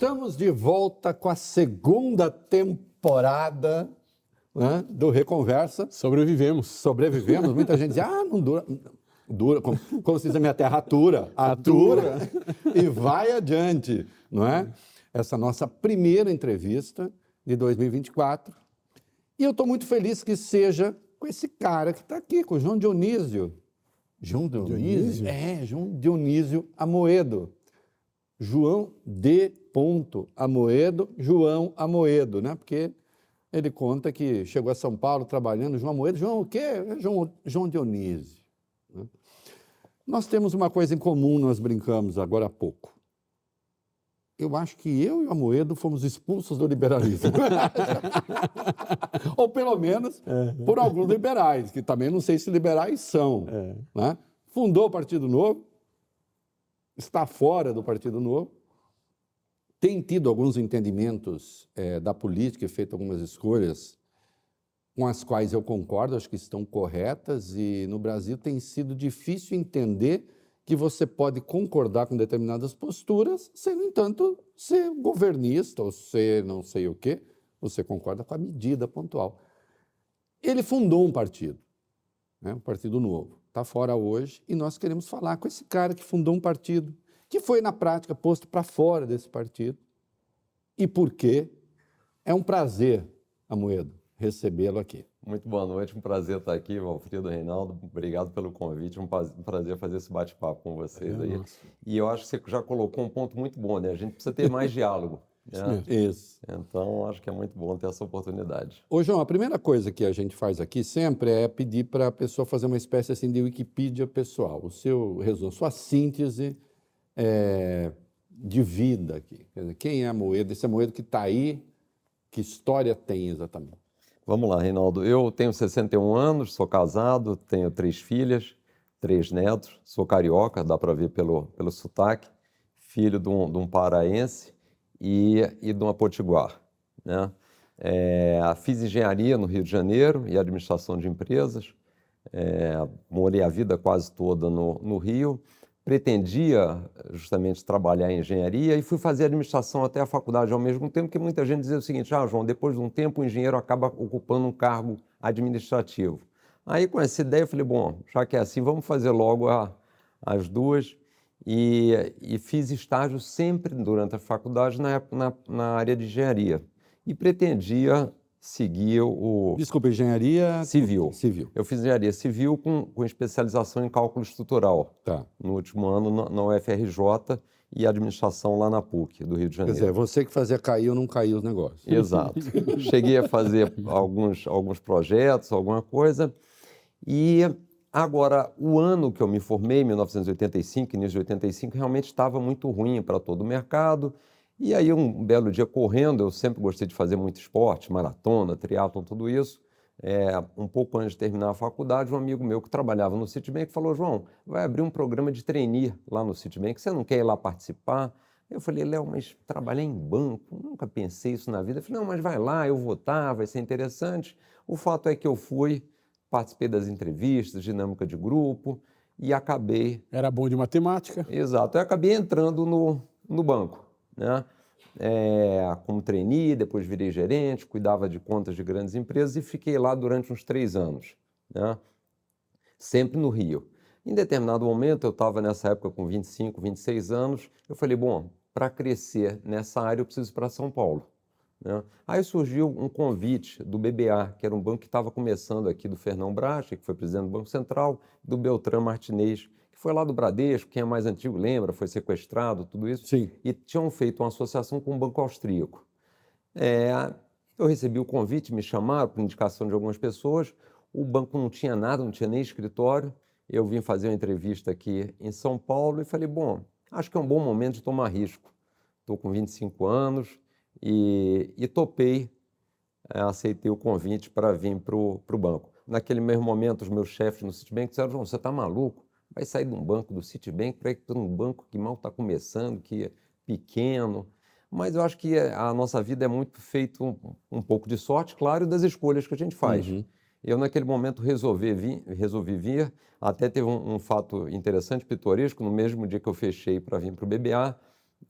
Estamos de volta com a segunda temporada né, do Reconversa. Sobrevivemos. Sobrevivemos. Muita gente diz, ah, não dura. Dura, como, como se diz a minha terra, atura. Atura e vai adiante, não é? Essa nossa primeira entrevista de 2024. E eu estou muito feliz que seja com esse cara que está aqui, com o João Dionísio. João Dionísio? Dionísio? É, João Dionísio Amoedo. João D. Amoedo, João Amoedo, né? Porque ele conta que chegou a São Paulo trabalhando, João Amoedo, João o quê? É João, João Dionísio. Né? Nós temos uma coisa em comum, nós brincamos agora há pouco. Eu acho que eu e o Amoedo fomos expulsos do liberalismo. Ou pelo menos é. por alguns liberais, que também não sei se liberais são. É. Né? Fundou o Partido Novo, está fora do Partido Novo, tem tido alguns entendimentos é, da política e feito algumas escolhas com as quais eu concordo, acho que estão corretas, e no Brasil tem sido difícil entender que você pode concordar com determinadas posturas, sem, no entanto, ser governista ou ser não sei o quê, você concorda com a medida pontual. Ele fundou um partido, né, um partido novo. Está fora hoje, e nós queremos falar com esse cara que fundou um partido, que foi, na prática, posto para fora desse partido. E por quê? É um prazer, Amoedo, recebê-lo aqui. Muito boa noite, um prazer estar aqui, Valfrido Reinaldo. Obrigado pelo convite, um prazer fazer esse bate-papo com vocês é aí. Nossa. E eu acho que você já colocou um ponto muito bom, né? A gente precisa ter mais diálogo. Né? Isso. Então, acho que é muito bom ter essa oportunidade. Ô, João, a primeira coisa que a gente faz aqui sempre é pedir para a pessoa fazer uma espécie assim de Wikipedia pessoal, o seu resumo, sua síntese é, de vida aqui. Dizer, quem é a Moeda? Esse é Moeda que está aí, que história tem exatamente? Vamos lá, Reinaldo. Eu tenho 61 anos, sou casado, tenho três filhas, três netos, sou carioca, dá para ver pelo, pelo sotaque, filho de um, de um paraense e, e de uma potiguar. Né? É, fiz engenharia no Rio de Janeiro e administração de empresas. É, morei a vida quase toda no, no, Rio. Pretendia justamente trabalhar em engenharia e fui fazer administração até a faculdade ao mesmo tempo, que muita gente dizia o seguinte: ah, João, depois de um tempo o engenheiro acaba ocupando um cargo administrativo. Aí, com essa ideia, eu falei: bom, já que é assim, vamos fazer logo a, as duas e, e, fiz estágio sempre durante a faculdade na, na, na, área de engenharia e pretendia seguir o... Desculpa, engenharia... Civil. Civil. Eu fiz engenharia civil com, com especialização em cálculo estrutural. Tá. No último ano na, na UFRJ e administração lá na PUC, do Rio de Janeiro. Quer dizer, você que fazia cair ou não cair os negócios. Exato. Cheguei a fazer alguns, alguns projetos, alguma coisa, e Agora, o ano que eu me formei, 1985, início de 85, realmente estava muito ruim para todo o mercado. E aí, um belo dia correndo, eu sempre gostei de fazer muito esporte, maratona, triatlon, tudo isso. É, um pouco antes de terminar a faculdade, um amigo meu que trabalhava no Citibank falou: João, vai abrir um programa de trainee lá no Citibank, você não quer ir lá participar? Eu falei, Léo, mas trabalhar em banco, nunca pensei isso na vida. Eu falei, não, mas vai lá, eu vou estar, vai ser interessante. O fato é que eu fui, participei das entrevistas, dinâmica de grupo e acabei. Era bom de matemática? Exato, eu acabei entrando no, no banco, né? É, como trainee, depois virei gerente, cuidava de contas de grandes empresas e fiquei lá durante uns três anos, né? sempre no Rio. Em determinado momento, eu estava nessa época com 25, 26 anos, eu falei, bom, para crescer nessa área eu preciso ir para São Paulo. Né? Aí surgiu um convite do BBA, que era um banco que estava começando aqui, do Fernão Bracha, que foi presidente do Banco Central, do Beltrán Martinez, foi lá do Bradesco, quem é mais antigo lembra, foi sequestrado, tudo isso. Sim. E tinham feito uma associação com o Banco Austríaco. É, eu recebi o convite, me chamaram por indicação de algumas pessoas. O banco não tinha nada, não tinha nem escritório. Eu vim fazer uma entrevista aqui em São Paulo e falei: bom, acho que é um bom momento de tomar risco. Estou com 25 anos, e, e topei, é, aceitei o convite para vir para o banco. Naquele mesmo momento, os meus chefes no Citibank disseram, João, você está maluco? Vai sair de um banco do Citibank para ir para um banco que mal está começando, que é pequeno. Mas eu acho que a nossa vida é muito feito um, um pouco de sorte, claro, e das escolhas que a gente faz. Uhum. Eu, naquele momento, resolvi vir, resolvi vir. Até teve um, um, fato interessante, pitoresco. No mesmo dia que eu fechei para vir para o BBA,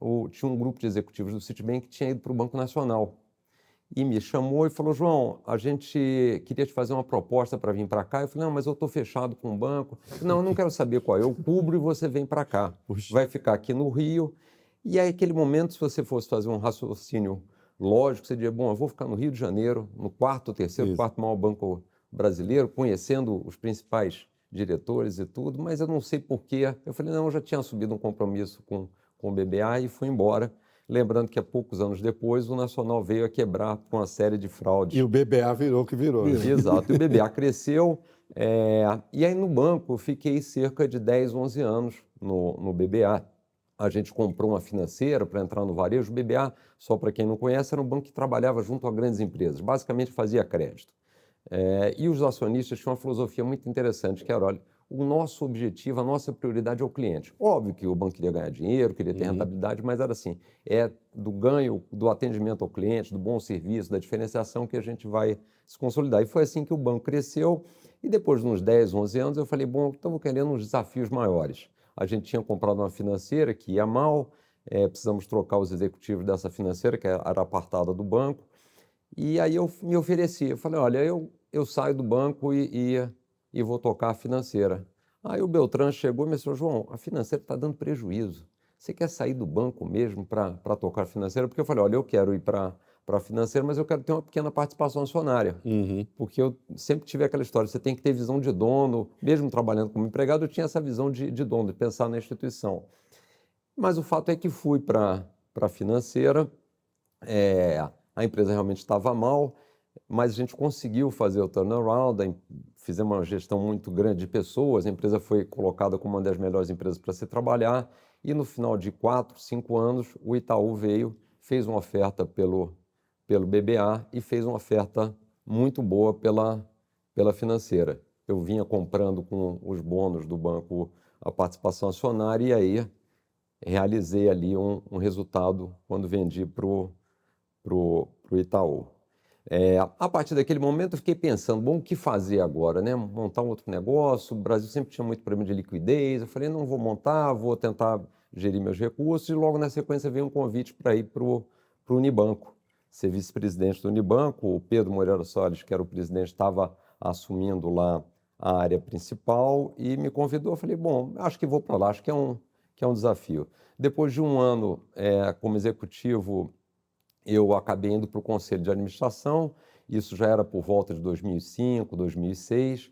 o, tinha um grupo de executivos do Citibank que tinha ido para o Banco Nacional e me chamou e falou: João, a gente queria te fazer uma proposta para vir para cá. Eu falei: Não, mas eu estou fechado com o banco. Não, eu não quero saber qual é. Eu cubro e você vem para cá. Vai ficar aqui no Rio. E aí, aquele momento, se você fosse fazer um raciocínio lógico, você diria: Bom, eu vou ficar no Rio de Janeiro, no quarto, terceiro, Isso. quarto maior banco brasileiro, conhecendo os principais diretores e tudo, mas eu não sei porquê. Eu falei: Não, eu já tinha subido um compromisso com, com o BBA e fui embora. Lembrando que há poucos anos depois o Nacional veio a quebrar com uma série de fraudes. E o BBA virou o que virou. Né? Exato, e o BBA cresceu. É... E aí no banco eu fiquei cerca de 10, 11 anos no, no BBA. A gente comprou uma financeira para entrar no varejo. O BBA, só para quem não conhece, era um banco que trabalhava junto a grandes empresas, basicamente fazia crédito. É... E os acionistas tinham uma filosofia muito interessante, que era, olha, o nosso objetivo, a nossa prioridade é o cliente. Óbvio que o banco queria ganhar dinheiro, queria ter uhum. rentabilidade, mas era assim, é do ganho, do atendimento ao cliente, do bom serviço, da diferenciação que a gente vai se consolidar. E foi assim que o banco cresceu e depois de uns 10, 11 anos eu falei, bom, estamos querendo uns desafios maiores. A gente tinha comprado uma financeira que ia mal, é, precisamos trocar os executivos dessa financeira, que era apartada do banco, e aí eu me ofereci, eu falei, olha, eu, eu saio do banco e, e e vou tocar a financeira. Aí o Beltrán chegou e me disse, João, a financeira está dando prejuízo. Você quer sair do banco mesmo para tocar a financeira? Porque eu falei, olha, eu quero ir para para a financeira, mas eu quero ter uma pequena participação acionária. Uhum. Porque eu sempre tive aquela história, você tem que ter visão de dono, mesmo trabalhando como empregado, eu tinha essa visão de, de dono, de pensar na instituição. Mas o fato é que fui para a financeira, é, a empresa realmente estava mal, mas a gente conseguiu fazer o turnaround, fizemos uma gestão muito grande de pessoas, a empresa foi colocada como uma das melhores empresas para se trabalhar, e no final de quatro, cinco anos, o Itaú veio, fez uma oferta pelo, pelo BBA e fez uma oferta muito boa pela, pela financeira. Eu vinha comprando com os bônus do banco a participação acionária e aí realizei ali um, um resultado quando vendi para o Itaú. É, a partir daquele momento eu fiquei pensando, bom, o que fazer agora, né? Montar um outro negócio, o Brasil sempre tinha muito problema de liquidez, eu falei, não vou montar, vou tentar gerir meus recursos, e logo na sequência veio um convite para ir para o Unibanco, ser vice-presidente do Unibanco, o Pedro Moreira Soares, que era o presidente, estava assumindo lá a área principal e me convidou, eu falei, bom, acho que vou para lá, acho que é um, que é um desafio. Depois de um ano é, como executivo eu acabei indo para o conselho de administração, isso já era por volta de 2005, 2006,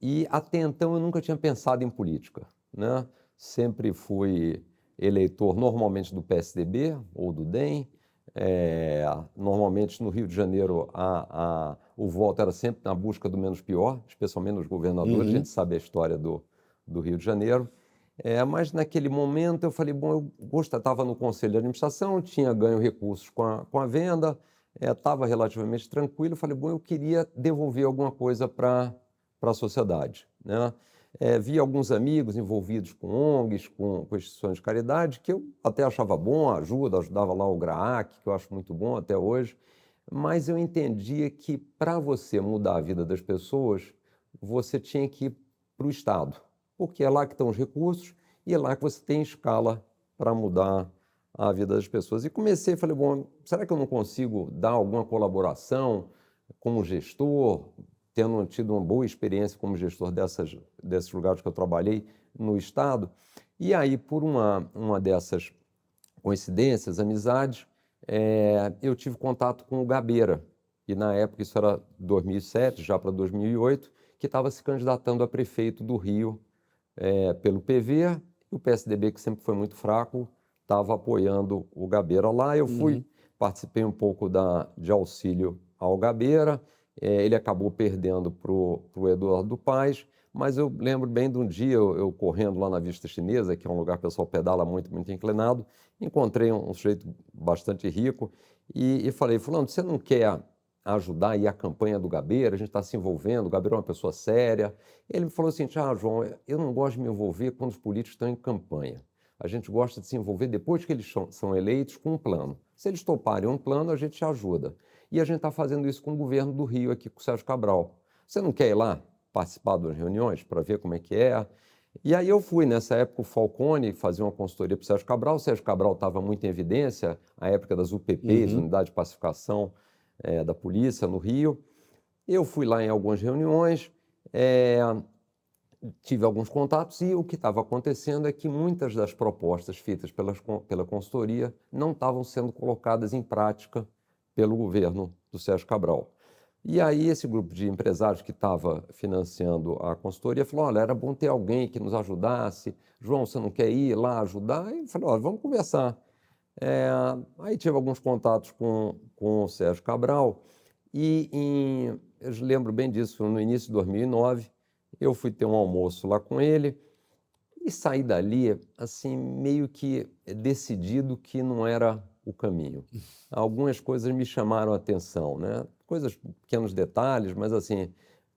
e até então eu nunca tinha pensado em política. Né? Sempre fui eleitor normalmente do PSDB ou do DEM, é, normalmente no Rio de Janeiro a, a, o voto era sempre na busca do menos pior, especialmente nos governadores, uhum. a gente sabe a história do, do Rio de Janeiro. É, mas naquele momento eu falei, bom, eu estava no conselho de administração, tinha ganho recursos com a, com a venda, estava é, relativamente tranquilo, falei, bom, eu queria devolver alguma coisa para a sociedade. Né? É, vi alguns amigos envolvidos com ONGs, com, com, instituições de caridade, que eu até achava bom, ajuda, ajudava lá o GRAAC, que eu acho muito bom até hoje, mas eu entendia que para você mudar a vida das pessoas, você tinha que ir para o Estado porque é lá que estão os recursos e é lá que você tem escala para mudar a vida das pessoas. E comecei, falei, bom, será que eu não consigo dar alguma colaboração como gestor, tendo tido uma boa experiência como gestor dessas, desses lugares que eu trabalhei no Estado? E aí, por uma, uma dessas coincidências, amizades, é, eu tive contato com o Gabeira, e na época, isso era 2007, já para 2008, que estava se candidatando a prefeito do Rio é, pelo PV, e o PSDB, que sempre foi muito fraco, estava apoiando o Gabeira lá. Eu fui, uhum. participei um pouco da, de auxílio ao Gabeira, é, ele acabou perdendo para o Eduardo Paz, mas eu lembro bem de um dia eu, eu, correndo lá na Vista Chinesa, que é um lugar que o pessoal pedala muito, muito inclinado, encontrei um, um sujeito bastante rico e, e falei, fulano, você não quer ajudar aí a campanha do Gabeira, a gente está se envolvendo, o Gabeira é uma pessoa séria. Ele me falou assim, ah, João, eu não gosto de me envolver quando os políticos estão em campanha. A gente gosta de se envolver depois que eles são eleitos com um plano. Se eles toparem um plano, a gente te ajuda. E a gente está fazendo isso com o governo do Rio, aqui com o Sérgio Cabral. Você não quer ir lá participar das reuniões para ver como é que é? E aí eu fui, nessa época, o Falcone fazia uma consultoria para o Sérgio Cabral. O Sérgio Cabral estava muito em evidência, a época das UPPs, uhum. Unidade de Pacificação é, da Polícia, no Rio. Eu fui lá em algumas reuniões, é, tive alguns contatos e o que estava acontecendo é que muitas das propostas feitas pelas, pela consultoria não estavam sendo colocadas em prática pelo governo do Sérgio Cabral. E aí esse grupo de empresários que estava financiando a consultoria falou, olha, era bom ter alguém que nos ajudasse. João, você não quer ir lá ajudar? E eu falei, olha, vamos conversar. É, aí tive alguns contatos com, com o Sérgio Cabral e em, eu lembro bem disso, no início de 2009, eu fui ter um almoço lá com ele e saí dali, assim, meio que decidido que não era o caminho. Algumas coisas me chamaram a atenção, né? Coisas, pequenos detalhes, mas assim,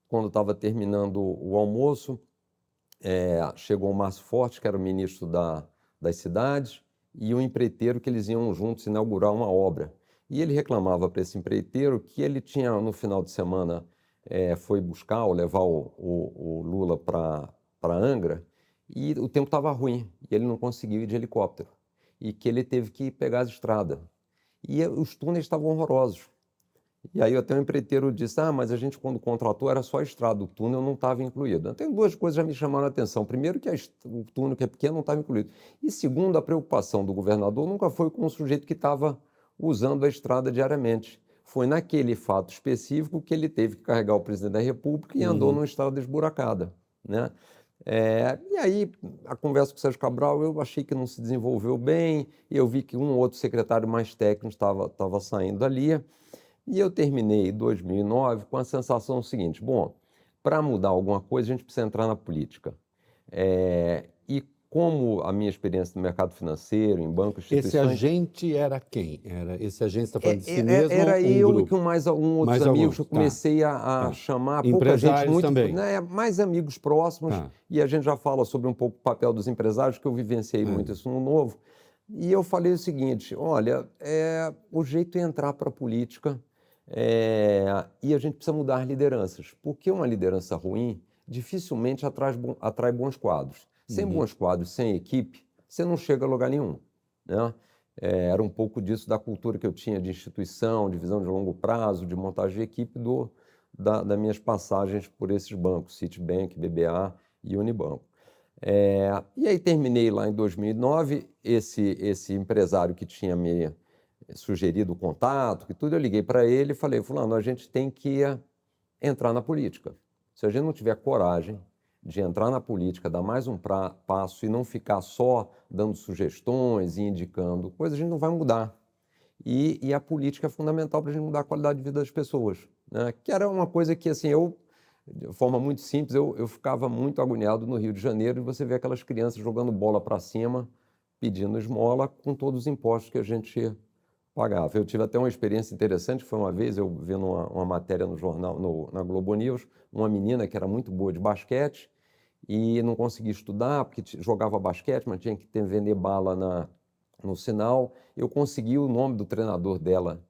quando estava terminando o almoço, é, chegou o Márcio Forte, que era o ministro da, das cidades, e o empreiteiro que eles iam juntos inaugurar uma obra. E ele reclamava para esse empreiteiro que ele tinha, no final de semana, é, foi buscar ou levar o, o, o Lula para Angra, e o tempo estava ruim, e ele não conseguiu ir de helicóptero e que ele teve que pegar a estrada. E os túneis estavam horrorosos. E aí até o empreiteiro disse, ah, mas a gente quando contratou era só a estrada, o túnel não estava incluído. Tem duas coisas que já me chamaram a atenção. Primeiro que o túnel que é pequeno não estava incluído. E segundo, a preocupação do governador nunca foi com o sujeito que estava usando a estrada diariamente. Foi naquele fato específico que ele teve que carregar o presidente da República e uhum. andou numa estrada esburacada. Né? É, e aí, a conversa com o Sérgio Cabral, eu achei que não se desenvolveu bem, eu vi que um ou outro secretário mais técnico estava, saindo dali, e eu terminei 2009 com a sensação seguinte, bom, para mudar alguma coisa, a gente precisa entrar na política. É, e como a minha experiência no mercado financeiro, em bancos, Esse agente era quem? Era, esse agente está falando de si é, é, mesmo Era um eu grupo? e com mais um outros mais amigos. Alguns. Eu comecei tá. a, a tá. chamar pouca gente muito... também. Né, mais amigos próximos. Tá. E a gente já fala sobre um pouco o papel dos empresários, que eu vivenciei é. muito isso no Novo. E eu falei o seguinte, olha, é, o jeito é entrar para a política é, e a gente precisa mudar lideranças. Porque uma liderança ruim dificilmente atrai, atrai bons quadros. Sem uhum. bons quadros, sem equipe, você não chega a lugar nenhum. Né? É, era um pouco disso da cultura que eu tinha de instituição, de visão de longo prazo, de montagem de equipe do, da, das minhas passagens por esses bancos, Citibank, BBA e Unibanco. É, e aí terminei lá em 2009, esse, esse empresário que tinha me sugerido o contato, que tudo, eu liguei para ele e falei, fulano, a gente tem que entrar na política. Se a gente não tiver coragem de entrar na política, dar mais um pra, passo e não ficar só dando sugestões e indicando coisas, a gente não vai mudar. E, e a política é fundamental para a gente mudar a qualidade de vida das pessoas. Né? Que era uma coisa que, assim, eu, de forma muito simples, eu, eu ficava muito agoniado no Rio de Janeiro e você vê aquelas crianças jogando bola para cima, pedindo esmola, com todos os impostos que a gente pagava. Eu tive até uma experiência interessante, foi uma vez eu vendo uma, uma matéria no jornal, no, na Globo News, uma menina que era muito boa de basquete, e não conseguia estudar porque jogava basquete, mas tinha que ter, vender bala na, no sinal. Eu consegui o nome do treinador dela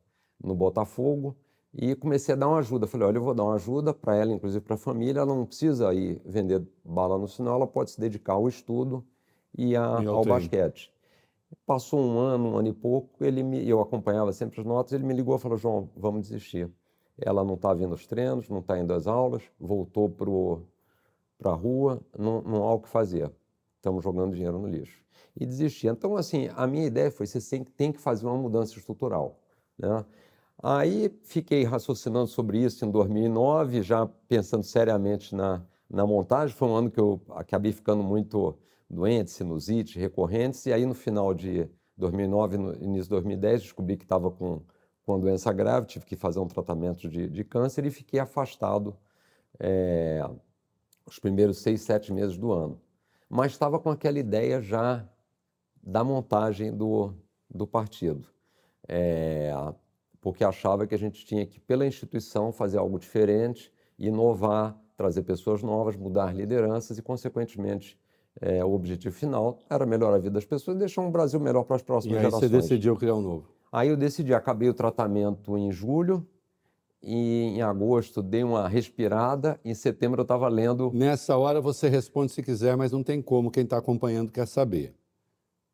no Botafogo e comecei a dar uma ajuda. Falei, olha, eu vou dar uma ajuda para ela, inclusive para a família. Ela não precisa ir vender bala no sinal, ela pode se dedicar ao estudo e, a, e ao basquete. Passou um ano, um ano e pouco, ele me, eu acompanhava sempre as notas, ele me ligou e falou, João, vamos desistir. Ela não está vindo aos treinos, não está indo às aulas, voltou para a rua, não, não há o que fazer. Estamos jogando dinheiro no lixo. E desistir. Então, assim, a minha ideia foi: você tem que fazer uma mudança estrutural. Né? Aí fiquei raciocinando sobre isso em 2009, já pensando seriamente na, na montagem. Foi um ano que eu acabei ficando muito doente, sinusite, recorrentes, e aí no final de 2009, no início de 2010, descobri que estava com, com uma doença grave, tive que fazer um tratamento de, de câncer e fiquei afastado é, os primeiros seis, sete meses do ano. Mas estava com aquela ideia já da montagem do, do partido. É, porque achava que a gente tinha que, pela instituição, fazer algo diferente, inovar, trazer pessoas novas, mudar lideranças e, consequentemente, é, o objetivo final era melhorar a vida das pessoas e deixar um Brasil melhor para as próximas e aí gerações. você decidiu criar um novo? Aí eu decidi, acabei o tratamento em julho e em agosto dei uma respirada, em setembro eu estava lendo. Nessa hora você responde se quiser, mas não tem como, quem está acompanhando quer saber.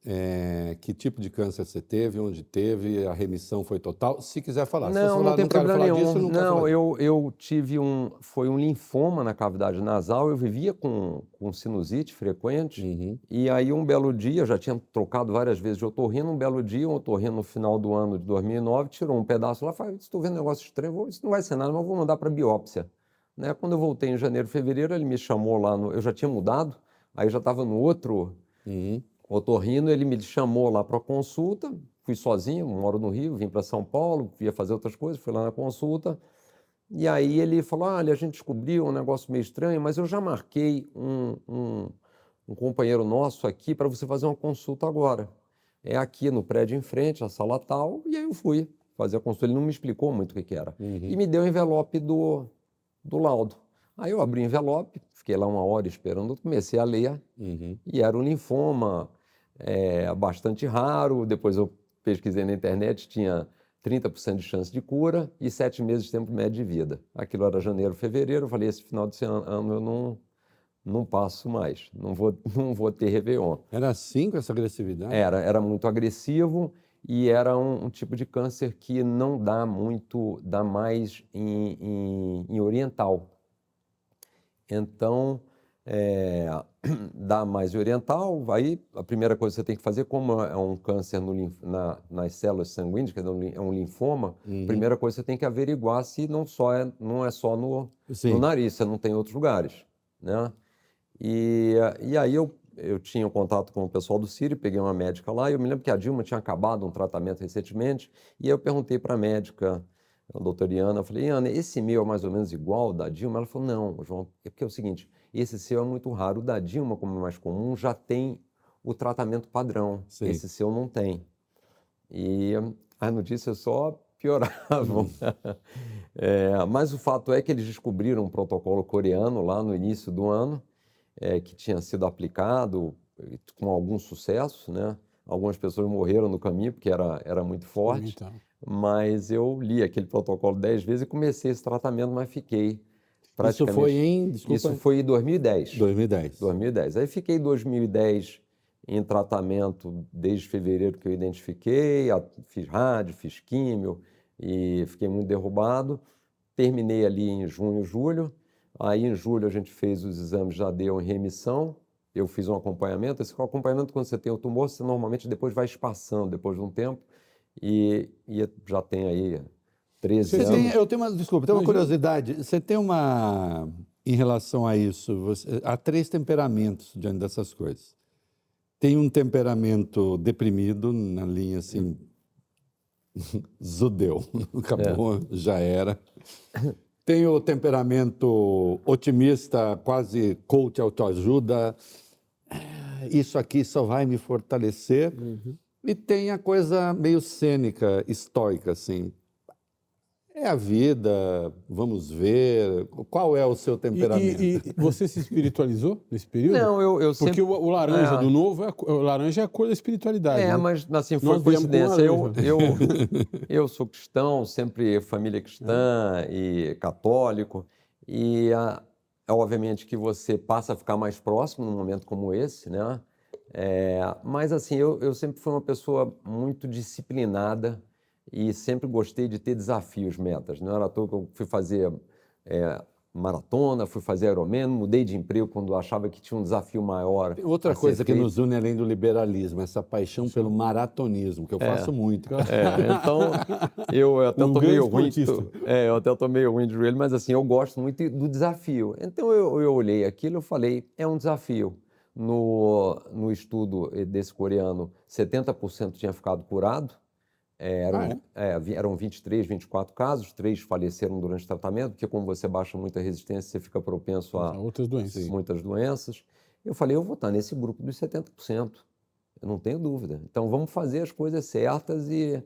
É, que tipo de câncer você teve, onde teve, a remissão foi total? Se quiser falar. Não, falar, não tem não problema nenhum. Disso, não, não eu, eu tive um, foi um linfoma na cavidade nasal, eu vivia com, com sinusite frequente, uhum. e aí um belo dia, eu já tinha trocado várias vezes de otorrino, um belo dia, um otorrino no final do ano de 2009, tirou um pedaço lá, falou, estou vendo um negócio estranho, isso não vai ser nada, mas vou mandar para biópsia. Né? Quando eu voltei em janeiro, fevereiro, ele me chamou lá, no, eu já tinha mudado, aí já estava no outro... Uhum otorrino, ele me chamou lá para consulta, fui sozinho, moro no Rio, vim para São Paulo, ia fazer outras coisas, fui lá na consulta, e aí ele falou, olha, a gente descobriu um negócio meio estranho, mas eu já marquei um, um, um companheiro nosso aqui para você fazer uma consulta agora. É aqui no prédio em frente, a sala tal, e aí eu fui fazer a consulta. Ele não me explicou muito o que, que era. Uhum. E me deu o envelope do, do laudo. Aí eu abri o envelope, fiquei lá uma hora esperando, comecei a ler, uhum. e era um linfoma é bastante raro. Depois eu pesquisei na internet, tinha 30% de chance de cura e sete meses de tempo médio de vida. Aquilo era janeiro, fevereiro. Eu falei: esse final de ano eu não, não passo mais, não vou, não vou ter Réveillon. Era assim com essa agressividade? Era, era muito agressivo e era um, um tipo de câncer que não dá muito, dá mais em, em, em oriental. Então, é, da mais oriental, aí a primeira coisa que você tem que fazer, como é um câncer no, na, nas células sanguíneas, que é um linfoma, uhum. a primeira coisa que você tem que averiguar se não, só é, não é só no, no nariz, se não tem outros lugares. Né? E, e aí eu, eu tinha um contato com o pessoal do Sírio, peguei uma médica lá, e eu me lembro que a Dilma tinha acabado um tratamento recentemente, e eu perguntei para a médica, a doutora Iana, eu falei, Iana, esse meu é mais ou menos igual da Dilma? Ela falou, não, João, é porque é o seguinte, esse seu é muito raro. O da Dilma, como é mais comum, já tem o tratamento padrão. Sim. Esse seu não tem. E as notícias só pioravam. Uhum. é, mas o fato é que eles descobriram um protocolo coreano lá no início do ano, é, que tinha sido aplicado com algum sucesso, né? Algumas pessoas morreram no caminho porque era, era muito forte. Então. Mas eu li aquele protocolo dez vezes e comecei esse tratamento, mas fiquei isso foi em. Desculpa. Isso foi em 2010. 2010. 2010. Aí fiquei 2010 em tratamento desde fevereiro que eu identifiquei, fiz rádio, fiz químio e fiquei muito derrubado. Terminei ali em junho, julho. Aí em julho a gente fez os exames, já deu em remissão. Eu fiz um acompanhamento. Esse acompanhamento, quando você tem o tumor, você normalmente depois vai espaçando depois de um tempo. E, e já tem aí 13 você anos. Tem, eu tenho uma, desculpa, tenho uma curiosidade. Você tem uma, em relação a isso, você, há três temperamentos diante dessas coisas. Tem um temperamento deprimido, na linha assim, judeu, acabou, é. já era. Tem o temperamento otimista, quase coach autoajuda. É, isso aqui só vai me fortalecer. Uhum. E tem a coisa meio cênica, estoica, assim. É a vida, vamos ver. Qual é o seu temperamento? E, e, e você se espiritualizou nesse período? Não, eu, eu Porque sempre... o, o laranja é. do novo, é a, o laranja é a cor da espiritualidade. É, né? mas assim, foi Nós coincidência. Eu, eu, eu sou cristão, sempre família cristã e católico. E ah, obviamente que você passa a ficar mais próximo num momento como esse, né? É, mas assim, eu, eu sempre fui uma pessoa muito disciplinada e sempre gostei de ter desafios, metas. Não era à toa que eu fui fazer é, maratona, fui fazer Ironman, mudei de emprego quando achava que tinha um desafio maior. Outra coisa que nos une além do liberalismo, essa paixão pelo maratonismo, que eu é. faço muito. É, então, eu até um tô meio ruim. Tô, é, eu até tô meio ruim de joelho, mas assim, eu gosto muito do desafio. Então eu, eu olhei aquilo e falei, é um desafio. No, no estudo desse coreano, 70% tinha ficado curado, é, eram, ah, é? É, eram 23, 24 casos, três faleceram durante o tratamento, porque como você baixa muita resistência, você fica propenso a outras doenças. muitas doenças. Eu falei, eu vou estar nesse grupo dos 70%, eu não tenho dúvida. Então vamos fazer as coisas certas e,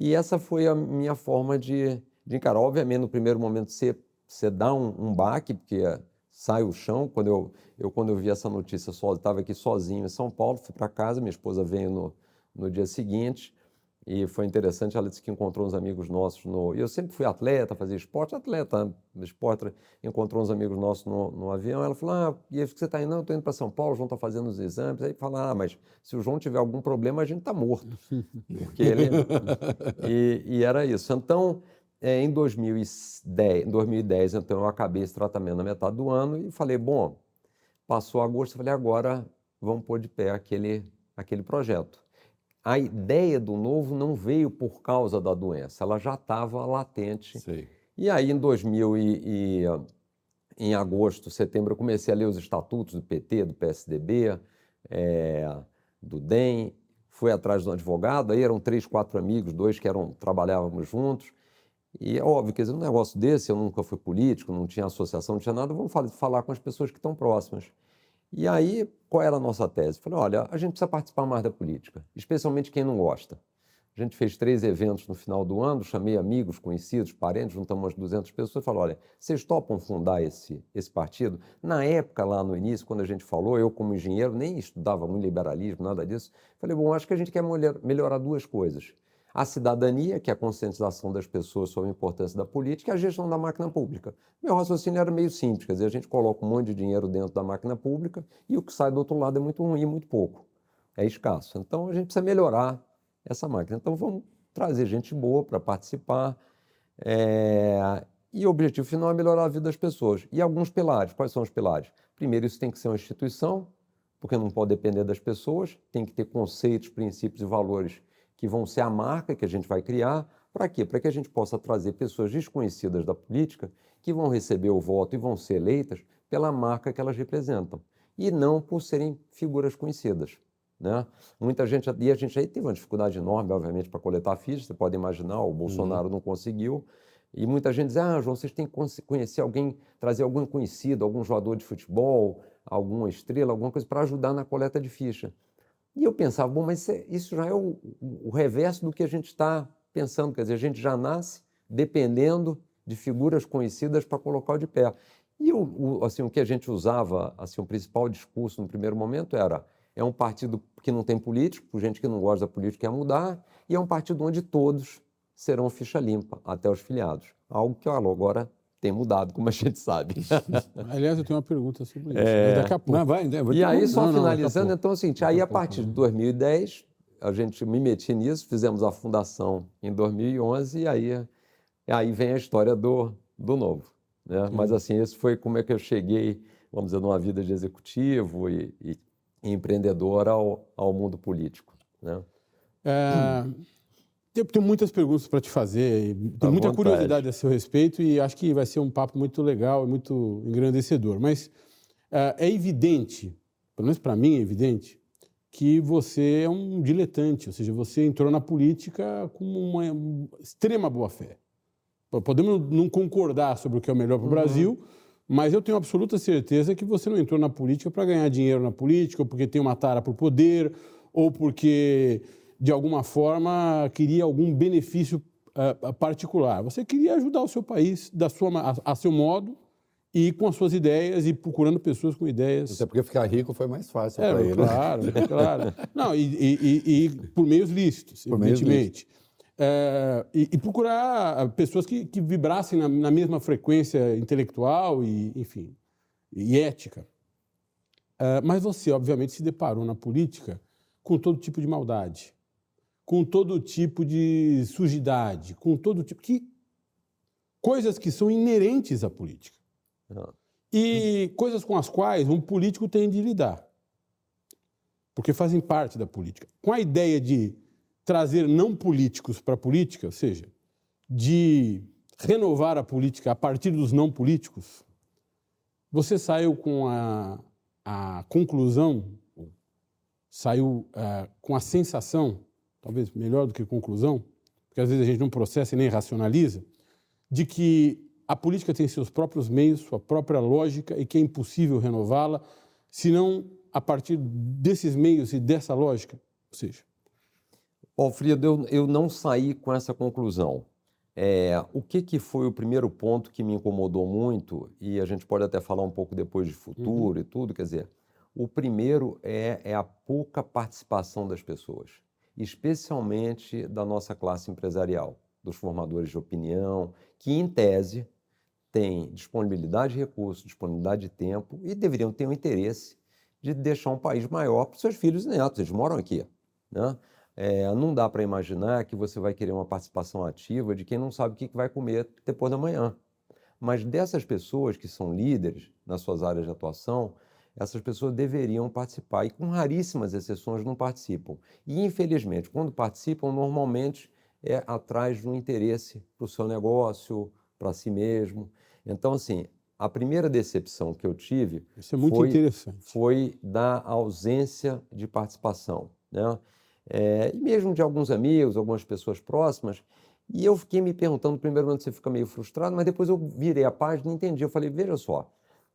e essa foi a minha forma de, de encarar. Obviamente, no primeiro momento, você, você dá um, um baque, porque sai o chão. Quando eu, eu, quando eu vi essa notícia, estava aqui sozinho em São Paulo, fui para casa, minha esposa veio no, no dia seguinte, E foi interessante, ela disse que encontrou uns amigos nossos no... Eu sempre fui atleta, fazia esporte, atleta, esporte, encontrou uns amigos nossos no, no avião, ela falou, ah, e aí você está indo? Não, estou indo para São Paulo, o João está fazendo os exames. Aí fala, ah, mas se o João tiver algum problema, a gente está morto. Porque ele... e, e era isso. Então, é, em 2010, 2010, então, eu acabei esse tratamento na metade do ano e falei, bom, passou agosto, eu falei, agora vamos pôr de pé aquele, aquele projeto a ideia do novo não veio por causa da doença, ela já estava latente. Sei. E aí, em 2000 e, e, em agosto, setembro, eu comecei a ler os estatutos do PT, do PSDB, é, do DEM, fui atrás do advogado, aí eram três, quatro amigos, dois que eram trabalhávamos juntos, e é óbvio, quer dizer, um negócio desse, eu nunca fui político, não tinha associação, não tinha nada, vamos falar com as pessoas que estão próximas. E aí, qual era a nossa tese? Falei, olha, a gente precisa participar mais da política, especialmente quem não gosta. A gente fez três eventos no final do ano, chamei amigos, conhecidos, parentes, juntamos umas 200 pessoas e falei, olha, vocês topam fundar esse, esse partido? Na época, lá no início, quando a gente falou, eu como engenheiro nem estudava muito liberalismo, nada disso, falei, bom, acho que a gente quer melhorar duas coisas a cidadania, que é a conscientização das pessoas sobre a importância da política, e a gestão da máquina pública. Meu raciocínio era meio simples, quer dizer, a gente coloca um monte de dinheiro dentro da máquina pública e o que sai do outro lado é muito ruim, muito pouco, é escasso. Então a gente precisa melhorar essa máquina. Então vamos trazer gente boa para participar. É... E o objetivo final é melhorar a vida das pessoas. E alguns pilares. Quais são os pilares? Primeiro, isso tem que ser uma instituição, porque não pode depender das pessoas, tem que ter conceitos, princípios e valores que vão ser a marca que a gente vai criar. Para quê? Para que a gente possa trazer pessoas desconhecidas da política que vão receber o voto e vão ser eleitas pela marca que elas representam e não por serem figuras conhecidas. Né? Muita gente, e a gente aí teve uma dificuldade enorme, obviamente, para coletar fichas, você pode imaginar, o Bolsonaro uhum. não conseguiu. E muita gente diz: ah, João, vocês têm que conhecer alguém, trazer algum conhecido, algum jogador de futebol, alguma estrela, alguma coisa para ajudar na coleta de ficha. E eu pensava, bom, mas isso já é o, o reverso do que a gente está pensando, quer dizer, a gente já nasce dependendo de figuras conhecidas para colocar de pé. E o, o, assim, o que a gente usava, assim, o principal discurso no primeiro momento era é um partido que não tem político, gente que não gosta da política quer mudar, e é um partido onde todos serão ficha limpa, até os filiados. Algo que, olha, agora tem mudado, como a gente sabe. Aliás, eu tenho uma pergunta sobre isso. É... Daqui a pouco. Não, vai, e aí, só não, finalizando, não, então, assim, aí a partir de 2010, a gente me meti nisso, fizemos a fundação em 2011 e aí, aí vem a história do, do novo. Né? Hum. Mas, assim, esse foi como é que eu cheguei, vamos dizer, numa vida de executivo e, e empreendedor ao, ao mundo político. Né? É... Hum. Tenho, tenho muitas perguntas para te fazer, tenho muita vontade. curiosidade a seu respeito e acho que vai ser um papo muito legal e muito engrandecedor. Mas uh, é evidente, pelo menos para mim é evidente, que você é um diletante, ou seja, você entrou na política com uma extrema boa-fé. Podemos não concordar sobre o que é o melhor para o uhum. Brasil, mas eu tenho absoluta certeza que você não entrou na política para ganhar dinheiro na política, ou porque tem uma tara por poder, ou porque de alguma forma, queria algum benefício uh, particular. Você queria ajudar o seu país da sua, a, a, seu modo e com as suas ideias e procurando pessoas com ideias. Até porque ficar rico foi mais fácil é, para ele. Claro, claro. Não, e, e, e, por meios lícitos, por evidentemente. Meios é, e, e, procurar pessoas que, que vibrassem na, na, mesma frequência intelectual e, enfim, e ética. É, mas você, obviamente, se deparou na política com todo tipo de maldade com todo tipo de sujidade, com todo tipo que coisas que são inerentes à política. Ah. E coisas com as quais um político tem de lidar. Porque fazem parte da política. Com a ideia de trazer não políticos para a política, ou seja, de renovar a política a partir dos não políticos, você saiu com a, a conclusão, saiu uh, com a sensação talvez melhor do que conclusão, porque às vezes a gente não processa e nem racionaliza, de que a política tem seus próprios meios, sua própria lógica e que é impossível renová-la, senão a partir desses meios e dessa lógica. Ou seja. Alfredo, eu, eu não saí com essa conclusão. É, o que, que foi o primeiro ponto que me incomodou muito, e a gente pode até falar um pouco depois de futuro uhum. e tudo, quer dizer, o primeiro é, é a pouca participação das pessoas. Especialmente da nossa classe empresarial, dos formadores de opinião, que, em tese, têm disponibilidade de recursos, disponibilidade de tempo e deveriam ter o interesse de deixar um país maior para os seus filhos e netos. Eles moram aqui. Né? É, não dá para imaginar que você vai querer uma participação ativa de quem não sabe o que vai comer depois da manhã. Mas dessas pessoas que são líderes nas suas áreas de atuação, essas pessoas deveriam participar e, com raríssimas exceções, não participam. E, infelizmente, quando participam, normalmente é atrás de um interesse para o seu negócio, para si mesmo. Então, assim, a primeira decepção que eu tive é muito foi, interessante. foi da ausência de participação. Né? É, e mesmo de alguns amigos, algumas pessoas próximas. E eu fiquei me perguntando, primeiro você fica meio frustrado, mas depois eu virei a página e entendi. Eu falei, veja só,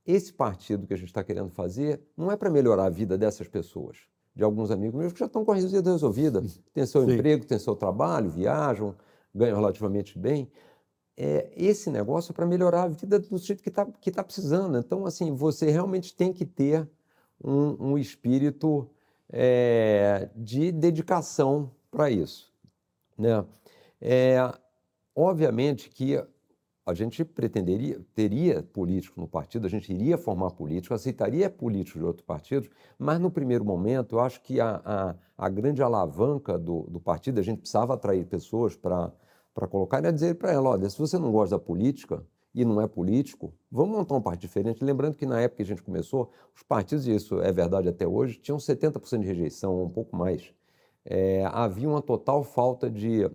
esse partido que a gente está querendo fazer não é para melhorar a vida dessas pessoas, de alguns amigos meus que já estão com a vida resolvida, tem seu Sim. emprego, tem seu trabalho, viajam, ganham relativamente bem. É, esse negócio é para melhorar a vida do sujeito que está que tá precisando. Então, assim, você realmente tem que ter um, um espírito é, de dedicação para isso. Né? É, obviamente que a gente pretenderia, teria político no partido, a gente iria formar político, aceitaria políticos de outros partidos, mas no primeiro momento eu acho que a, a, a grande alavanca do, do, partido, a gente precisava atrair pessoas para colocar, era dizer para ela, olha, se você não gosta da política, e não é político, vamos montar um partido diferente. Lembrando que na época que a gente começou, os partidos, e isso é verdade até hoje, tinham 70% de rejeição, um pouco mais. É, havia uma total falta de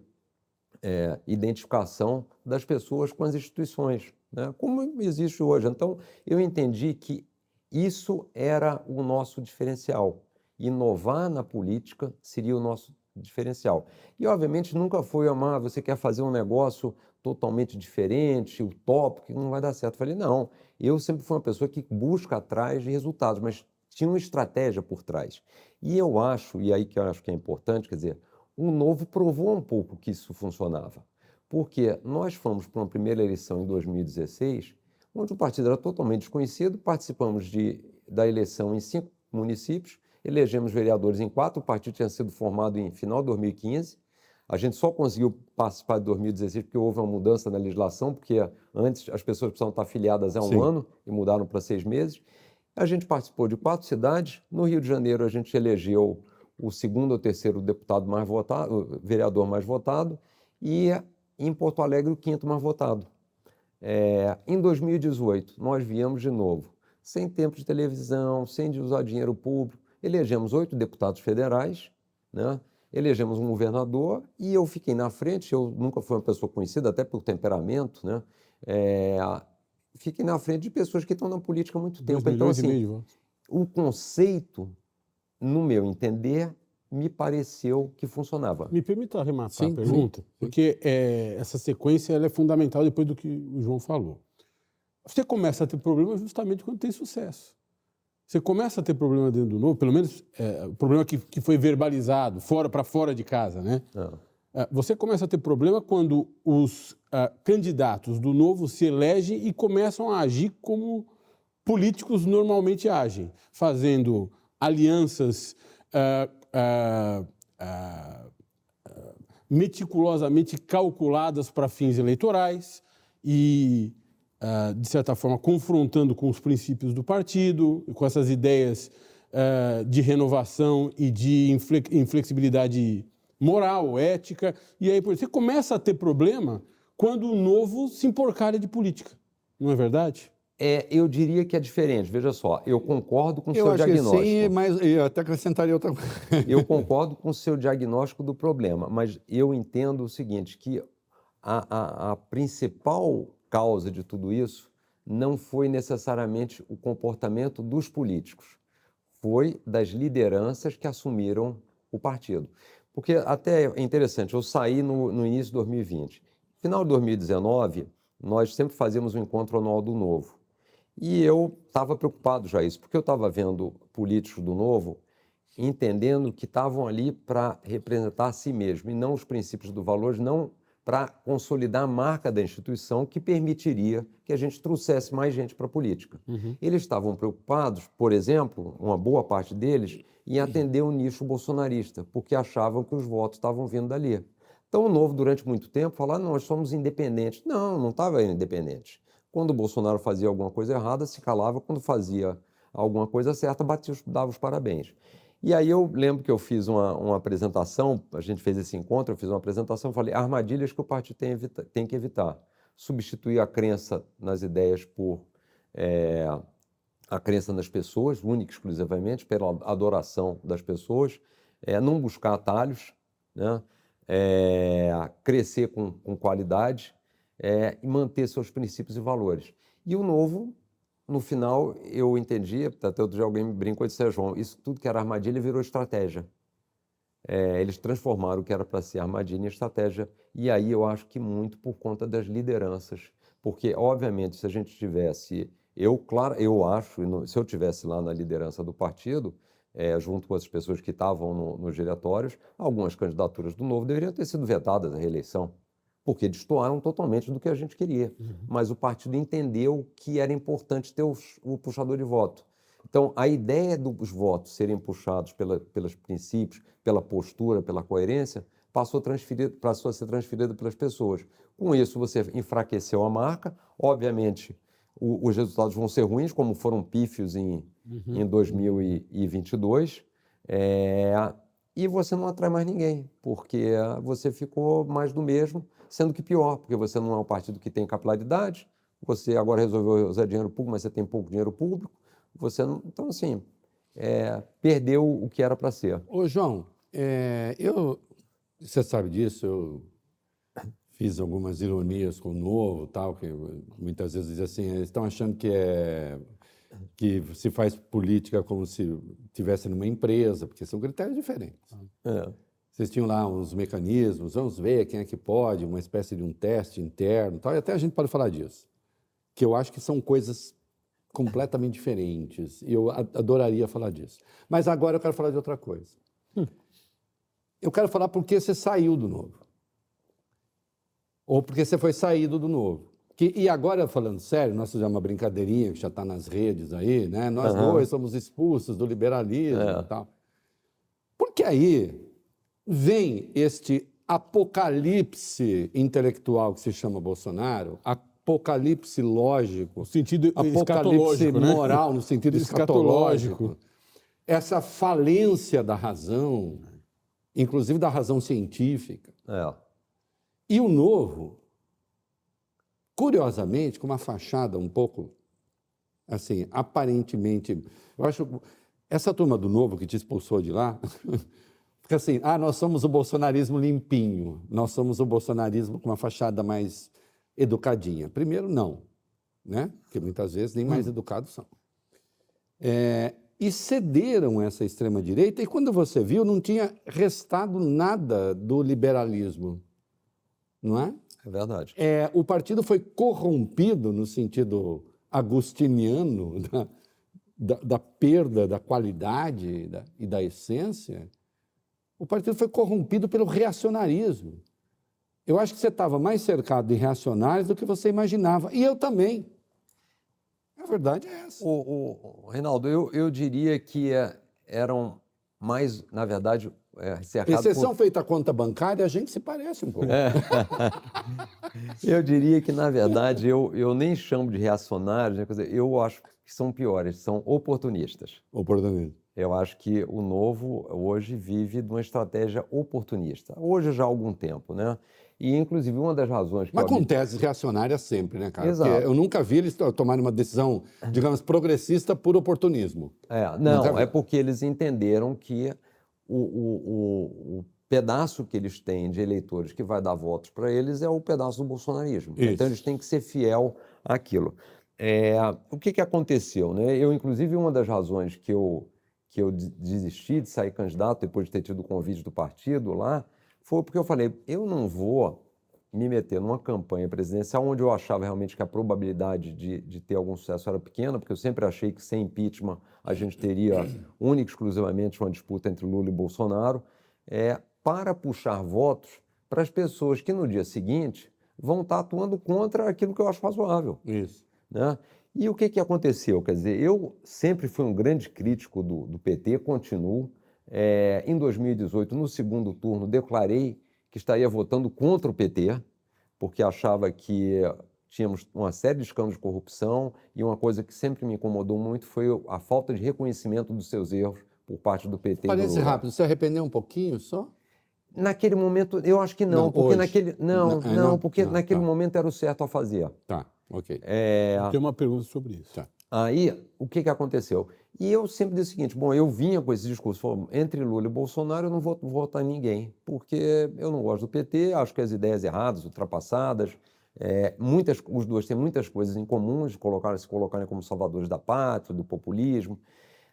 é, identificação das pessoas com as instituições, né? como existe hoje. Então, eu entendi que isso era o nosso diferencial. Inovar na política seria o nosso diferencial. E, obviamente, nunca foi, amar, você quer fazer um negócio totalmente diferente, utópico, que não vai dar certo. Eu falei, não, eu sempre fui uma pessoa que busca atrás de resultados, mas tinha uma estratégia por trás. E eu acho, e aí que eu acho que é importante, quer dizer, o Novo provou um pouco que isso funcionava. Porque nós fomos para uma primeira eleição em 2016, onde o partido era totalmente desconhecido, participamos de, da eleição em cinco municípios, elegemos vereadores em quatro, o partido tinha sido formado em final de 2015, a gente só conseguiu participar de 2016 porque houve uma mudança na legislação, porque antes as pessoas precisavam estar afiliadas há um Sim. ano e mudaram para seis meses. A gente participou de quatro cidades. No Rio de Janeiro, a gente elegeu o segundo ou terceiro deputado mais votado, vereador mais votado, e em Porto Alegre, o quinto mais votado. É, em 2018, nós viemos de novo, sem tempo de televisão, sem de usar dinheiro público, elegemos oito deputados federais, né? elegemos um governador e eu fiquei na frente. Eu nunca fui uma pessoa conhecida, até pelo temperamento, né? É, fiquei na frente de pessoas que estão na política há muito tempo. Então, assim, o conceito, no meu entender, me pareceu que funcionava. Me permita arrematar sim, a pergunta, sim. porque é, essa sequência é fundamental depois do que o João falou. Você começa a ter problema justamente quando tem sucesso. Você começa a ter problema dentro do novo, pelo menos é, o problema que, que foi verbalizado, fora para fora de casa, né? É. é. você começa a ter problema quando os uh, candidatos do novo se elegem e começam a agir como políticos normalmente agem, fazendo alianças uh, uh, meticulosamente calculadas para fins eleitorais e uh, de certa forma, confrontando com os princípios do partido, com essas ideias uh, de renovação e de inflexibilidade moral, ética. E aí você começa a ter problema quando o novo se emporcalha de política. Não é verdade? É, eu diria que é diferente. Veja só, eu concordo com o seu diagnóstico. sim, mas eu até acrescentaria outra coisa. eu concordo com o seu diagnóstico do problema, mas eu entendo o seguinte, que a, a, a principal causa de tudo isso não foi necessariamente o comportamento dos políticos, foi das lideranças que assumiram o partido. Porque até é interessante, eu saí no, no início de 2020. Final de 2019, nós sempre fazíamos um encontro anual do Novo. E eu estava preocupado já isso, porque eu estava vendo políticos do Novo entendendo que estavam ali para representar a si mesmo e não os princípios do valor, não para consolidar a marca da instituição que permitiria que a gente trouxesse mais gente para a política. Uhum. Eles estavam preocupados, por exemplo, uma boa parte deles, em atender o nicho bolsonarista, porque achavam que os votos estavam vindo dali. Então, o Novo, durante muito tempo, falava: nós somos independentes. Não, não estava independente. Quando o Bolsonaro fazia alguma coisa errada, se calava. Quando fazia alguma coisa certa, batia, dava os parabéns. E aí eu lembro que eu fiz uma, uma, apresentação, a gente fez esse encontro, eu fiz uma apresentação, falei armadilhas que o partido tem, evita, tem que evitar. Substituir a crença nas ideias por é, a crença nas pessoas, única e exclusivamente, pela adoração das pessoas, é, não buscar atalhos, né? É, crescer com, com qualidade é, e manter seus princípios e valores. E o novo no final eu entendi, até outro dia alguém me brincou e disse, João, isso tudo que era armadilha virou estratégia. É, eles transformaram o que era para ser armadilha em estratégia. E aí eu acho que muito por conta das lideranças. Porque, obviamente, se a gente tivesse. Eu, claro, eu acho, se eu tivesse lá na liderança do partido, é, junto com as pessoas que estavam no, nos diretórios, algumas candidaturas do Novo deveriam ter sido vetadas à reeleição porque destoaram totalmente do que a gente queria. Uhum. Mas o partido entendeu que era importante ter os, o puxador de voto. Então, a ideia dos votos serem puxados pela, pelos princípios, pela postura, pela coerência, passou a, passou a ser transferida pelas pessoas. Com isso, você enfraqueceu a marca. Obviamente, o, os resultados vão ser ruins, como foram pífios em, uhum. em 2022. É, e você não atrai mais ninguém, porque você ficou mais do mesmo sendo que pior, porque você não é um partido que tem capilaridade, você agora resolveu usar dinheiro público, mas você tem pouco dinheiro público, você não, então assim, é, perdeu o que era para ser. Ô João, é, eu, você sabe disso, eu fiz algumas ironias com o Novo, tal, que muitas vezes dizem assim, eles estão achando que é que se faz política como se tivesse numa empresa, porque são critérios diferentes. É. Vocês tinham lá uns mecanismos, vamos ver quem é que pode, uma espécie de um teste interno, tal, e até a gente pode falar disso. Que eu acho que são coisas completamente diferentes, e eu adoraria falar disso. Mas agora eu quero falar de outra coisa. Hum. Eu quero falar por que você saiu do novo. Ou porque você foi saído do novo. Que, e agora, falando sério, nós fizemos uma brincadeirinha que já está nas redes aí, né? Nós uhum. dois somos expulsos do liberalismo é. e tal. Porque aí vem este apocalipse intelectual que se chama Bolsonaro, apocalipse lógico, no sentido apocalipse né? moral, no sentido escatológico. escatológico, essa falência da razão, inclusive da razão científica. É. E o novo, curiosamente, com uma fachada um pouco assim, aparentemente, eu acho essa turma do novo que te expulsou de lá Porque assim, ah, nós somos o bolsonarismo limpinho, nós somos o bolsonarismo com uma fachada mais educadinha. Primeiro, não, né? Porque muitas vezes nem mais hum. educados são. É, e cederam essa extrema-direita, e quando você viu, não tinha restado nada do liberalismo, não é? É verdade. É, o partido foi corrompido no sentido agustiniano da, da, da perda da qualidade da, e da essência o partido foi corrompido pelo reacionarismo. Eu acho que você estava mais cercado de reacionários do que você imaginava. E eu também. A verdade é essa. O, o Reinaldo, eu, eu diria que é, eram mais, na verdade, é, cercados Exceção por... feita a conta bancária, a gente se parece um pouco. É. eu diria que, na verdade, eu, eu nem chamo de reacionários, né? eu acho que são piores, são oportunistas. Oportunistas. Eu acho que o novo hoje vive de uma estratégia oportunista. Hoje já há algum tempo, né? E, inclusive, uma das razões... Mas com teses reacionárias sempre, né, cara? Exato. Porque eu nunca vi eles tomarem uma decisão, digamos, progressista por oportunismo. É, não, é porque eles entenderam que o, o, o, o, pedaço que eles têm de eleitores que vai dar votos para eles é o pedaço do bolsonarismo. Isso. Então, eles têm que ser fiel àquilo. É, o que, que aconteceu? Né? Eu, inclusive, uma das razões que eu que eu desisti de sair candidato depois de ter tido o convite do partido lá, foi porque eu falei, eu não vou me meter numa campanha presidencial onde eu achava realmente que a probabilidade de, de ter algum sucesso era pequena, porque eu sempre achei que sem impeachment a gente teria única e exclusivamente uma disputa entre Lula e Bolsonaro, é, para puxar votos para as pessoas que no dia seguinte vão estar atuando contra aquilo que eu acho razoável. Isso. Né? E o que, que aconteceu? Quer dizer, eu sempre fui um grande crítico do, do PT, continuo. É, em 2018, no segundo turno, declarei que estaria votando contra o PT, porque achava que tínhamos uma série de escândalos de corrupção e uma coisa que sempre me incomodou muito foi a falta de reconhecimento dos seus erros por parte do PT. Parece rápido. Você arrependeu um pouquinho só? Naquele momento, eu acho que não, não porque hoje. naquele não, não, não, porque não, naquele tá. momento era o certo a fazer. Tá, ok. É... Tem uma pergunta sobre isso. Tá. Aí, o que, que aconteceu? E eu sempre disse o seguinte: bom, eu vinha com esse discurso, falou, entre Lula e Bolsonaro eu não vou votar em ninguém, porque eu não gosto do PT, acho que as ideias erradas, ultrapassadas, é, muitas, os dois têm muitas coisas em comum, de colocar, se colocarem como salvadores da pátria, do populismo.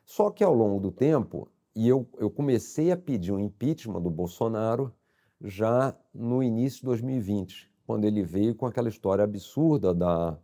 Só que ao longo do tempo, e eu, eu comecei a pedir o um impeachment do Bolsonaro já no início de 2020, quando ele veio com aquela história absurda da,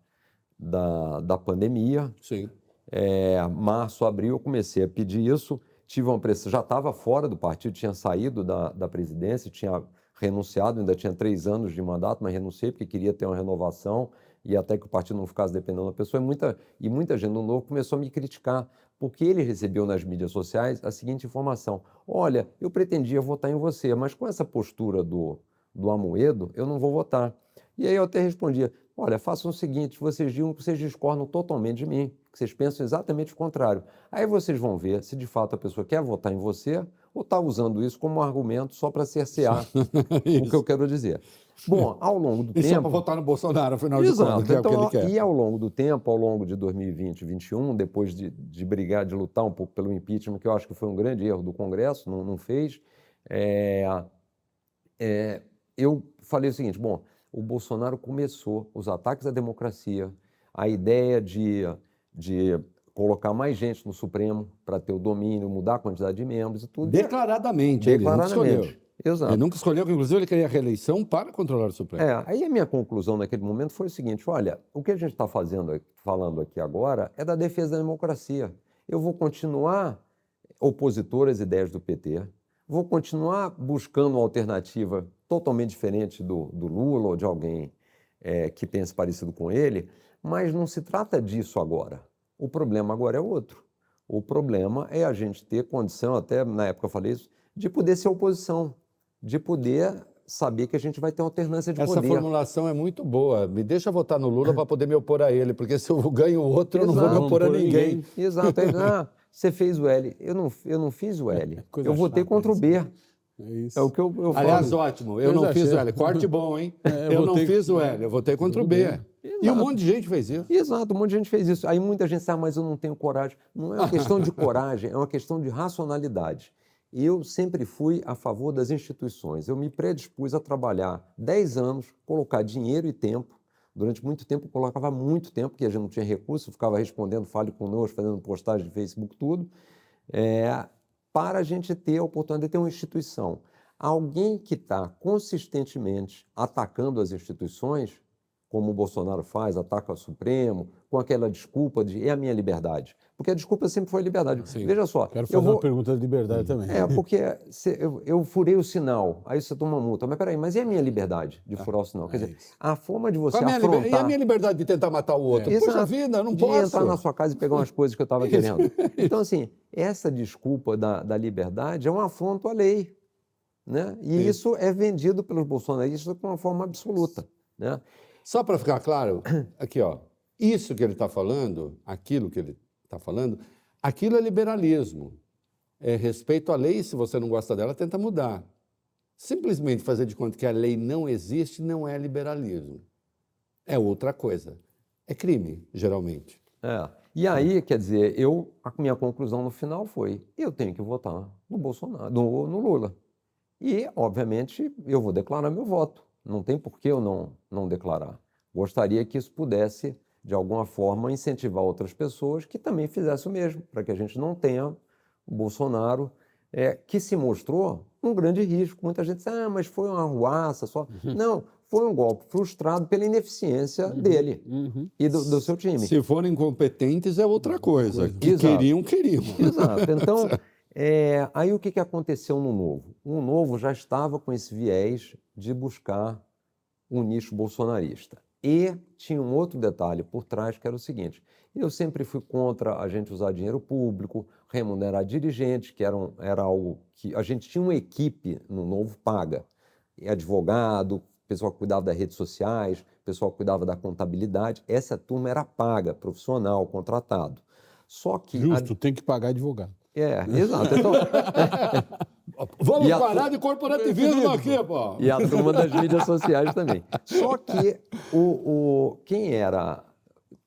da, da pandemia. Sim. É, março, abril, eu comecei a pedir isso. Tive uma pressão, já estava fora do partido, tinha saído da, da presidência, tinha renunciado, ainda tinha três anos de mandato, mas renunciei porque queria ter uma renovação e até que o partido não ficasse dependendo da pessoa. E muita, e muita gente no Novo começou a me criticar porque ele recebeu nas mídias sociais a seguinte informação: olha, eu pretendia votar em você, mas com essa postura do, do Amoedo, eu não vou votar. E aí eu até respondia: olha, façam o seguinte, vocês digam que vocês discordam totalmente de mim, que vocês pensam exatamente o contrário. Aí vocês vão ver se de fato a pessoa quer votar em você ou está usando isso como argumento só para cercear o que eu quero dizer. Bom, ao longo do e tempo. Só para votar no Bolsonaro, afinal Exato. de contas, então, é o que ele quer. E ao longo do tempo, ao longo de 2020 e 2021, depois de, de brigar, de lutar um pouco pelo impeachment, que eu acho que foi um grande erro do Congresso, não, não fez, é, é, eu falei o seguinte: bom, o Bolsonaro começou os ataques à democracia, a ideia de, de colocar mais gente no Supremo para ter o domínio, mudar a quantidade de membros e tudo. Declaradamente. Declaradamente. Ele Exato. Ele nunca escolheu, inclusive ele queria a reeleição para controlar o Supremo. É, aí a minha conclusão naquele momento foi o seguinte: olha, o que a gente está fazendo, falando aqui agora é da defesa da democracia. Eu vou continuar opositor às ideias do PT, vou continuar buscando uma alternativa totalmente diferente do, do Lula ou de alguém é, que tenha se parecido com ele, mas não se trata disso agora. O problema agora é outro. O problema é a gente ter condição, até na época eu falei isso, de poder ser oposição de poder saber que a gente vai ter alternância de Essa poder. Essa formulação é muito boa. Me deixa votar no Lula para poder me opor a ele, porque se eu ganho outro, Exato, eu não vou me opor a ninguém. ninguém. Exato. ah, você fez o L. Eu não, eu não fiz o L. Coisa eu votei contra o B. É, isso. é o que eu, eu Aliás, falo. ótimo. Eu Coisa não fiz o L. Corte bom, hein? É, eu, eu não fiz o L. Eu votei contra o B. Exato. E um monte de gente fez isso. Exato, um monte de gente fez isso. Aí muita gente sabe, mas eu não tenho coragem. Não é uma questão de coragem, é uma questão de racionalidade eu sempre fui a favor das instituições. Eu me predispus a trabalhar 10 anos, colocar dinheiro e tempo. Durante muito tempo, eu colocava muito tempo, porque a gente não tinha recurso, ficava respondendo, fale conosco, fazendo postagem de Facebook, tudo, é, para a gente ter a oportunidade de ter uma instituição. Alguém que está consistentemente atacando as instituições, como o Bolsonaro faz, ataca o Supremo, com aquela desculpa de é a minha liberdade. Porque a desculpa sempre foi a liberdade. Sim. Veja só. Quero fazer vou... uma pergunta de liberdade também. É, porque se, eu, eu, furei o sinal, aí você toma uma multa. Mas peraí, mas e a minha liberdade de ah, furar o sinal? Quer é dizer, a forma de você a afrontar... Liber... E a minha liberdade de tentar matar o outro? É. Poxa vida, não de posso. De entrar na sua casa e pegar umas coisas que eu estava querendo. Então, assim, essa desculpa da, da liberdade é um afronto à lei. Né? E isso. isso é vendido pelos bolsonaristas de uma forma absoluta. Né? Só para ficar claro, aqui, ó, isso que ele está falando, aquilo que ele está falando, aquilo é liberalismo. É respeito à lei, se você não gosta dela, tenta mudar. Simplesmente fazer de conta que a lei não existe não é liberalismo. É outra coisa. É crime, geralmente. É. E aí, quer dizer, eu, a minha conclusão no final foi: eu tenho que votar no Bolsonaro, no, no Lula. E, obviamente, eu vou declarar meu voto. Não tem por que eu não, não declarar. Gostaria que isso pudesse, de alguma forma, incentivar outras pessoas que também fizessem o mesmo, para que a gente não tenha o Bolsonaro, é, que se mostrou um grande risco. Muita gente diz, ah, mas foi uma ruaça só. Uhum. Não, foi um golpe frustrado pela ineficiência uhum. dele uhum. e do, do, seu time. Se forem incompetentes é outra coisa. Que queriam, queriam. Exato. Então, É, aí o que, que aconteceu no Novo? O Novo já estava com esse viés de buscar um nicho bolsonarista. E tinha um outro detalhe por trás que era o seguinte: eu sempre fui contra a gente usar dinheiro público, remunerar dirigentes, que eram, era algo que a gente tinha uma equipe no Novo paga, advogado, pessoal que cuidava das redes sociais, pessoal que cuidava da contabilidade. Essa turma era paga, profissional, contratado. Só que. Justo, a... tem que pagar advogado. É, exato. Então... Vamos parar a... de corporativismo aqui, pô. E a turma das mídias sociais também. Só que o, o, quem era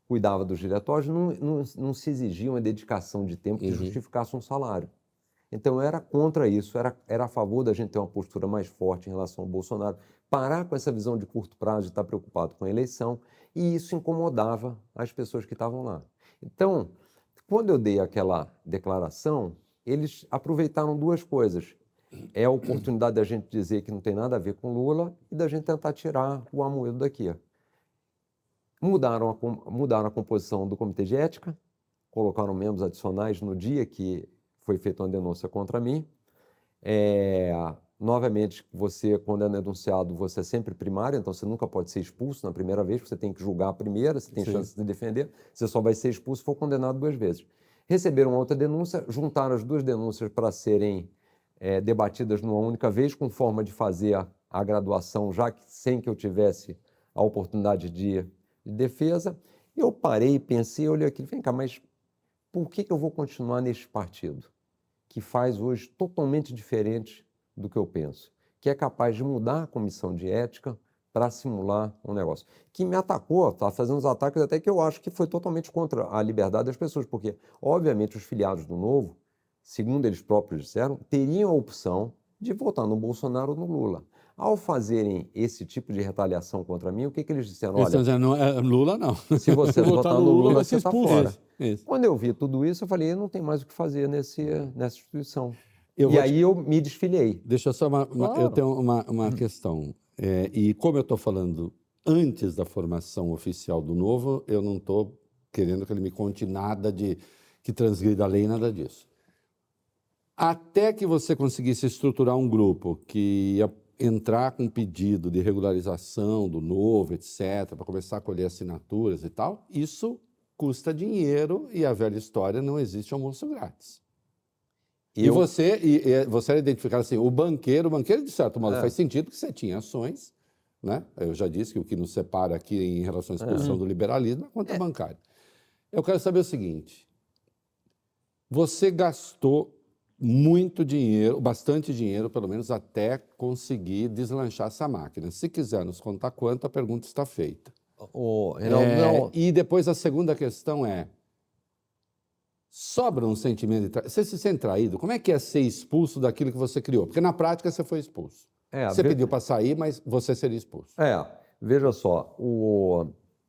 cuidava dos diretórios não, não, não se exigia uma dedicação de tempo que uhum. justificasse um salário. Então, eu era contra isso, era, era a favor da gente ter uma postura mais forte em relação ao Bolsonaro, parar com essa visão de curto prazo de estar preocupado com a eleição, e isso incomodava as pessoas que estavam lá. Então, quando eu dei aquela declaração, eles aproveitaram duas coisas. É a oportunidade da gente dizer que não tem nada a ver com Lula e da gente tentar tirar o Amoedo daqui. Mudaram a, mudaram a composição do Comitê de Ética, colocaram membros adicionais no dia que foi feita uma denúncia contra mim. É, novamente, você, quando é denunciado, você é sempre primário, então você nunca pode ser expulso na primeira vez, você tem que julgar a primeira, você tem Sim. chance de defender, você só vai ser expulso se for condenado duas vezes. Receberam outra denúncia, juntaram as duas denúncias para serem é, debatidas numa única vez, com forma de fazer a, a graduação, já que sem que eu tivesse a oportunidade de, de defesa. Eu parei, pensei, olhei aquilo, vem cá, mas por que, que eu vou continuar neste partido, que faz hoje totalmente diferente do que eu penso, que é capaz de mudar a comissão de ética para simular um negócio. Que me atacou, está fazendo uns ataques até que eu acho que foi totalmente contra a liberdade das pessoas, porque, obviamente, os filiados do Novo, segundo eles próprios disseram, teriam a opção de votar no Bolsonaro ou no Lula. Ao fazerem esse tipo de retaliação contra mim, o que, que eles disseram? Eles Olha, dizendo, não, é, Lula não. Se você votar no Lula, Lula você está fora. Isso. Quando eu vi tudo isso, eu falei, não tem mais o que fazer nesse, nessa instituição. Eu e aí te... eu me desfilei. Deixa eu só uma, uma claro. eu tenho uma, uma hum. questão. É, e como eu estou falando antes da formação oficial do novo, eu não estou querendo que ele me conte nada de que transgrida a lei, nada disso. Até que você conseguisse estruturar um grupo que ia entrar com pedido de regularização do novo, etc., para começar a colher assinaturas e tal, isso custa dinheiro e a velha história não existe almoço grátis. E, eu... você, e, e, você era identificado assim, o banqueiro, o banqueiro, de certo modo, é. faz sentido que você tinha ações, né? Eu já disse que o que nos separa aqui em relação à exposição uhum. do liberalismo é a conta é. bancária. Eu quero saber o seguinte: você gastou muito dinheiro, bastante dinheiro, pelo menos até conseguir deslanchar essa máquina. Se quiser nos contar quanto, a pergunta está feita. O, Reinaldo, é, e depois a segunda questão é: sobra um sentimento de tra... Você se sente traído? Como é que é ser expulso daquilo que você criou? Porque na prática você foi expulso. É, você ve... pediu para sair, mas você seria expulso. É, veja só, o...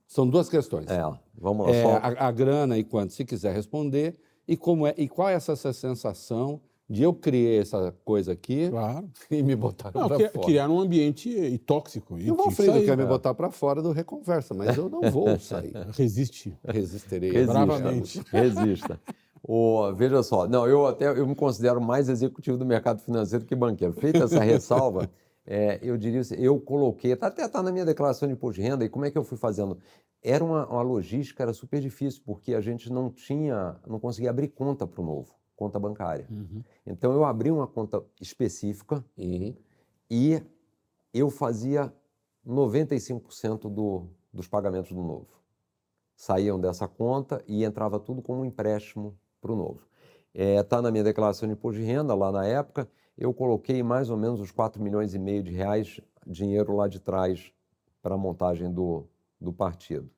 São duas questões. É, vamos lá. É, só... a, a, grana e quanto, se quiser responder, e, como é, e qual é essa, sensação de eu criei essa coisa aqui claro. e me botaram para fora. Criar um ambiente tóxico. E o Valfrido quer me botar para fora do Reconversa, mas eu não vou sair. Resiste. Resistirei. Resista, bravamente. Resista. O, veja só, não, eu até eu me considero mais executivo do mercado financeiro que banqueiro. Feita essa ressalva, é, eu diria assim, eu coloquei, tá, até está na minha declaração de imposto de renda, e como é que eu fui fazendo? Era uma, uma logística, era super difícil, porque a gente não tinha, não conseguia abrir conta para o novo conta bancária. Uhum. Então eu abri uma conta específica uhum. e eu fazia 95% do, dos pagamentos do novo. Saíam dessa conta e entrava tudo como um empréstimo para o novo. Está é, tá na minha declaração de imposto de renda, lá na época, eu coloquei mais ou menos os 4 milhões e meio de reais dinheiro lá de trás para a montagem do, do partido.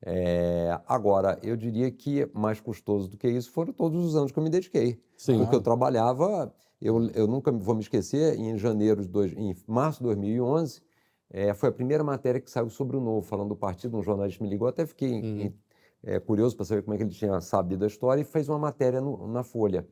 É, agora, eu diria que mais custoso do que isso foram todos os anos que eu me dediquei. Sim. Porque eu trabalhava, eu, eu nunca vou me esquecer, em janeiro de dois, em março de 2011, é, foi a primeira matéria que saiu sobre o Novo, falando do partido, um jornalista me ligou, até fiquei uhum. em, é, curioso para saber como é que ele tinha sabido a história e fez uma matéria no, na Folha.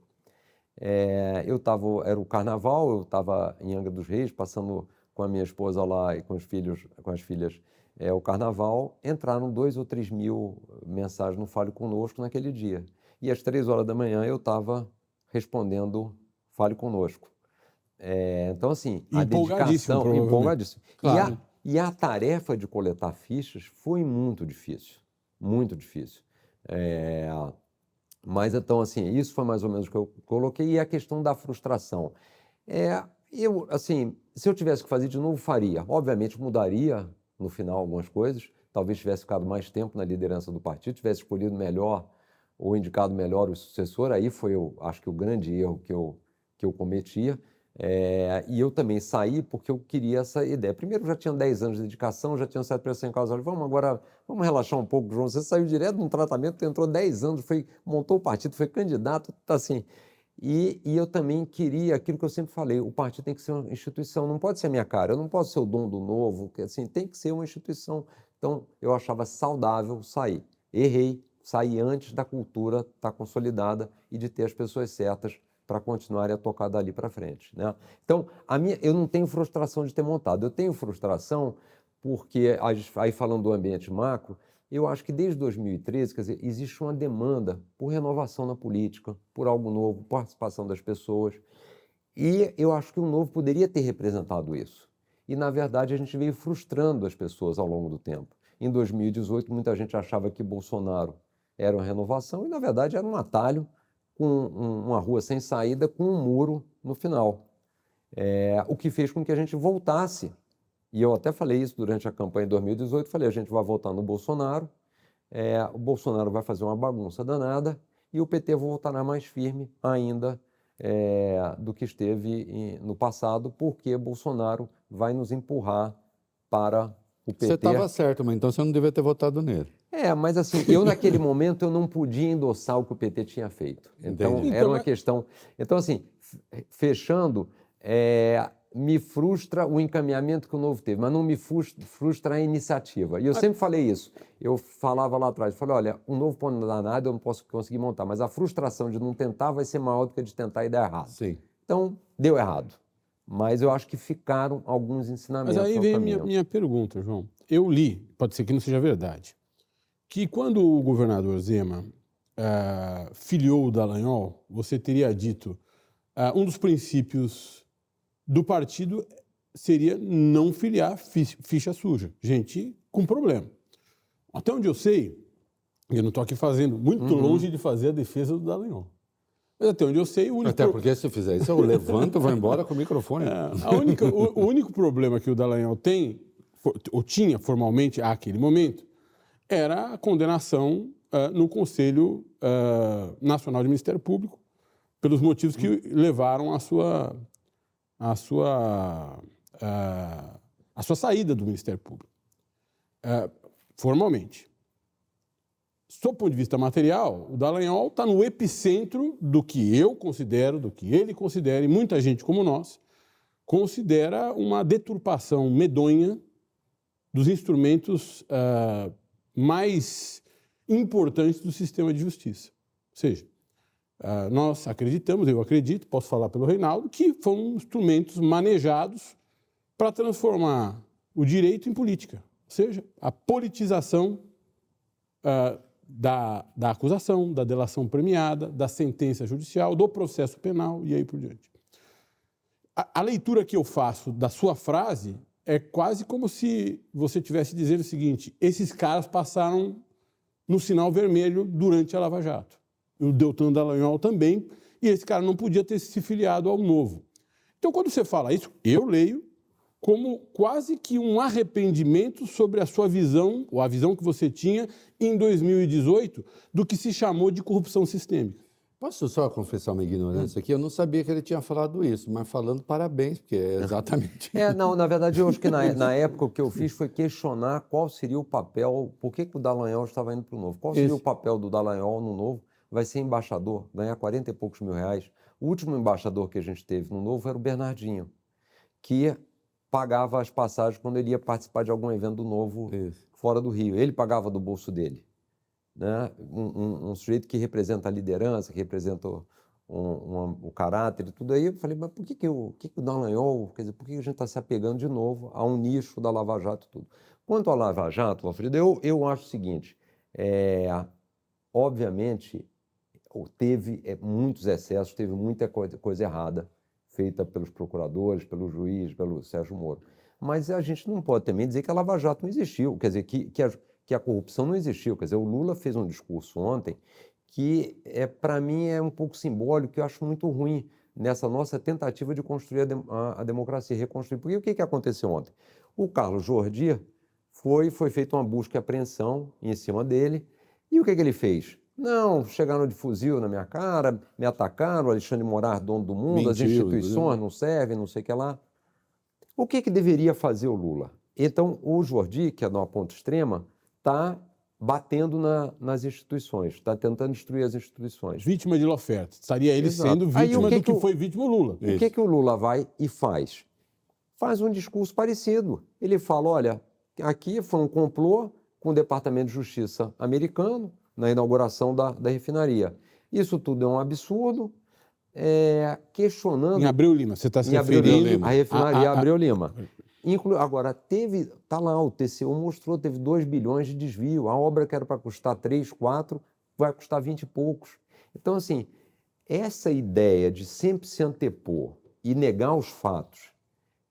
É, eu estava, era o carnaval, eu estava em Angra dos Reis, passando com a minha esposa lá e com os filhos, com as filhas é, o carnaval, entraram dois ou três mil mensagens no Fale Conosco naquele dia. E às três horas da manhã eu estava respondendo fale conosco. É, então, assim, a dedicação... Empolgadíssimo. Claro. E, a, e a tarefa de coletar fichas foi muito difícil, muito difícil. É, mas, então, assim, isso foi mais ou menos o que eu coloquei. E a questão da frustração. É, eu, assim, se eu tivesse que fazer de novo, faria. Obviamente, mudaria no final algumas coisas. Talvez tivesse ficado mais tempo na liderança do partido, tivesse escolhido melhor ou indicado melhor o sucessor. Aí foi, eu acho que, o grande erro que eu, que eu cometia. É, e eu também saí porque eu queria essa ideia. Primeiro, já tinha 10 anos de dedicação, já tinha certa pressão em casa. Vamos agora, vamos relaxar um pouco, João. Você saiu direto de um tratamento, entrou 10 anos, foi, montou o partido, foi candidato, tá assim. E, e, eu também queria aquilo que eu sempre falei: o partido tem que ser uma instituição, não pode ser a minha cara, eu não posso ser o dono do novo, assim, tem que ser uma instituição. Então, eu achava saudável sair. Errei, sair antes da cultura estar tá consolidada e de ter as pessoas certas para continuarem a tocar dali para frente. Né? Então, a minha, eu não tenho frustração de ter montado, eu tenho frustração porque, aí falando do ambiente macro, eu acho que desde 2013, quer dizer, existe uma demanda por renovação na política, por algo novo, participação das pessoas, e eu acho que o novo poderia ter representado isso. E, na verdade, a gente veio frustrando as pessoas ao longo do tempo. Em 2018, muita gente achava que Bolsonaro era uma renovação, e, na verdade, era um atalho com uma rua sem saída, com um muro no final. É, o que fez com que a gente voltasse. E eu até falei isso durante a campanha de 2018, falei, a gente vai votar no Bolsonaro, é, o Bolsonaro vai fazer uma bagunça danada e o PT voltará mais firme ainda é, do que esteve no passado, porque Bolsonaro vai nos empurrar para o PT. Você estava certo, mas então você não devia ter votado nele. É, mas assim, eu naquele momento eu não podia endossar o que o PT tinha feito. Então, Entendi. era uma então, questão. Então, assim, fechando, é, me frustra o encaminhamento que o Novo teve, mas não me frustra a iniciativa. E eu sempre falei isso. Eu falava lá atrás, falei, olha, o Novo dar nada, eu não posso conseguir montar, mas a frustração de não tentar vai ser maior do que a de tentar e dar errado. Sim. Então, deu errado. Mas eu acho que ficaram alguns ensinamentos. Mas aí vem a minha, minha pergunta, João. Eu li, pode ser que não seja verdade, que quando o governador Zema uh, filiou o Dallagnol, você teria dito uh, um dos princípios do partido seria não filiar ficha suja, gente com problema. Até onde eu sei, eu não estou aqui fazendo, muito uhum. longe de fazer a defesa do Dallagnol. Mas até onde eu sei, o único... Até porque se eu fizer isso, eu levanto e vou embora com o microfone. É, única, o, o, único problema que o Dallagnol tem, ou tinha formalmente àquele momento, era a condenação uh, no Conselho uh, Nacional de Ministério Público, pelos motivos que levaram à sua, à sua, uh, sua saída do Ministério Público, formalmente. Do ponto de vista material, o Dallagnol está no epicentro do que eu considero, do que ele considera, e muita gente como nós, considera uma deturpação medonha dos instrumentos uh, mais importantes do sistema de justiça. Ou seja, ah, nós acreditamos, eu acredito, posso falar pelo Reinaldo, que foram instrumentos manejados para transformar o direito em política. Ou seja, a politização uh, da, da acusação, da delação premiada, da sentença judicial, do processo penal e aí por diante. A, a leitura que eu faço da sua frase é quase como se você tivesse dizendo o seguinte: esses caras passaram no sinal vermelho durante a Lava Jato. O Deltan Dallagnol também, e esse cara não podia ter se filiado ao novo. Então, quando você fala isso, eu leio como quase que um arrependimento sobre a sua visão, ou a visão que você tinha em 2018, do que se chamou de corrupção sistêmica. Posso só confessar uma ignorância aqui? Eu não sabia que ele tinha falado isso, mas falando parabéns, porque é exatamente. É, não, na verdade, eu acho que na, na época o que eu fiz foi questionar qual seria o papel, por que, que o Dallagnol estava indo para o Novo? Qual seria isso. o papel do Dallagnol no Novo? Vai ser embaixador, ganhar 40 e poucos mil reais. O último embaixador que a gente teve no Novo era o Bernardinho, que pagava as passagens quando ele ia participar de algum evento do Novo isso. fora do Rio. Ele pagava do bolso dele né? Um, um, um, sujeito que representa a liderança, que representa o, um, o caráter e tudo aí. Eu falei, mas por que, que, o, que, que o Dallagnol, quer dizer, por que a gente está se apegando de novo a um nicho da Lava Jato e tudo? Quanto à Lava Jato, Alfredo, eu, eu acho o seguinte, é, obviamente, teve é, muitos excessos, teve muita coisa, coisa errada feita pelos procuradores, pelo juiz, pelo Sérgio Moro. Mas a gente não pode também dizer que a Lava Jato não existiu, quer dizer, que, que, a, que a corrupção não existiu. Quer dizer, o Lula fez um discurso ontem que, é, para mim, é um pouco simbólico, que eu acho muito ruim nessa nossa tentativa de construir a, de, a, a democracia, reconstruir. Porque o que, que aconteceu ontem? O Carlos Jordi foi, foi feita uma busca e apreensão em cima dele, e o que, que ele fez? Não, chegaram de fuzil na minha cara, me atacaram, Alexandre Morar, dono do mundo, Mentiu, as instituições né? não servem, não sei o que lá. O que, que deveria fazer o Lula? Então, o Jordi, que é de uma ponta extrema, está batendo na, nas instituições, está tentando destruir as instituições. Vítima de oferta. Estaria ele Exato. sendo vítima que do que, que, foi vítima o Lula. O que, que o Lula vai e faz? Faz um discurso parecido. Ele fala, olha, aqui foi um complô com o Departamento de Justiça americano, na inauguração da, da refinaria. Isso tudo é um absurdo, é, questionando... Em Abreu Lima, você está se referindo... A refinaria a, a, a... Abreu Lima. Inclu... Agora, teve, está lá, o TCU mostrou, teve 2 bilhões de desvio. A obra que era para custar 3, 4, vai custar 20 e poucos. Então, assim, essa ideia de sempre se antepor e negar os fatos,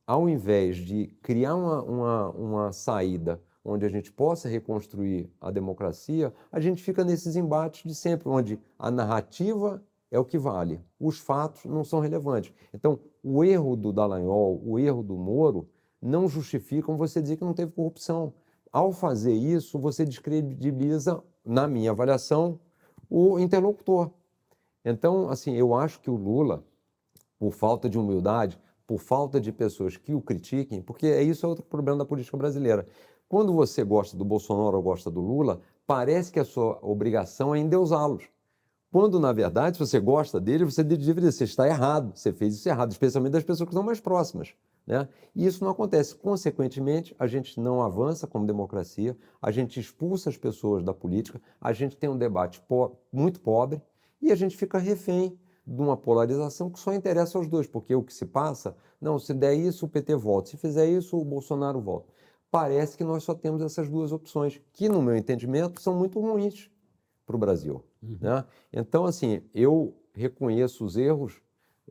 ao invés de criar uma, uma, uma saída onde a gente possa reconstruir a democracia, a gente fica nesses embates de sempre, onde a narrativa é o que vale, os fatos não são relevantes. Então, o erro do Dallagnol, o erro do Moro, não justificam você dizer que não teve corrupção. Ao fazer isso, você descredibiliza, na minha avaliação, o interlocutor. Então, assim, eu acho que o Lula, por falta de humildade, por falta de pessoas que o critiquem, porque é isso é outro problema da política brasileira. Quando você gosta do Bolsonaro ou gosta do Lula, parece que a sua obrigação é endeusá-los. Quando, na verdade, se você gosta dele, você deveria dizer, você está errado, você fez isso errado, especialmente das pessoas que estão mais próximas. Né? E isso não acontece. Consequentemente, a gente não avança como democracia, a gente expulsa as pessoas da política, a gente tem um debate po muito pobre e a gente fica refém de uma polarização que só interessa aos dois, porque o que se passa, não, se der isso, o PT volta, se fizer isso, o Bolsonaro volta parece que nós só temos essas duas opções, que, no meu entendimento, são muito ruins para o Brasil. Uhum. Né? Então, assim, eu reconheço os erros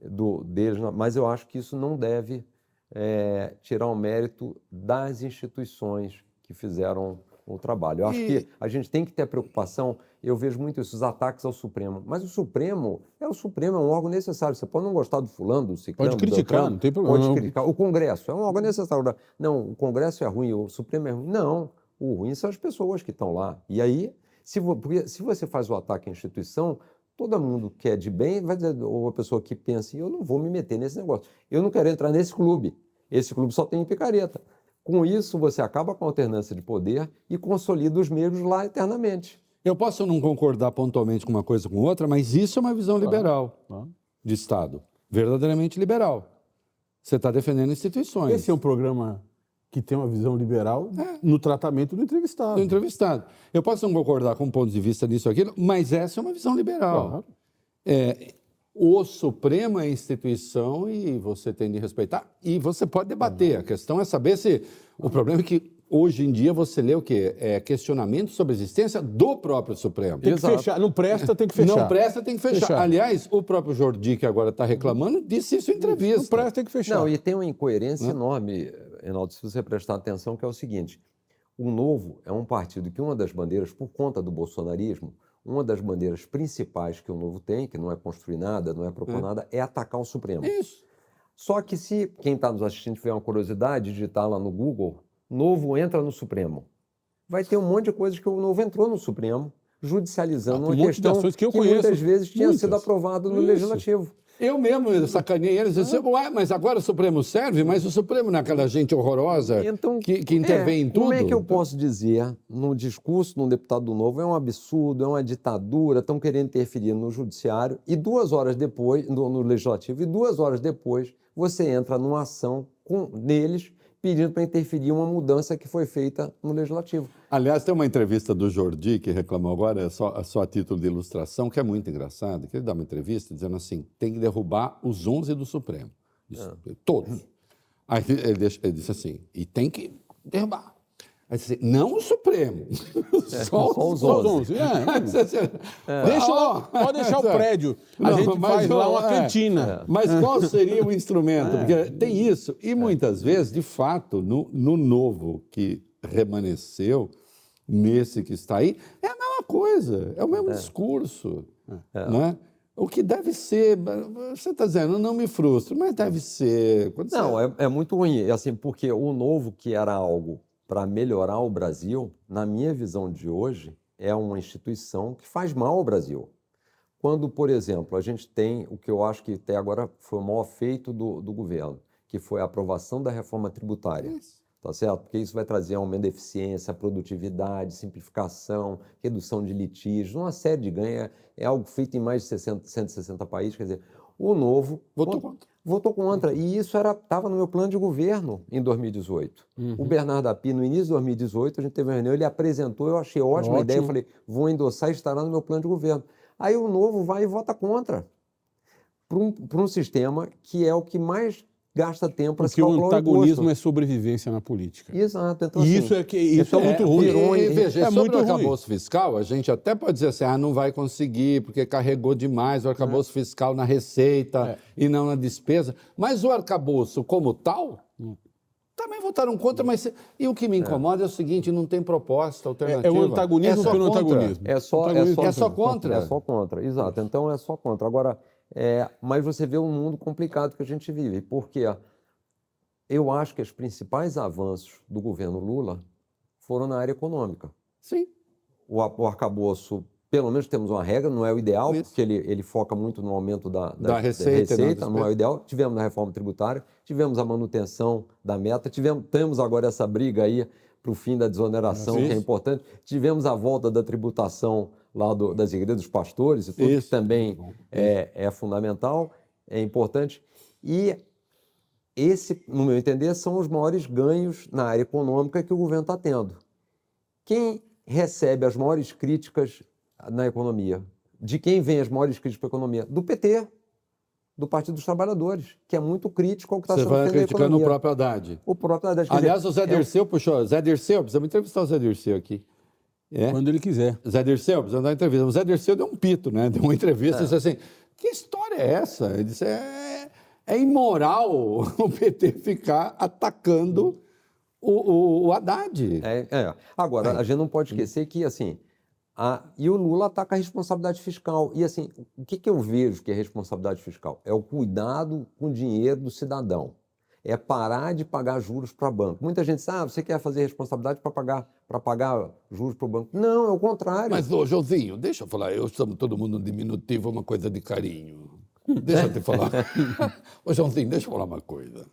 do, deles, mas eu acho que isso não deve é, tirar o mérito das instituições que fizeram o trabalho. Eu acho e... que a gente tem que ter preocupação. Eu vejo muito isso, os ataques ao Supremo. Mas o Supremo é o Supremo, é um órgão necessário. Você pode não gostar do fulano, do ciclano, Pode criticar, não tem problema. Pode criticar. O Congresso é um órgão necessário. Não, o Congresso é ruim, o Supremo é ruim. Não, o ruim são as pessoas que estão lá. E aí, se, porque se você faz o ataque à instituição, todo mundo que é de bem vai dizer, ou a pessoa que pensa, eu não vou me meter nesse negócio. Eu não quero entrar nesse clube. Esse clube só tem picareta. Com isso, você acaba com a alternância de poder e consolida os mesmos lá eternamente. Eu posso não concordar pontualmente com uma coisa com outra, mas isso é uma visão liberal de Estado, verdadeiramente liberal. Você está defendendo instituições. Esse é um programa que tem uma visão liberal é. no tratamento do entrevistado. Do entrevistado. Eu posso não concordar com um ponto de vista disso ou aquilo, mas essa é uma visão liberal. Claro. É, o Supremo é instituição e você tem de respeitar. E você pode debater. A questão é saber se. O problema é que hoje em dia você lê o quê? É questionamento sobre a existência do próprio Supremo. Tem Exato. que fechar. Não presta, tem que fechar. Não presta, tem que fechar. fechar. Aliás, o próprio Jordi, que agora está reclamando, disse isso em entrevista. Não presta, tem que fechar. Não, e tem uma incoerência enorme, Reinaldo, se você prestar atenção, que é o seguinte. O Novo é um partido que uma das bandeiras, por conta do bolsonarismo, uma das bandeiras principais que o Novo tem, que não é construir nada, não é propor é. nada, é atacar o Supremo. Isso. Só que se quem está nos assistindo tiver uma curiosidade, digitar lá no Google, Novo entra no Supremo. Vai ter um monte de coisas que o Novo entrou no Supremo, judicializando ah, uma questão que, que muitas vezes tinha muitas. sido aprovada no Isso. Legislativo. Eu mesmo sacaneei eles. Eu disse, Ué, mas agora o Supremo serve? Mas o Supremo não é aquela gente horrorosa então, que, que intervém é, em tudo? Como é que eu posso dizer, num discurso de um deputado do Novo, é um absurdo, é uma ditadura, estão querendo interferir no judiciário, e duas horas depois, no, no legislativo, e duas horas depois, você entra numa ação com neles pedindo para interferir uma mudança que foi feita no Legislativo. Aliás, tem uma entrevista do Jordi, que reclamou agora, é só, só a título de ilustração, que é muito engraçado, que ele dá uma entrevista dizendo assim, tem que derrubar os 11 do Supremo. É. Todos. Aí ele, deixa, ele disse assim, e tem que derrubar. Não o Supremo, É, só, só os Só os 11. 11. É, Você- Deixa lá, pode deixar o prédio. A Não, gente faz lá uma é. cantina. Mas qual seria o instrumento? Porque tem isso. E muitas vezes, de fato, no, no novo que remanesceu, nesse que está aí, é a mesma coisa, é o mesmo discurso. Né? O que deve ser, você está dizendo, não me frustro, mas deve ser. Quando você- Não, é, é muito ruim, é assim, porque o novo que era algo para melhorar o Brasil, na minha visão de hoje, é uma instituição que faz mal ao Brasil. Quando, por exemplo, a gente tem o que eu acho que até agora foi o maior feito do, do governo, que foi a aprovação da reforma tributária. Tá certo? Porque isso vai trazer aumento da eficiência, produtividade, simplificação, redução de litígios, uma série de ganhos. É algo feito em mais de 60, 160 países. Quer dizer, o novo Votou con- contra. votou contra. E isso estava no meu plano de governo em 2018. O Bernardo Api, no início de 2018, a gente teve uma reunião, ele apresentou, eu achei ótima a ideia, eu Ótimo. falei, vou endossar e estará no meu plano de governo. Aí o novo vai e vota contra. Para um, pra um sistema que é o que mais gasta tempo para se Porque o calcular antagonismo é sobrevivência na política. Exato. Então, E assim, isso é que isso é, é- muito ruim. virou- E, veja, é sobre muito o ruim. arcabouço fiscal, a gente até pode dizer assim, ah, não vai conseguir, porque carregou demais o arcabouço fiscal na receita É. e não na despesa. Mas o arcabouço como tal, Hum. também votaram contra, mas... E o que me incomoda é, o seguinte, não tem proposta É, alternativa. é o antagonismo pelo antagonismo. É só, é Antagonismo só, É só contra. É só contra, exato. Então é só contra. Agora, é, mas você vê o mundo complicado que a gente vive. Porque eu acho que os principais avanços do governo Lula foram na área econômica. Sim. O, a- o arcabouço, pelo menos temos uma regra, não é o ideal, Isso. porque ele, ele foca muito no aumento da, Da receita e não da não é o ideal. Tivemos na reforma tributária, tivemos a manutenção da meta, tivemos, temos agora essa briga aí para o fim da desoneração, que é importante. Tivemos a volta da tributação lá do- das igrejas dos pastores e tudo, Isso. que também é, é fundamental, é importante. E esse, no meu entender, são os maiores ganhos na área econômica que o governo está tendo. Quem recebe as maiores críticas na economia? De quem vem as maiores críticas para a economia? Do PT, do Partido dos Trabalhadores, que é muito crítico ao que está Você sendo vai feito na criticando o próprio Haddad. O próprio Haddad. Aliás, dizer, o Zé é Dirceu puxou. Zé Dirceu, precisamos entrevistar o Zé Dirceu aqui. É? Quando ele quiser. Zé Dirceu, precisamos dar uma entrevista. O Zé Dirceu deu um pito, né? Deu uma entrevista e disse assim: que história é essa? Ele disse: é, é imoral o PT ficar atacando o, o, o Haddad. É, é. Agora, a gente não pode esquecer que, assim, a- e o Lula ataca a responsabilidade fiscal. E, assim, o que, que eu vejo que é responsabilidade fiscal? É o cuidado com o dinheiro do cidadão. É parar de pagar juros para banco. Muita gente diz, ah, você quer fazer responsabilidade para pagar, para pagar juros para o banco. Não, é o contrário. Mas, ô, Joãozinho, deixa eu falar, eu chamo todo mundo diminutivo, uma coisa de carinho. Deixa eu te falar. ô, Joãozinho, deixa eu falar uma coisa.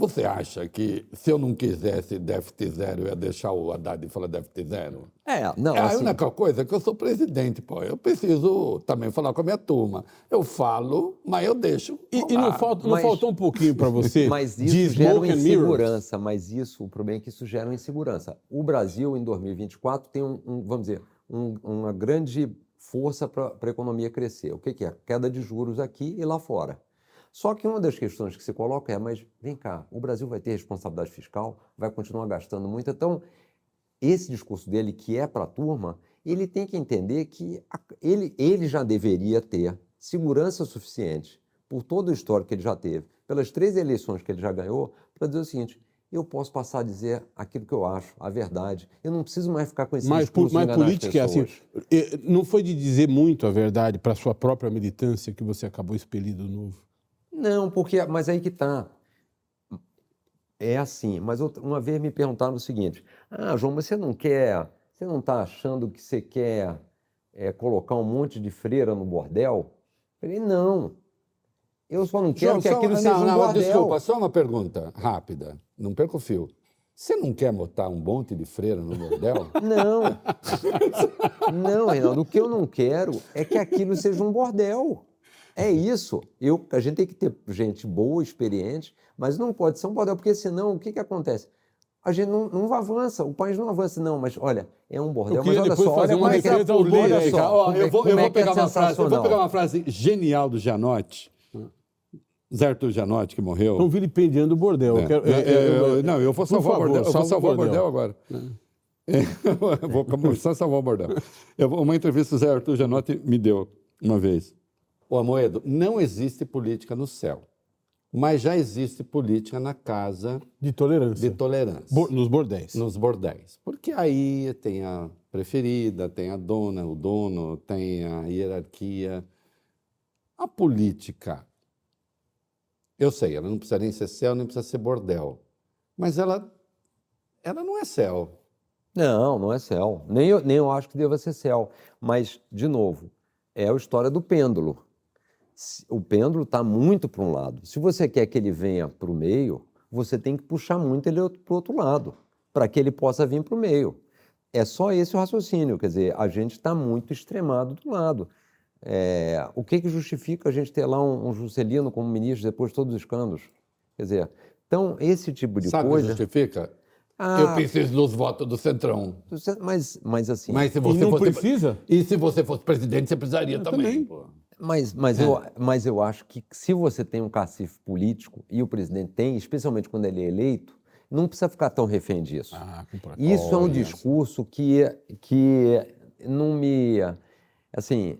Você acha que se eu não quisesse déficit zero, eu ia deixar o Haddad falar déficit zero? É, não, É a assim, única coisa que eu sou presidente, pô. Eu preciso também falar com a minha turma. Eu falo, mas eu deixo. E, e não, falta, não Mas- faltou um pouquinho para você Mas de isso gera and mirrors? insegurança, mas isso, o problema é que isso gera uma insegurança. O Brasil, em 2024, tem um, um, vamos dizer, um- uma grande força para a economia crescer. O que, que é? Queda de juros aqui e lá fora. Só que uma das questões que se coloca é, mas vem cá, o Brasil vai ter responsabilidade fiscal, vai continuar gastando muito. Então, esse discurso dele, que é para a turma, ele tem que entender que a- ele, ele já deveria ter segurança suficiente, por todo o histórico que ele já teve, pelas três eleições que ele já ganhou, para dizer o seguinte: eu posso passar a dizer aquilo que eu acho, a verdade. Eu não preciso mais ficar com esse Mas, discurso mas política é assim. Não foi de dizer muito a verdade para sua própria militância que você acabou expelido do novo. Não, porque, mas aí que está. É assim, mas uma vez me perguntaram o seguinte: Ah, João, mas você não quer, você não está achando que você quer é, colocar um monte de freira no bordel? Eu falei, não. Eu só não quero João, que só- aquilo não, seja um não, bordel. Desculpa, só uma pergunta rápida. Não perca o fio. Você não quer botar um monte de freira no bordel? Não. Não, Reinaldo, o que eu não quero é que aquilo seja um bordel. É isso. Eu, a gente tem que ter gente boa, experiente, mas não pode ser um bordel, porque senão o que, que acontece? A gente não, não avança, o país não avança, não, mas olha, é um bordel, Eu mas olha depois só, fazer olha uma como é que é defesa ao Lula Olha só, ó, é- eu vou, eu vou que é pegar uma frase, eu vou pegar uma frase genial do Janotti. Zé Arthur Janotti, que morreu. Estão vilipendiando o bordel. É. Eu quero- É, é, é, eu- não, eu vou salvar o favor, bordel. Eu vou salva o salvar o bordel. agora. É, vou começar a salvar o bordel. Uma entrevista que o Zé Arthur Janotti me deu uma vez. Ô Amoedo, não existe política no céu, mas já existe política na casa de tolerância. de tolerância. Bo- nos bordéis. nos bordéis. Porque aí tem a preferida, tem a dona, o dono, tem a hierarquia. A política, eu sei, ela não precisa nem ser céu, nem precisa ser bordel. Mas ela, ela não é céu. Não, não é céu. Nem eu, nem eu acho que deva ser céu. Mas, de novo, é a história do pêndulo. O pêndulo está muito para um lado. Se você quer que ele venha para o meio, você tem que puxar muito ele para o outro lado, para que ele possa vir para o meio. É só esse o raciocínio. Quer dizer, a gente está muito extremado do lado. É, o que, que justifica a gente ter lá um, um Juscelino como ministro depois de todos os escândalos? Quer dizer, então, esse tipo de Sabe o que coisa. justifica? Ah, Eu preciso dos votos do Centrão. Mas, mas assim. Mas se E você não fosse, precisa? E se você fosse presidente, você precisaria também. também. Mas, mas, eu, mas eu acho que se você tem um cacife político, e o presidente tem, especialmente quando ele é eleito, não precisa ficar tão refém disso. Ah. Isso é um discurso que, que não me. Assim.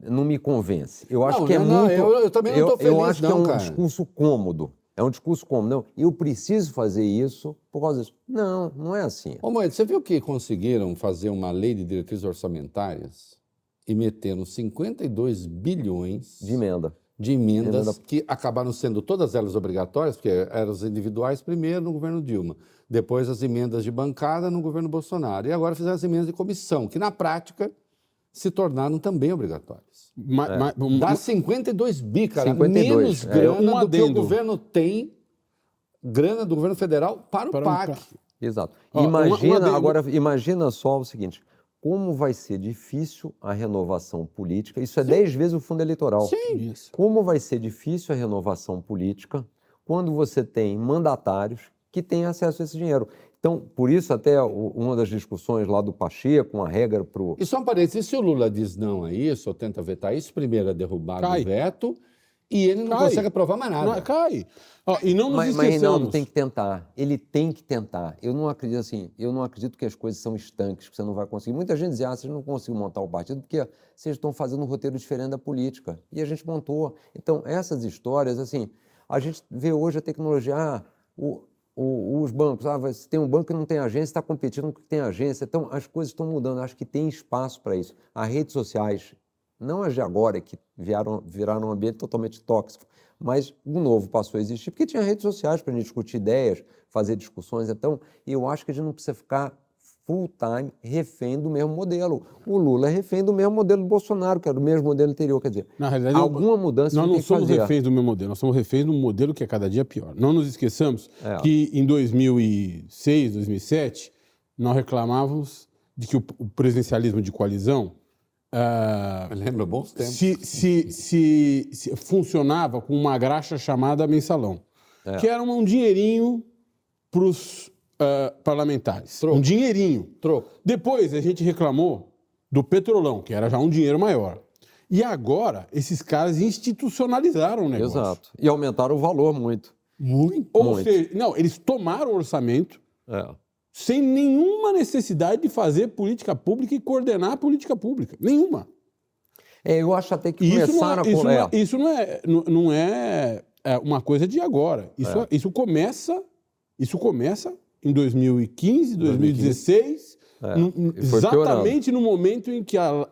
Não me convence. Eu acho Não, que é não, muito. eu- eu também não tô feliz, eu acho que não, é um cara. discurso cômodo. É um discurso cômodo. Não, eu preciso fazer isso por causa disso. Não, não é assim. Ô, Moedo, você viu que conseguiram fazer uma lei de diretrizes orçamentárias e meteram 52 bilhões De emenda. de emendas Emenda- que acabaram sendo todas elas obrigatórias, porque eram as individuais primeiro no governo Dilma, depois as emendas de bancada no governo Bolsonaro, e agora fizeram as emendas de comissão, que na prática se tornaram também obrigatórias. Ma- ma- um- Dá 52 bi, cara, 52, menos é. grana Um do que o governo tem, grana do governo federal para o Para o PAC. PAC. Exato. Ó, imagina, uma agora, imagina só o seguinte: como vai ser difícil a renovação política? Isso é dez vezes o fundo eleitoral. Isso. Como vai ser difícil a renovação política quando você tem mandatários que têm acesso a esse dinheiro? Então, por isso, até uma das discussões lá do Pacheco, uma regra para o. E só um parênteses, se o Lula diz não a isso, ou tenta vetar isso, primeiro é derrubado Cai. o veto e ele não Cai. consegue aprovar mais nada. Não, cai. Ó, e não nos Mas, mas. Reinaldo tem que tentar. Ele tem que tentar. Eu não acredito assim. Eu não acredito que as coisas são estanques, que você não vai conseguir. Muita gente diz, ah, vocês não conseguiram montar o partido porque vocês estão fazendo um roteiro diferente da política. E a gente montou. Então, essas histórias, assim, a gente vê hoje a tecnologia, ah, o- o- os bancos, ah, se tem um banco que não tem agência, está competindo com o que tem agência. Então, as coisas estão mudando. Acho que tem espaço para isso. As redes sociais, não as de agora, que viraram, viraram um ambiente totalmente tóxico, mas o novo passou a existir porque tinha redes sociais para a gente discutir ideias, fazer discussões. Então, eu acho que a gente não precisa ficar full time refém do mesmo modelo. O Lula é refém do mesmo modelo do Bolsonaro, que era o mesmo modelo anterior. Quer dizer, Na realidade, eu- alguma mudança Nós não somos fazer. reféns do meu modelo, nós somos reféns de um modelo que é cada dia pior. Não nos esqueçamos É. que em 2006, 2007, nós reclamávamos de que o, o presidencialismo de coalizão ah, Lembra bons tempos. se, se, se- se funcionava com uma graxa chamada mensalão, É. que era um dinheirinho para os parlamentares. Troco. Um dinheirinho. Troco. Depois a gente reclamou do petrolão, que era já um dinheiro maior. E agora, esses caras institucionalizaram o negócio. Exato. E aumentaram o valor muito. Muito. Ou Muito. seja, não, eles tomaram o orçamento É. sem nenhuma necessidade de fazer política pública e coordenar a política pública. Nenhuma. É, eu acho até que isso não começaram é, isso a... não é. isso não é, não- não é, é uma coisa de agora. Isso, é- isso começa, isso começa em 2015, 2016, É, no- no- e foi exatamente no momento em que a,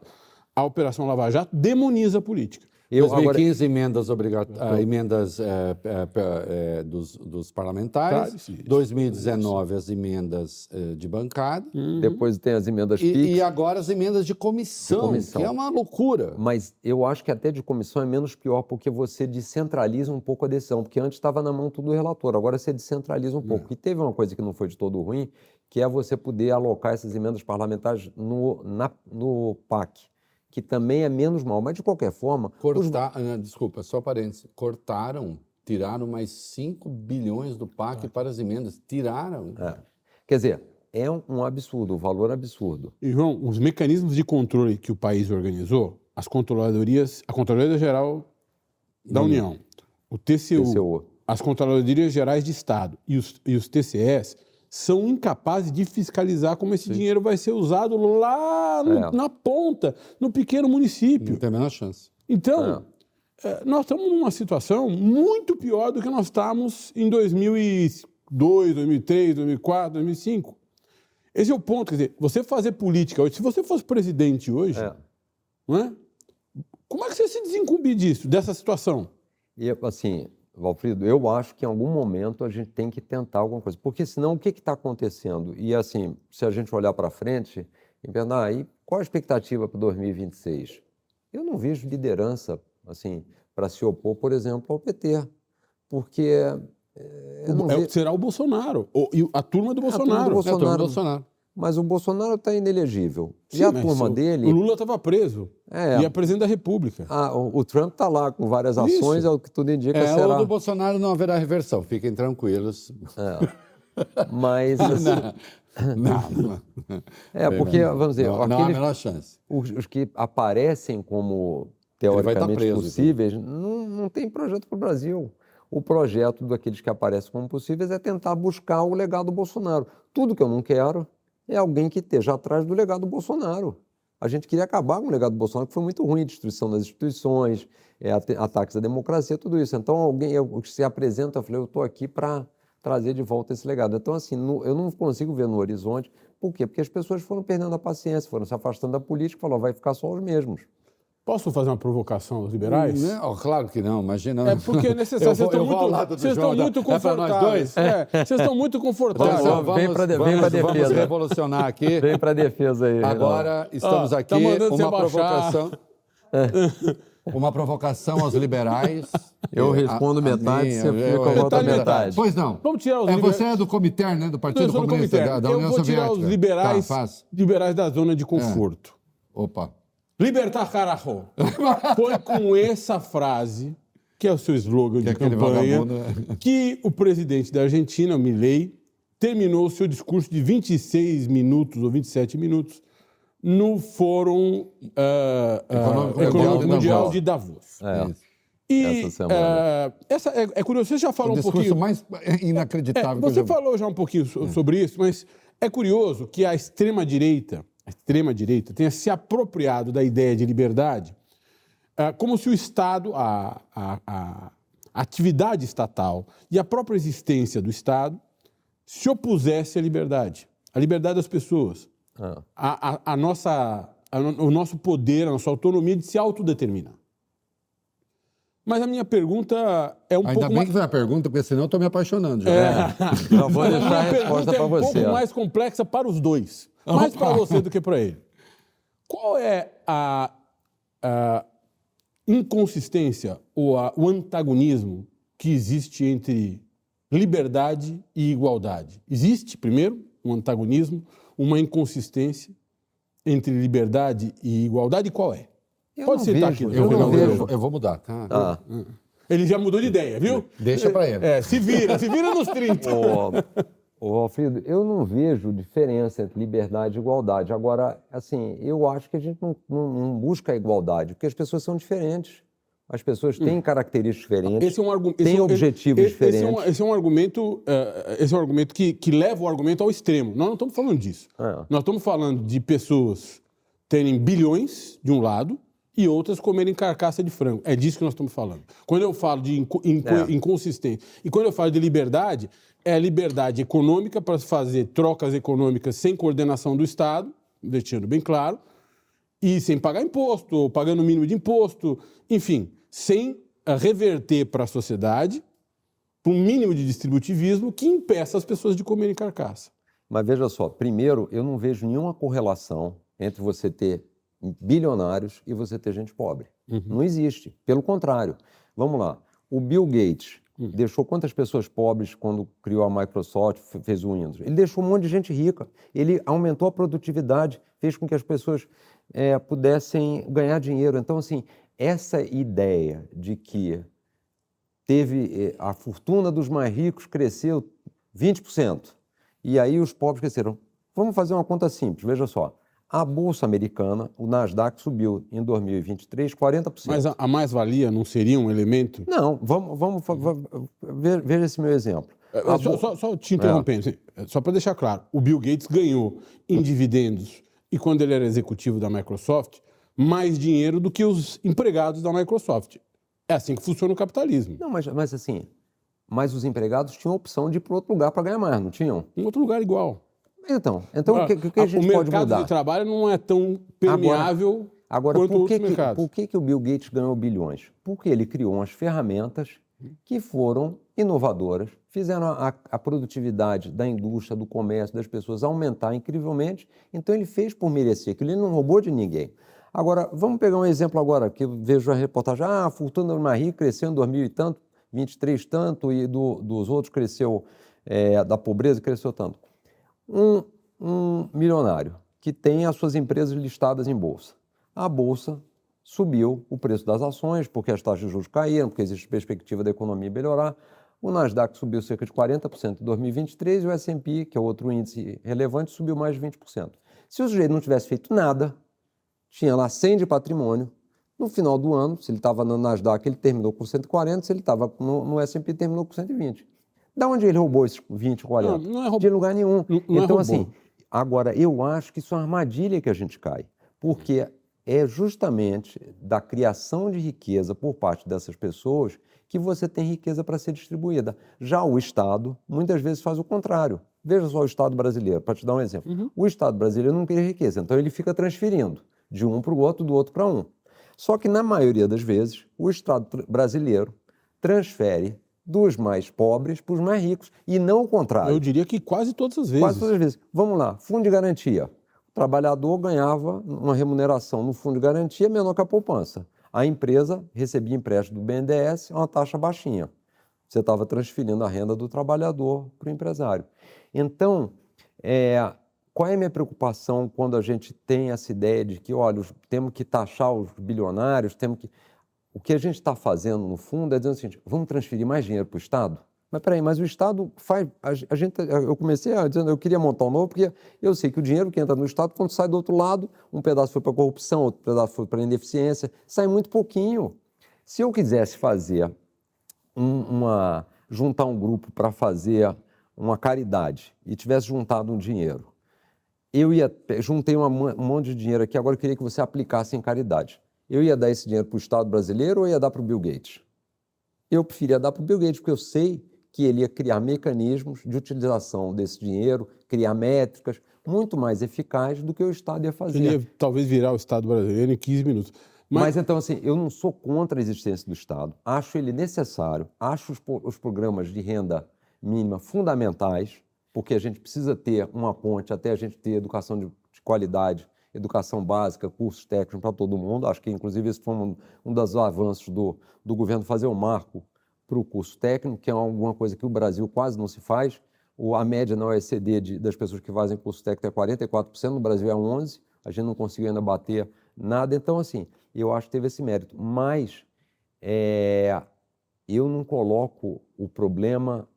a Operação Lava Jato demoniza a política. Eu, agora, 2015, emendas, obrigat... ah, emendas eh, eh, dos, dos parlamentares. Isso. 2019, as emendas de bancada. depois tem as emendas E, PIX. e agora as emendas de comissão, De comissão. que é uma loucura. Mas eu acho que até de comissão é menos pior, porque você descentraliza um pouco a decisão, porque antes estava na mão tudo do relator, agora você descentraliza um pouco. E teve uma coisa que não foi de todo ruim, que é você poder alocar essas emendas parlamentares no, na- no PAC, que também é menos mal. Mas, de qualquer forma, os- Cortar, ah, desculpa, só parênteses. Cortaram, tiraram mais 5 bilhões do PAC para as emendas. Tiraram. é. quer dizer, é um, um absurdo, o valor absurdo. E, João, os mecanismos de controle que o país organizou, as controladorias, a Controladoria Geral da União, o TCU, TCU. as Controlarias Gerais de Estado e os, e os TCS são incapazes de fiscalizar como esse Sim. dinheiro vai ser usado lá no, é. na ponta, no pequeno município. Não tem a menor chance. Então, é. É, nós estamos numa situação muito pior do que nós estávamos em 2002, 2003, 2004, 2005. Esse é o ponto. Quer dizer, você fazer política hoje, se você fosse presidente hoje, é. não é? como é que você se desincumbir disso, dessa situação? E, assim, Valfrido, eu acho que em algum momento a gente tem que tentar alguma coisa. Porque senão o que está acontecendo? E assim, se a gente olhar para frente e pensar, ah, e qual a expectativa para 2026? Eu não vejo liderança assim para se opor, por exemplo, ao PT. Porque. É, é, será o Bolsonaro, ou, e a turma do Bolsonaro. A turma do Bolsonaro. É a turma do Bolsonaro. Mas o Bolsonaro está inelegível. Sim, e a turma o, dele. O Lula estava preso. É, e é presidente da República. Ah, o, o Trump está lá com várias ações, Isso. é o que tudo indica. É, será. o do Bolsonaro não haverá reversão, fiquem tranquilos. É. Mas. Assim, não, não, É, porque, vamos dizer. Não, aqueles, não há a menor chance. Os, os que aparecem como teoricamente preso, possíveis, não, não tem projeto para o Brasil. O projeto daqueles que aparecem como possíveis é tentar buscar o legado do Bolsonaro. Tudo que eu não quero é alguém que esteja atrás do legado do Bolsonaro. A gente queria acabar com o legado do Bolsonaro, que foi muito ruim, destruição das instituições, é, ataques à democracia, tudo isso. Então, alguém eu, se apresenta, eu falei, eu estou aqui para trazer de volta esse legado. Então, assim, no, eu não consigo ver no horizonte. Por quê? Porque as pessoas foram perdendo a paciência, foram se afastando da política, falou, vai ficar só os mesmos. Posso fazer uma provocação aos liberais? Não, claro que não, imagina. É porque é necessário. Vocês estão muito, vocês estão muito confortáveis. É, vocês estão muito confortáveis. Vamos, vamos, vem para de, defesa. Vamos revolucionar aqui. Vem para a defesa aí. Agora estamos aqui. Tá uma provocação. Uma provocação aos liberais. Eu respondo a, metade, a você fica com a outra metade. metade. Pois não. Vamos tirar os é, Você é do Comitê, né? Do Partido Comunista da, da União Soviética. Eu vou tirar os liberais, tá, liberais da zona de conforto. É. Opa. Libertar carajo. Foi com essa frase, que é o seu slogan que de campanha, né? que o presidente da Argentina, Milei, terminou o seu discurso de 26 minutos ou 27 minutos no Fórum uh, uh, Econômico, Mundial, de Davos. É. E essa, uh, essa é, é, curioso, você já falou o um pouquinho. mais inacreditável. É, você falou já um pouquinho sobre isso, mas é curioso que a extrema direita a extrema-direita, tenha se apropriado da ideia de liberdade uh, como se o Estado, a, a, a, atividade estatal e a própria existência do Estado se opusesse à liberdade, à liberdade das pessoas, ah. a, a, nossa, o nosso poder, a nossa autonomia de se autodeterminar. Mas a minha pergunta é um Ainda pouco. Ainda bem mais... que foi a pergunta, porque senão eu estou me apaixonando. Já. É. Não vou deixar a resposta para você. É um pouco ó. mais complexa para os dois. Mais para você do que para ele. Qual é a, a inconsistência ou a, o antagonismo que existe entre liberdade e igualdade? Existe, primeiro, um antagonismo, uma inconsistência entre liberdade e igualdade? Qual é? Eu Pode citar aqui. Eu, eu, vejo. eu vou mudar. Tá? Ah. Ele já mudou de ideia, viu? Deixa para ele. É, se vira, se vira nos 30. Ô, Alfredo, eu não vejo diferença entre liberdade e igualdade. Agora, assim, eu acho que a gente não, não, não busca a igualdade, porque as pessoas são diferentes. As pessoas têm hum. características diferentes, esse é um têm objetivos esse, diferentes. Esse é, um, esse é um argumento, uh, esse é um argumento que, que leva o argumento ao extremo. Nós não estamos falando disso. É. Nós estamos falando de pessoas terem bilhões de um lado e outras comerem carcaça de frango. É disso que nós estamos falando. Quando eu falo de inco, inco, é. inconsistência e quando eu falo de liberdade, é liberdade econômica para fazer trocas econômicas sem coordenação do Estado, deixando bem claro, e sem pagar imposto, ou pagando o mínimo de imposto, enfim, sem eh, reverter para a sociedade um mínimo de distributivismo que impeça as pessoas de comerem carcaça. Mas veja só, primeiro, eu não vejo nenhuma correlação entre você ter bilionários e você ter gente pobre. Uhum. Não existe. Pelo contrário. Vamos lá. O Bill Gates, Hum. Deixou quantas pessoas pobres quando criou a Microsoft, fez o Windows? Ele deixou um monte de gente rica. Ele aumentou a produtividade, fez com que as pessoas é, pudessem ganhar dinheiro. Então, assim, essa ideia de que teve é, a fortuna dos mais ricos cresceu 20%, e aí os pobres cresceram. Vamos fazer uma conta simples, veja só. A Bolsa Americana, o Nasdaq subiu em 2023 40%. Mas a, a mais-valia não seria um elemento? Não, vamos, vamos, vamos ver, veja esse meu exemplo. É, só, só, só, te interrompendo, é. Assim, só para deixar claro, o Bill Gates ganhou em dividendos e quando ele era executivo da Microsoft, mais dinheiro do que os empregados da Microsoft. É assim que funciona o capitalismo. Não, mas, mas assim, mas os empregados tinham a opção de ir para outro lugar para ganhar mais, não tinham? Em outro lugar igual. Então, então o que, que a gente pode mudar? O mercado de trabalho não é tão permeável agora, agora por que, mercados. por que, que o Bill Gates ganhou bilhões? Porque ele criou umas ferramentas que foram inovadoras, fizeram a, a, produtividade da indústria, do comércio, das pessoas aumentar incrivelmente. Então ele fez por merecer aquilo, ele não roubou de ninguém. Agora, vamos pegar um exemplo agora, que eu vejo a reportagem, ah, a fortuna do Marie cresceu em 2000 e tanto, 23 tanto, e do, dos outros cresceu, é, da pobreza cresceu tanto. Um, um milionário que tem as suas empresas listadas em bolsa. A bolsa subiu o preço das ações, porque as taxas de juros caíram, porque existe perspectiva da economia melhorar. O Nasdaq subiu cerca de 40% em 2023 e o S&P, que é outro índice relevante, subiu mais de 20%. Se o sujeito não tivesse feito nada, tinha lá 100 de patrimônio, no final do ano, se ele estava no Nasdaq, ele terminou com 140, se ele estava no, no S&P, terminou com 120. Da onde ele roubou esses 20, 40? Não, não é De lugar nenhum. Não, não é então, é assim, agora, eu acho que isso é uma armadilha que a gente cai. Porque é justamente da criação de riqueza por parte dessas pessoas que você tem riqueza para ser distribuída. Já o Estado, muitas vezes, faz o contrário. Veja só o Estado brasileiro, para te dar um exemplo. Uhum. O Estado brasileiro não cria riqueza, então ele fica transferindo de um para o outro, do outro para um. Só que, na maioria das vezes, o Estado brasileiro transfere dos mais pobres para os mais ricos, e não o contrário. Eu diria que quase todas as vezes. Quase todas as vezes. Vamos lá, fundo de garantia. O trabalhador ganhava uma remuneração no fundo de garantia menor que a poupança. A empresa recebia empréstimo do BNDES uma taxa baixinha. Você estava transferindo a renda do trabalhador para o empresário. Então, é, qual é a minha preocupação quando a gente tem essa ideia de que, olha, temos que taxar os bilionários, temos que. O que a gente está fazendo, no fundo, é dizendo o seguinte: vamos transferir mais dinheiro para o Estado? Mas peraí, mas o Estado faz. A, gente, eu comecei a dizendo eu queria montar um novo, porque eu sei que o dinheiro que entra no Estado, quando sai do outro lado, um pedaço foi para corrupção, outro pedaço foi para ineficiência, sai muito pouquinho. Se eu quisesse fazer um, uma. juntar um grupo para fazer uma caridade e tivesse juntado um dinheiro eu ia juntei uma, um monte de dinheiro aqui, agora eu queria que você aplicasse em caridade. Eu ia dar esse dinheiro para o Estado brasileiro ou ia dar para o Bill Gates? Eu preferia dar para o Bill Gates, porque eu sei que ele ia criar mecanismos de utilização desse dinheiro, criar métricas muito mais eficazes do que o Estado ia fazer. Ele ia talvez virar o Estado brasileiro em 15 minutos. Mas... Mas, então, assim, eu não sou contra a existência do Estado, acho ele necessário, acho os, os programas de renda mínima fundamentais, porque a gente precisa ter uma ponte até a gente ter educação de, de qualidade, educação básica, cursos técnicos para todo mundo. Acho que, inclusive, esse foi um, um dos avanços do, do governo fazer um marco para o curso técnico, que é alguma coisa que o Brasil quase não se faz. O, a média na OECD de, das pessoas que fazem curso técnico é 44%, no Brasil é 11%, a gente não conseguiu ainda bater nada. Então, assim, eu acho que teve esse mérito. Mas é, eu não coloco o problema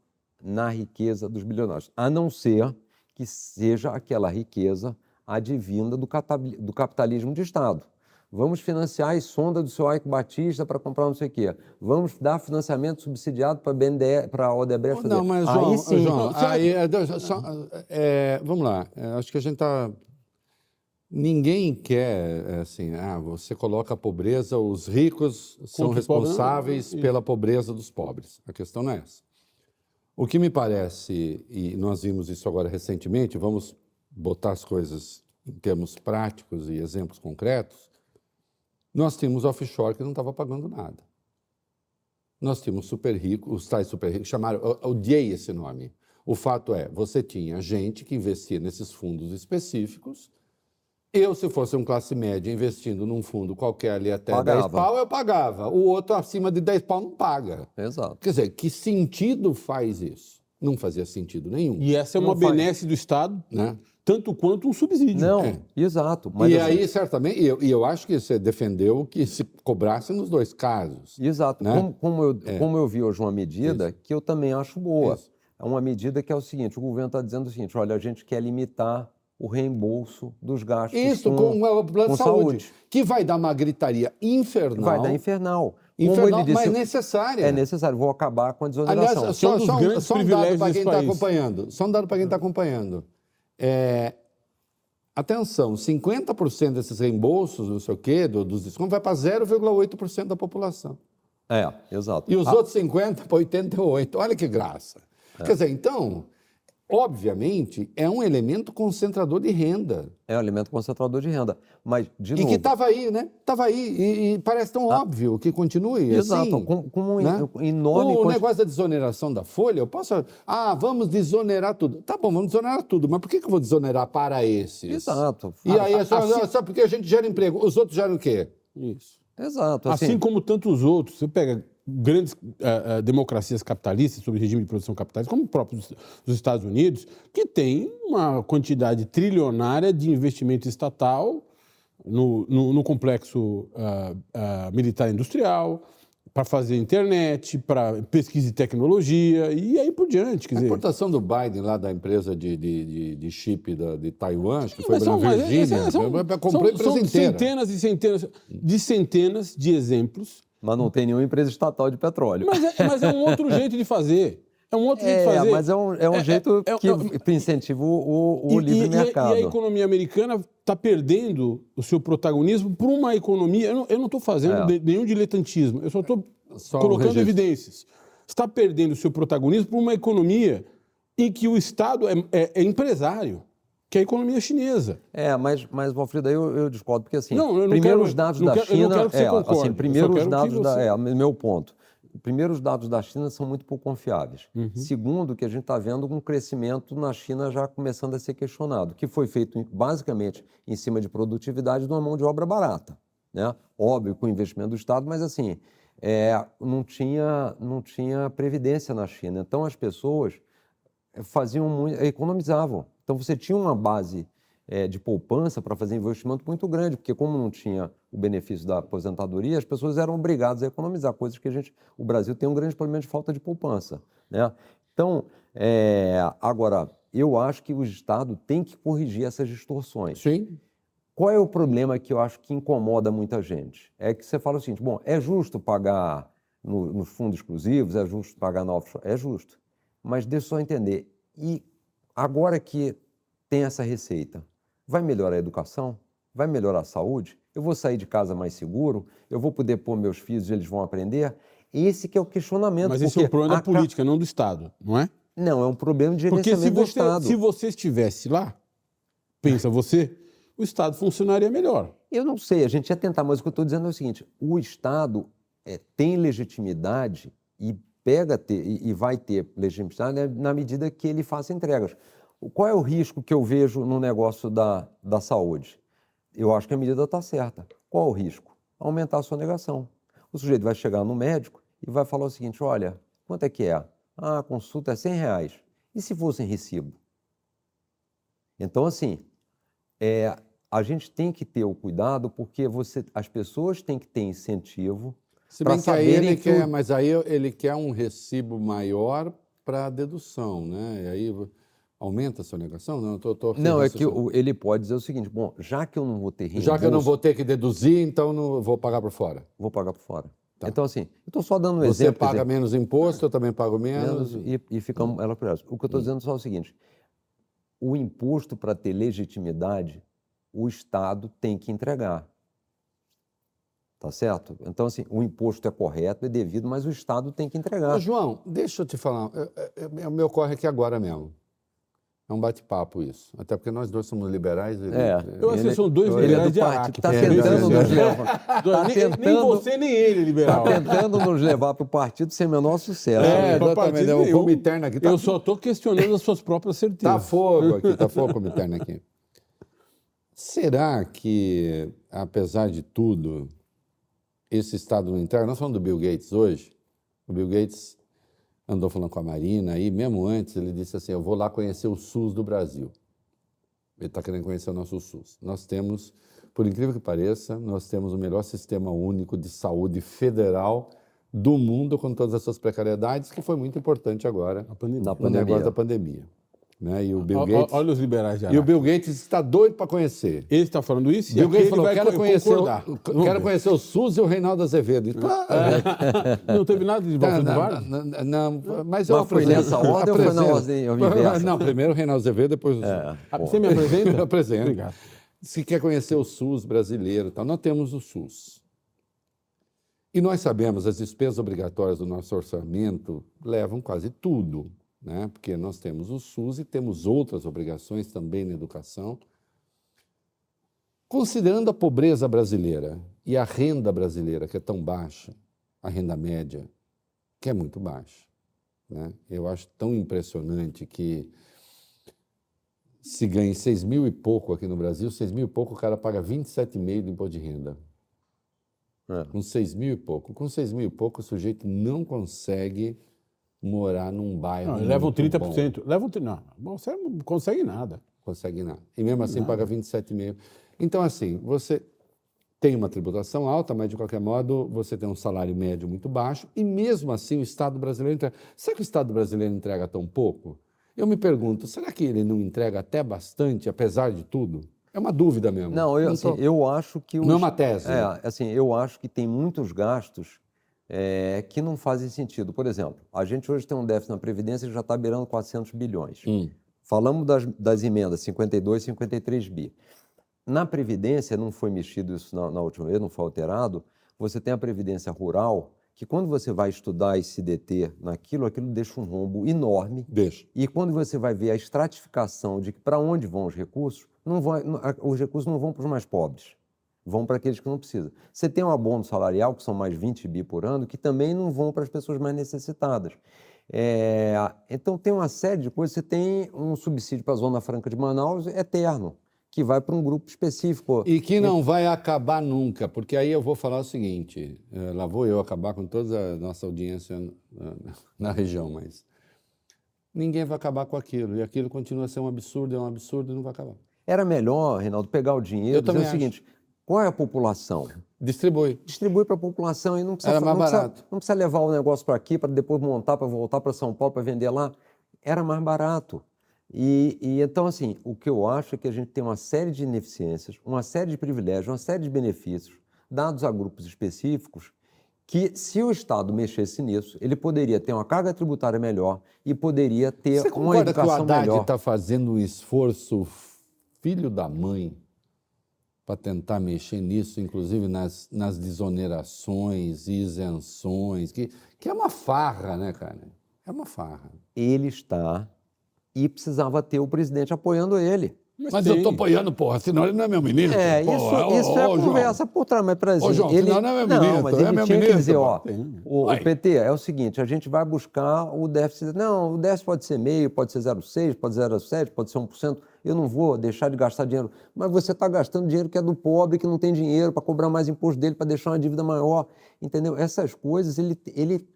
na riqueza dos bilionários, a não ser que seja aquela riqueza advinda do capitalismo de Estado. Vamos financiar a sonda do seu Ike Batista para comprar não sei o quê. Vamos dar financiamento subsidiado para a BNDE, para a Odebrecht fazer. Não, mas, João, aí sim. João, aí, é, só, é, vamos lá. É, acho que a gente está... Ninguém quer, é, assim, ah, você coloca a pobreza, os ricos são responsáveis pela pobreza dos pobres. A questão não é essa. O que me parece, e nós vimos isso agora recentemente, vamos botar as coisas em termos práticos e exemplos concretos, nós tínhamos offshore que não estava pagando nada. Nós tínhamos super ricos, os tais super ricos, chamaram, eu odiei esse nome. O fato é, você tinha gente que investia nesses fundos específicos eu, se fosse um classe média investindo num fundo qualquer ali até pagava. 10 pau, eu pagava. O outro acima de 10 pau não paga. Exato. Quer dizer, que sentido faz isso? Não fazia sentido nenhum. E essa é uma benesse do Estado, né? tanto quanto um subsídio. Não, é. exato. Mas e assim... aí, certamente, e eu, e eu acho que você defendeu que se cobrasse nos dois casos. Exato. Né? Como, como, eu, é. como eu vi hoje uma medida Isso. que eu também acho boa. Isso. É uma medida que é o seguinte, o governo está dizendo o seguinte, olha, a gente quer limitar o reembolso dos gastos Isso, com, com o plano de saúde, saúde, que vai dar uma gritaria infernal. Vai dar infernal. Infernal, disse, mas necessária. É necessário, vou acabar com a desoneração. Aliás, só, só, um, só um dado para quem está acompanhando. Só um dado para quem está acompanhando. É, atenção, 50% desses reembolsos, não sei o quê, do, dos descontos, vai para 0,8% da população. É, exato. E os ah. outros 50 para 88. Olha que graça. É. Quer dizer, então, obviamente, é um elemento concentrador de renda. É um elemento concentrador de renda. Mas, de e novo... que estava aí, né? Estava aí. E, e, parece tão ah. óbvio que continue Exato, assim. com, com um né? enorme... O negócio da desoneração da folha, eu posso... Ah, vamos desonerar tudo. Tá bom, vamos desonerar tudo. Mas por que, que eu vou desonerar para esses? Exato. E aí é só, assim... só porque a gente gera emprego. Os outros geram o quê? Isso. Exato. Assim, assim como tantos outros. Você pega grandes uh, uh, democracias capitalistas, sobre regime de produção capitalista, como o próprio dos Estados Unidos, que tem uma quantidade trilionária de investimento estatal no, no, no complexo uh, militar industrial, para fazer internet, para pesquisa e tecnologia e aí por diante. Quer a dizer... importação do Biden lá da empresa de, de, de, de chip da, de Taiwan, acho que foi para a Virgínia, comprou a empresa são inteira. centenas e centenas de centenas de exemplos mas não tem nenhuma empresa estatal de petróleo. Mas é, mas é um outro jeito de fazer. É um outro é, jeito de fazer. Mas é um, é um é, jeito é, é que incentiva o, o e, livre e, mercado. E a economia americana está perdendo o seu protagonismo por uma economia. Eu não estou fazendo é. de, nenhum diletantismo, eu só estou colocando evidências. Está perdendo o seu protagonismo por uma economia em que o Estado é empresário que é a economia chinesa. É, mas, mas Valfrida, eu, eu discordo, porque assim, não, eu não primeiro os dados da quero, China. é, assim, primeiro os dados você... da. É, meu ponto. Primeiro, os dados da China são muito pouco confiáveis. Uhum. Segundo, que a gente está vendo um crescimento na China já começando a ser questionado, que foi feito basicamente em cima de produtividade de uma mão de obra barata. Né? Óbvio, com o investimento do Estado, mas assim, é, não, tinha, não tinha previdência na China. Então, as pessoas faziam muito, economizavam. Então você tinha uma base é, de poupança para fazer investimento muito grande, porque como não tinha o benefício da aposentadoria, as pessoas eram obrigadas a economizar, coisas que a gente, o Brasil tem um grande problema de falta de poupança. Né? Então, é, agora, eu acho que o Estado tem que corrigir essas distorções. Sim. Qual é o problema que eu acho que incomoda muita gente? É que você fala o seguinte, bom, é justo pagar no, nos fundos exclusivos, é justo pagar na offshore? É justo. Mas deixa eu só entender, e Agora que tem essa receita, vai melhorar a educação? Vai melhorar a saúde? Eu vou sair de casa mais seguro? Eu vou poder pôr meus filhos e eles vão aprender? Esse que é o questionamento. Mas esse é um problema da política, não do Estado, não é? Não, é um problema de gerenciamento Porque se você, do Estado. se você estivesse lá, pensa você, o Estado funcionaria melhor. Eu não sei, a gente ia tentar, mas o que eu estou dizendo é o seguinte: o Estado é, tem legitimidade e pega ter, e, vai ter legitimidade né, na medida que ele faça entregas. Qual é o risco que eu vejo no negócio da, da saúde? Eu acho que a medida está certa. Qual é o risco? Aumentar a sua negação. O sujeito vai chegar no médico e vai falar o seguinte: olha, quanto é que é? Ah, a consulta é 100 reais. E se fosse em recibo? Então, assim, é, a gente tem que ter o cuidado porque você, as pessoas têm que ter incentivo se bem que aí ele que quer, mas aí ele quer um recibo maior para dedução, né? E aí aumenta a sua negação? Não, tô, tô não é que ele pode dizer o seguinte: bom, já que eu não vou ter reembolso, já que eu não vou ter que deduzir, então não vou pagar por fora. Vou pagar por fora. Tá. Então assim, eu estou só dando um Você exemplo. Você paga menos imposto, eu também pago menos. menos e, e fica hum. ela por. O que eu estou hum. dizendo é só o seguinte: o imposto para ter legitimidade, o Estado tem que entregar. Tá certo? Então, assim, o imposto é correto, é devido, mas o Estado tem que entregar. João, deixa eu te falar. O meu ocorre aqui agora mesmo. É um bate-papo isso. Até porque nós dois somos liberais. Ele, é. Eu acho que são dois ele liberais é de Araque. Está tentando nos levar. Tá nem, tentando, nem você, nem ele, liberal. Está tentando nos levar para o partido sem menor sucesso. É, exatamente. É, o Comiterne aqui tá... Eu só estou questionando as suas próprias certezas. Está fogo aqui, está fogo o Comiterne aqui. Será que, apesar de tudo, esse estado no interno, nós falamos do Bill Gates hoje, o Bill Gates andou falando com a Marina e mesmo antes ele disse assim, eu vou lá conhecer o SUS do Brasil. Ele está querendo conhecer o nosso SUS. Nós temos, por incrível que pareça, nós temos o melhor sistema único de saúde federal do mundo com todas as suas precariedades, que foi muito importante agora na pandemia. no negócio da pandemia. Né? E o Bill Gates, olha os liberais de E o Bill Gates está doido para conhecer. Ele está falando isso Bill Gates falou, quero, conhecer o, quero conhecer o SUS e o Reinaldo Azevedo. Então, é. Não teve nada de volta do VAR? Não, não, mas eu mas foi nessa ordem ou foi na ordem Não, primeiro o Reinaldo Azevedo, depois o SUS. É, Você me apresenta? eu apresento. Obrigado. Se quer conhecer o SUS brasileiro, então, nós temos o SUS. E nós sabemos, as despesas obrigatórias do nosso orçamento levam quase tudo né? porque nós temos o SUS e temos outras obrigações também na educação. Considerando a pobreza brasileira e a renda brasileira, que é tão baixa, a renda média, que é muito baixa, né? eu acho tão impressionante que se ganha seis mil e pouco aqui no Brasil, seis mil e pouco o cara paga 27,5 de imposto de renda. É. Com seis mil e pouco. Com seis mil e pouco o sujeito não consegue morar num bairro. Não, levam 30%. Bom. Levam, não, você não consegue nada. Consegue nada. E mesmo assim nada. paga 27,5%. Então, assim, você tem uma tributação alta, mas de qualquer modo você tem um salário médio muito baixo, e mesmo assim o Estado brasileiro entrega. Será que o Estado brasileiro entrega tão pouco? Eu me pergunto, será que ele não entrega até bastante, apesar de tudo? É uma dúvida mesmo. Não, eu, assim, eu acho que. Os, não é uma tese. É, assim, eu acho que tem muitos gastos é, que não fazem sentido. Por exemplo, a gente hoje tem um déficit na Previdência que já está beirando 400 bilhões. Hum. Falamos das, das, emendas 52 e 53 bi. Na Previdência, não foi mexido isso na, na, última vez, não foi alterado, você tem a Previdência Rural, que quando você vai estudar e se deter naquilo, aquilo deixa um rombo enorme. Deixa. E quando você vai ver a estratificação de para onde vão os recursos, não os recursos não vão para os mais pobres vão para aqueles que não precisam. Você tem um abono salarial, que são mais 20 bi por ano, que também não vão para as pessoas mais necessitadas. É, então, tem uma série de coisas. Você tem um subsídio para a Zona Franca de Manaus eterno, que vai para um grupo específico. E que não vai acabar nunca, porque aí eu vou falar o seguinte: é, lá vou eu acabar com toda a nossa audiência na região, mas ninguém vai acabar com aquilo. E aquilo continua a ser um absurdo, é um absurdo e não vai acabar. Era melhor, Reinaldo, pegar o dinheiro e dizer o seguinte: qual é a população? Distribui. Distribui para a população e não precisa, Era mais não barato. Precisa, não precisa levar o negócio para aqui para depois montar, para voltar para São Paulo para vender lá. Era mais barato. E, e, então, assim, o que eu acho é que a gente tem uma série de ineficiências, uma série de privilégios, uma série de benefícios dados a grupos específicos que, se o Estado mexesse nisso, ele poderia ter uma carga tributária melhor e poderia ter Você uma educação que o Haddad está fazendo um esforço filho da mãe para tentar mexer nisso, inclusive nas, nas desonerações, isenções, que, que é uma farra, né, cara? É uma farra. Ele está e precisava ter o presidente apoiando ele. Mas, mas eu estou apoiando, porra, senão ele não é meu ministro. É, porra. isso, isso é a conversa por trás, mas, por exemplo... Ô, João, ele... senão não é meu ministro, não, mas é ele meu tinha ministro, que dizer, ó, o, o, PT é o seguinte, a gente vai buscar o déficit... Não, o déficit pode ser meio, pode ser 0,6, pode ser 0,7, pode ser 1%, eu não vou deixar de gastar dinheiro. Mas você está gastando dinheiro que é do pobre, que não tem dinheiro para cobrar mais imposto dele, para deixar uma dívida maior, entendeu? Essas coisas, ele, ele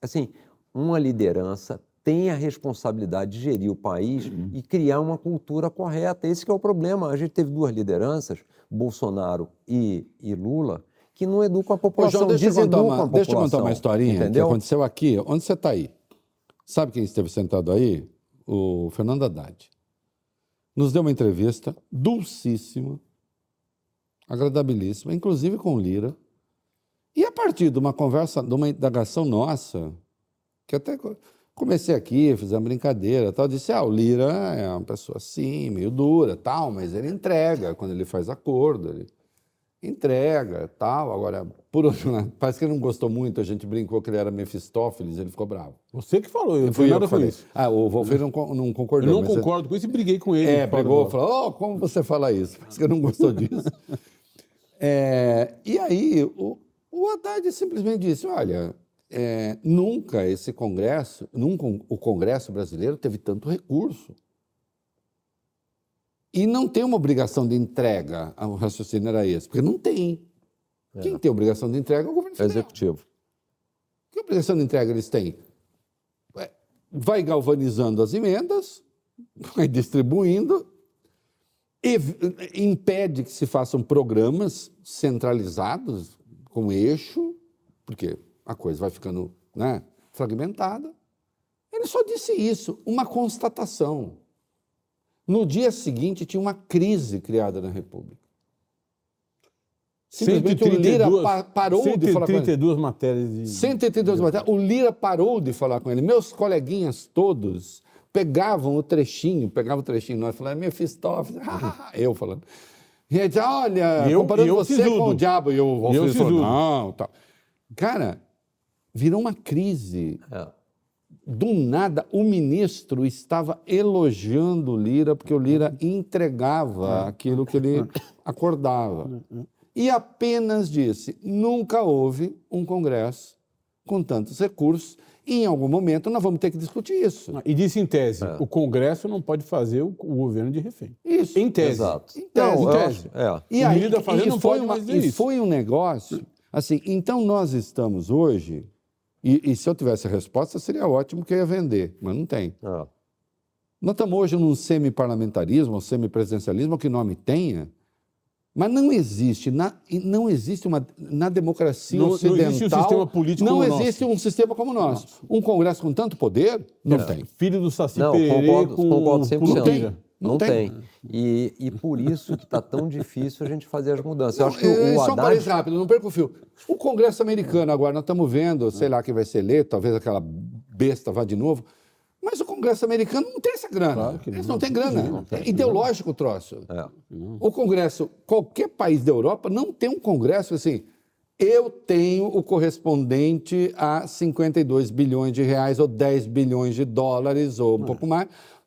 assim, uma liderança tem a responsabilidade de gerir o país uhum. e criar uma cultura correta. Esse é o problema. A gente teve duas lideranças, Bolsonaro e, e Lula, que não educam a população, Ô, João, deixa deseducam uma, a população. Deixa eu contar uma historinha entendeu? que aconteceu aqui. Onde você está aí? Sabe quem esteve sentado aí? O Fernando Haddad. Nos deu uma entrevista dulcíssima, agradabilíssima, inclusive com Lira. E a partir de uma conversa, de uma indagação nossa, que até Comecei aqui, fiz uma brincadeira, tal, disse, ah, o Lira é uma pessoa assim, meio dura, tal, mas ele entrega quando ele faz acordo, ele entrega, tal. Agora, por outro lado, parece que ele não gostou muito, a gente brincou que ele era Mefistófeles, ele ficou bravo. Você que falou, eu não fui nada com isso. Ah, o Wolfer não, não concordou. Eu não concordo com isso e briguei com ele. É, brigou, falou, oh, como você fala isso? Parece que ele não gostou disso. é, e aí, o, o Haddad simplesmente disse, olha, é, nunca esse Congresso, nunca o Congresso brasileiro teve tanto recurso. E não tem uma obrigação de entrega, o raciocínio era esse, porque não tem. É. Quem tem obrigação de entrega é o governo federal. Executivo. Que obrigação de entrega eles têm? Vai galvanizando as emendas, vai distribuindo, impede que se façam programas centralizados com eixo, porque a coisa vai ficando né, fragmentada. Ele só disse isso, uma constatação. No dia seguinte, tinha uma crise criada na República. Simplesmente 132, o Lira pa parou de falar com ele. 132 matérias. De... 132 matérias. O Lira parou de falar com ele. Meus coleguinhas todos pegavam o trechinho, pegavam o trechinho, nós falamos, meu Fistófeles, eu falando. E ele olha, eu, comparando eu você com o diabo. E o Alfredo falou, não, tal. Cara, virou uma crise. É. Do nada, o ministro estava elogiando o Lira, porque o Lira entregava é. aquilo que ele acordava. É, e apenas disse: nunca houve um Congresso com tantos recursos. E em algum momento nós vamos ter que discutir isso. E disse em tese: é. o Congresso não pode fazer o, o, governo de refém. Isso. Em tese. Exato. Em tese. Não, em tese. É. E, aí, e, não foi uma, e foi um negócio. Assim, então nós estamos hoje. E, e, se eu tivesse a resposta, seria ótimo que eu ia vender, mas não tem. É. Nós estamos hoje num semi-parlamentarismo, ou semi-presidencialismo, que nome tenha, mas não existe, na, não existe uma, na democracia não, ocidental. Não existe um sistema político Não existe nosso. um sistema como o nosso. Um Congresso com tanto poder, não é. tem. Filho do Saci não, Perê concordo, com, concordo 100%. Não tem. Não, não tem. tem. E, e por isso que está tão difícil a gente fazer as mudanças. Não, Eu acho que o, é, o Só Haddad... um rápido, não perca o fio. O Congresso americano agora, nós estamos vendo, sei lá quem vai ser eleito, talvez aquela besta vá de novo. Mas o Congresso americano não tem essa grana. Claro Eles não, não têm grana. Não, não é ideológico o troço. É. O Congresso, qualquer país da Europa não tem um Congresso assim. Eu tenho o correspondente a 52 bilhões de reais ou 10 bilhões de dólares ou um é. pouco mais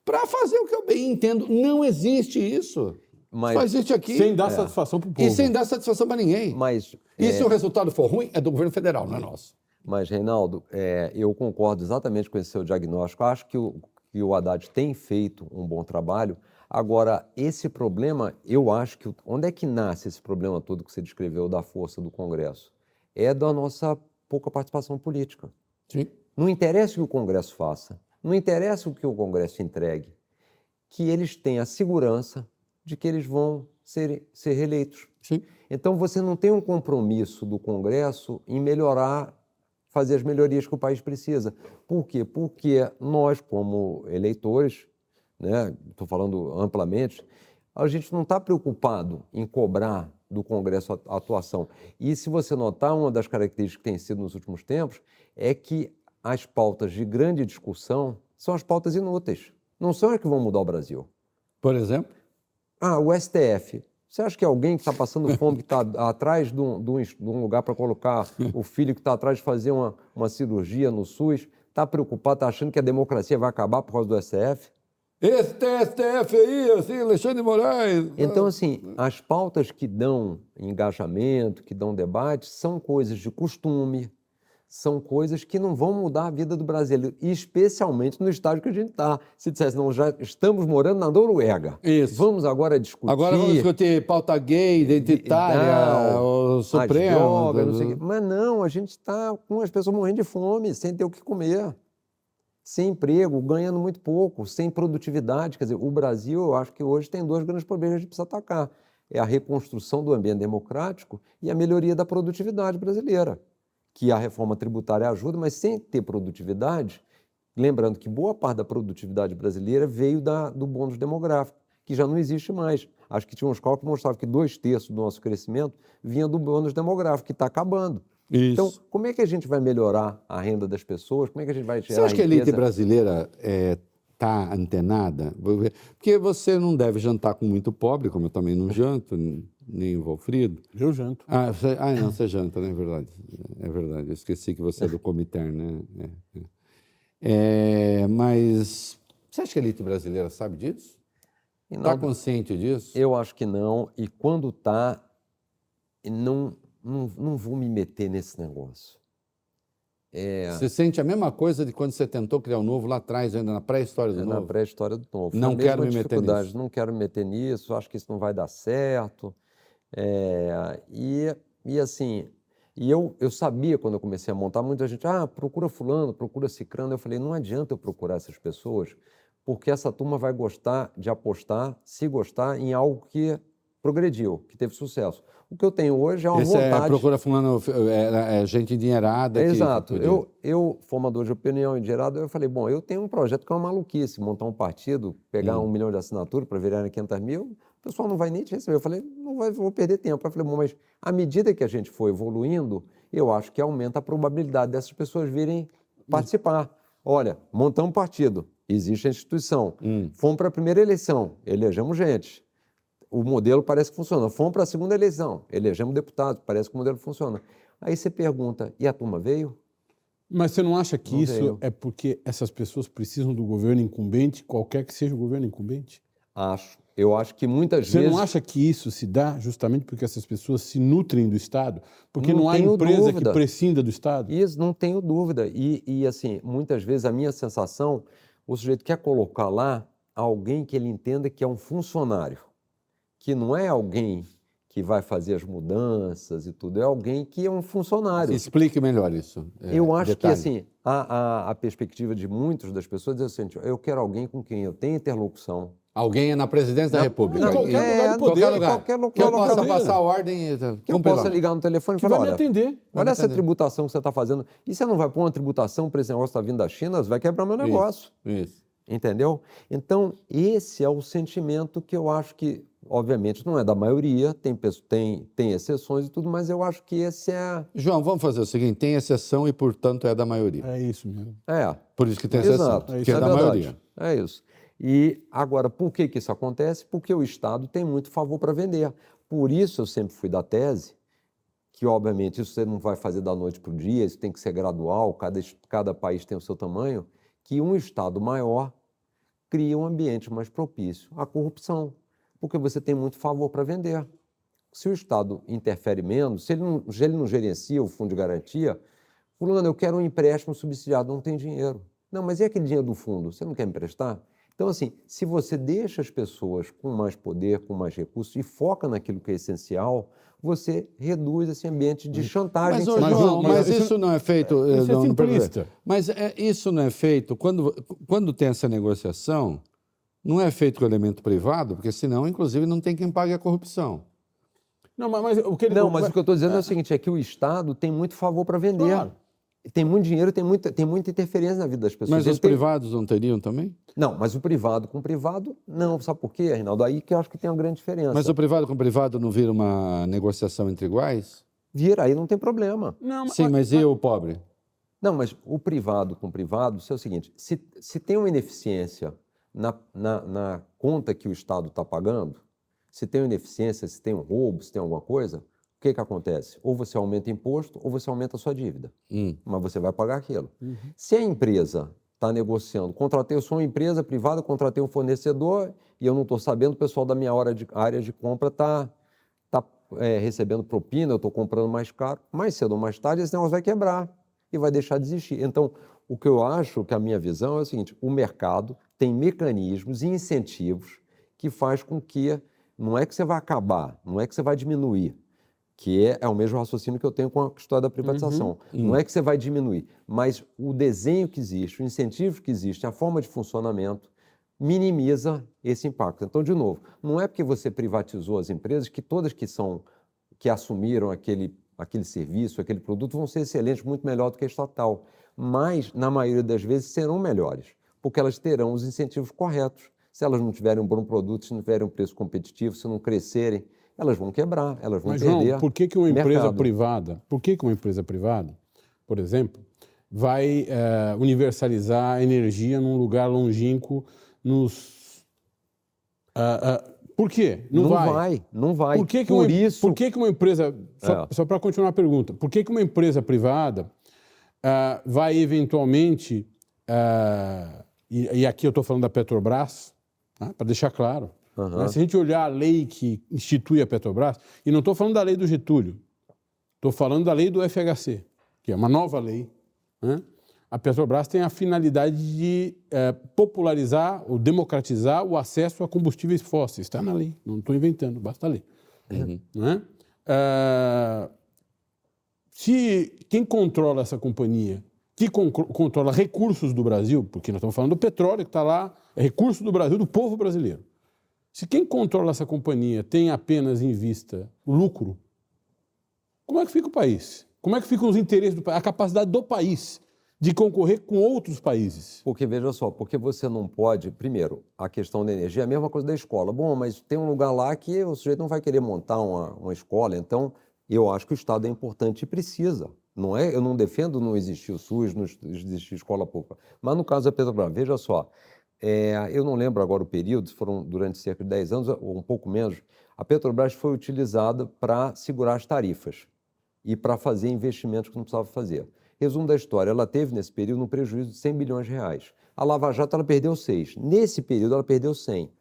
para fazer o que eu bem entendo. Não existe isso. Mas, Só existe aqui. Sem dar é. satisfação para o povo. E sem dar satisfação para ninguém. Mas, e é... se o resultado for ruim, é do governo federal, não é nosso. Mas, Reinaldo, é, eu concordo exatamente com esse seu diagnóstico. Acho que o, que o Haddad tem feito um bom trabalho. Agora, esse problema, eu acho que. Onde é que nasce esse problema todo que você descreveu da força do Congresso? É da nossa pouca participação política. Sim. Não interessa o que o Congresso faça, não interessa o que o Congresso entregue, que eles tenham a segurança de que eles vão ser, ser reeleitos. Sim. Então, você não tem um compromisso do Congresso em melhorar fazer as melhorias que o país precisa. Por quê? Porque nós, como eleitores, né, estou falando amplamente, a gente não está preocupado em cobrar do Congresso a atuação. E se você notar, uma das características que tem sido nos últimos tempos é que as pautas de grande discussão são as pautas inúteis. Não são as que vão mudar o Brasil. Por exemplo? Ah, o STF. Você acha que alguém que está passando fome, que está atrás de um, de um lugar para colocar o filho, que está atrás de fazer uma, uma cirurgia no SUS, está preocupado, está achando que a democracia vai acabar por causa do STF? Esse STF aí, assim, Alexandre Moraes. Então, assim, as pautas que dão engajamento, que dão debate, são coisas de costume, são coisas que não vão mudar a vida do brasileiro, especialmente no estágio que a gente está. Se dissesse, não, já estamos morando na Noruega. Isso. Vamos agora discutir. Agora vamos discutir pauta gay, identitária, não, o Supremo. Drogas, não sei Mas não, a gente está com as pessoas morrendo de fome, sem ter o que comer, sem emprego, ganhando muito pouco, sem produtividade. Quer dizer, o Brasil, eu acho que hoje tem dois grandes problemas que a gente precisa atacar. É a reconstrução do ambiente democrático e a melhoria da produtividade brasileira que a reforma tributária ajuda, mas sem ter produtividade, lembrando que boa parte da produtividade brasileira veio da, do bônus demográfico, que já não existe mais. Acho que tinha uns cálculos que mostravam que dois terços do nosso crescimento vinha do bônus demográfico, que está acabando. Isso. Então, como é que a gente vai melhorar a renda das pessoas? Como é que a gente vai gerar Você acha que a elite brasileira está é, tá antenada? Porque você não deve jantar com muito pobre, como eu também não janto nem o Valfrido. Eu janto. Ah, você, ah, não, você janta, né? É verdade. É verdade. Eu esqueci que você é do Comitê, né? É, é. é, mas você acha que a elite brasileira sabe disso? Está consciente disso? Eu acho que não. E quando está, não, não, não vou me meter nesse negócio. É... Você sente a mesma coisa de quando você tentou criar o um novo lá atrás, ainda na pré-história do é, novo? Na pré-história do novo. Não quero me meter nisso. Não quero me meter nisso, acho que isso não vai dar certo. É, e, e assim, e eu, eu sabia quando eu comecei a montar, muita gente, ah, procura fulano, procura cicrano. Eu falei, não adianta eu procurar essas pessoas, porque essa turma vai gostar de apostar, se gostar, em algo que progrediu, que teve sucesso. O que eu tenho hoje é uma Esse vontade... é procura fulano, é, é gente endinheirada. que- Exato. que- Eu, eu, formador de opinião endinheirado, eu falei, bom, eu tenho um projeto que é uma maluquice, montar um partido, pegar um milhão de assinaturas para virar 500 mil, o pessoal não vai nem te receber. Eu falei, não vai, vou perder tempo. Eu falei, bom, mas à medida que a gente for evoluindo, eu acho que aumenta a probabilidade dessas pessoas virem participar. Olha, montamos um partido, existe a instituição. Fomos para a primeira eleição, elegemos gente. O modelo parece que funciona. Fomos para a segunda eleição, elegemos deputados, parece que o modelo funciona. Aí você pergunta, e a turma veio? Mas você não acha que Não isso veio. é porque essas pessoas precisam do governo incumbente, qualquer que seja o governo incumbente? Acho. Eu acho que muitas Você vezes. não acha que isso se dá justamente porque essas pessoas se nutrem do Estado? Porque Não não, há empresa dúvida. que prescinda do Estado? Isso, não tenho dúvida. E, e, assim, muitas vezes a minha sensação, o sujeito quer colocar lá alguém que ele entenda que é um funcionário, que não é alguém que vai fazer as mudanças e tudo, é alguém que é um funcionário. Explique melhor isso. é, Eu acho detalhe. que assim, a, a, a perspectiva de muitas das pessoas é o seguinte: eu quero alguém com quem eu tenha interlocução. Alguém é na presidência da República. em qualquer E- lugar do poder, qualquer lugar. qualquer lo- que eu possa lugar. passar a ordem. e- Que eu possa ligar no telefone e falar: vai me olha, atender. olha essa atender. tributação que você está fazendo. E você não vai pôr uma tributação para esse negócio que está vindo da China? Você vai quebrar meu negócio. Isso. Entendeu? Então, esse é o sentimento que eu acho que, obviamente, não é da maioria, tem, tem, tem exceções e tudo, mas eu acho que esse é. João, vamos fazer o seguinte: tem exceção e, portanto, é da maioria. É isso mesmo. É. Por isso que tem exceção. Exato. que é, isso da verdade. maioria. É isso. E agora, por que, que isso acontece? Porque o Estado tem muito favor para vender. Por isso eu sempre fui da tese que, obviamente, isso você não vai fazer da noite para o dia, isso tem que ser gradual, cada, cada país tem o seu tamanho, que um Estado maior cria um ambiente mais propício à corrupção, porque você tem muito favor para vender. Se o Estado interfere menos, se ele não, se ele não gerencia o fundo de garantia, fulano, eu quero um empréstimo subsidiado, não tem dinheiro. Não, mas e aquele dinheiro do fundo? Você não quer emprestar? Então, assim, se você deixa as pessoas com mais poder, com mais recursos e foca naquilo que é essencial, você reduz esse ambiente de chantagem. Mas, que ô, você Mas, João, mas, mas isso, não é feito. eh, isso é não- não precisa- simplista. Mas é, isso não é feito quando, quando tem essa negociação, não é feito com elemento privado, porque senão, inclusive, não tem quem pague a corrupção. Não, mas, mas o que ele. Não, mas o que eu estou dizendo é o seguinte: é que o Estado tem muito favor para vender. Claro. Tem muito dinheiro, tem muita, tem muita interferência na vida das pessoas. Mas Ele os tem- privados não teriam também? Não, mas o privado com o privado, não. Sabe por quê, Reinaldo? Aí que eu acho que tem uma grande diferença. Mas o privado com o privado não vira uma negociação entre iguais? Vira, aí não tem problema. Não, mas- Sim, mas e o pobre? Não, mas o privado com o privado, isso é o seguinte: se, se tem uma ineficiência na, na, na conta que o Estado está pagando, se tem uma ineficiência, se tem um roubo, se tem alguma coisa, o que, que acontece? Ou você aumenta imposto ou você aumenta a sua dívida. Hum. Mas você vai pagar aquilo. Se a empresa está negociando, contratei, eu sou uma empresa privada, contratei um fornecedor e eu não estou sabendo, o pessoal da minha hora de, área de compra está tá, é, recebendo propina, eu estou comprando mais caro, mais cedo ou mais tarde esse negócio vai quebrar e vai deixar de existir. Então, o que eu acho que a minha visão é o seguinte, o mercado tem mecanismos e incentivos que faz com que, não é que você vai acabar, não é que você vai diminuir, que é, é o mesmo raciocínio que eu tenho com a história da privatização. Não é que você vai diminuir, mas o desenho que existe, o incentivo que existe, a forma de funcionamento, minimiza esse impacto. Então, de novo, não é porque você privatizou as empresas que todas que são que assumiram aquele, aquele serviço, aquele produto, vão ser excelentes, muito melhor do que a estatal. Mas, na maioria das vezes, serão melhores, porque elas terão os incentivos corretos. Se elas não tiverem um bom produto, se não tiverem um preço competitivo, se não crescerem, elas vão quebrar, elas vão Mas, perder. João, por que, que uma empresa mercado. privada, por que, que uma empresa privada, por exemplo, vai eh, universalizar a energia num lugar longínquo nos. ah, ah, por quê? Não, Não vai. vai, não vai. Por que, que Por uma, isso, por que, que uma empresa. Só, É. só para continuar a pergunta, por que, que uma empresa privada ah, vai eventualmente. e, e aqui eu estou falando da Petrobras, para deixar claro. Aham. né? Se a gente olhar a lei que institui a Petrobras, e não estou falando da lei do Getúlio, estou falando da lei do FHC, que é uma nova lei. né? A Petrobras tem a finalidade de eh, popularizar ou democratizar o acesso a combustíveis fósseis. Está na lei, não estou inventando, basta ler. Né? Ah, se quem controla essa companhia, que con- controla recursos do Brasil, porque nós estamos falando do petróleo que está lá, é recurso do Brasil, do povo brasileiro. Se quem controla essa companhia tem apenas em vista lucro, como é que fica o país? Como é que ficam os interesses do país, a capacidade do país de concorrer com outros países? Porque, veja só, porque você não pode, primeiro, a questão da energia é a mesma coisa da escola. Bom, mas tem um lugar lá que o sujeito não vai querer montar uma, uma escola, então eu acho que o Estado é importante e precisa. Não é, eu não defendo não existir o SUS, não existir escola pública. Mas no caso da Petrobras, veja só, é, eu não lembro agora o período, foram durante cerca de 10 anos ou um pouco menos, a Petrobras foi utilizada para segurar as tarifas e para fazer investimentos que não precisava fazer. Resumo da história, ela teve nesse período um prejuízo de 100 bilhões de reais. A Lava Jato ela perdeu 6. Nesse período ela perdeu 100.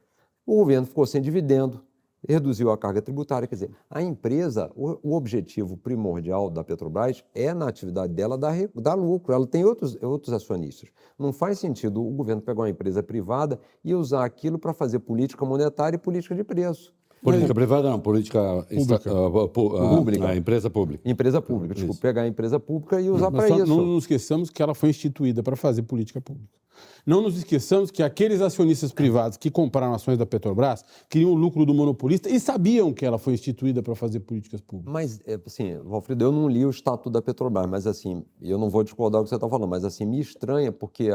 O governo ficou sem dividendo, reduziu a carga tributária. Quer dizer, a empresa, o, o, objetivo primordial da Petrobras é, na atividade dela, dar, dar, lucro. Ela tem outros, outros acionistas. Não faz sentido o governo pegar uma empresa privada e usar aquilo para fazer política monetária e política de preço. Política privada não, política pública. Uh, uh, pública. A empresa pública. Empresa pública, desculpa, pegar a empresa pública e usar para isso. Não nos esqueçamos que ela foi instituída para fazer política pública. Não nos esqueçamos que aqueles acionistas privados que compraram ações da Petrobras queriam o lucro do monopolista e sabiam que ela foi instituída para fazer políticas públicas. Mas, é, assim, Valfrido, eu não li o estatuto da Petrobras, mas assim, eu não vou discordar do que você está falando, mas assim, me estranha porque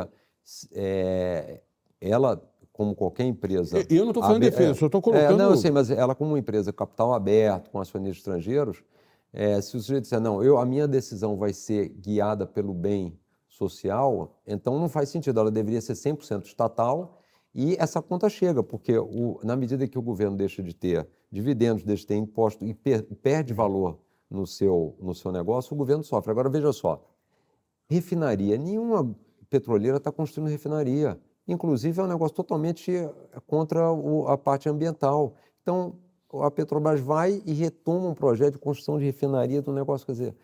é, ela como qualquer empresa. Eu não estou falando de defesa, é, só estou colocando. É, não, eu sei, mas ela, como uma empresa capital aberto, com acionistas estrangeiros, é, se o sujeito disser, não, eu, a minha decisão vai ser guiada pelo bem social, então não faz sentido, ela deveria ser 100% estatal e essa conta chega, porque o, na medida que o governo deixa de ter dividendos, deixa de ter imposto e per, perde valor no seu, no seu negócio, o governo sofre. Agora, veja só, refinaria, nenhuma petroleira está construindo refinaria. Inclusive, é um negócio totalmente eh, contra o, a parte ambiental. Então, a Petrobras vai e retoma um projeto de construção de refinaria do negócio. Quer dizer,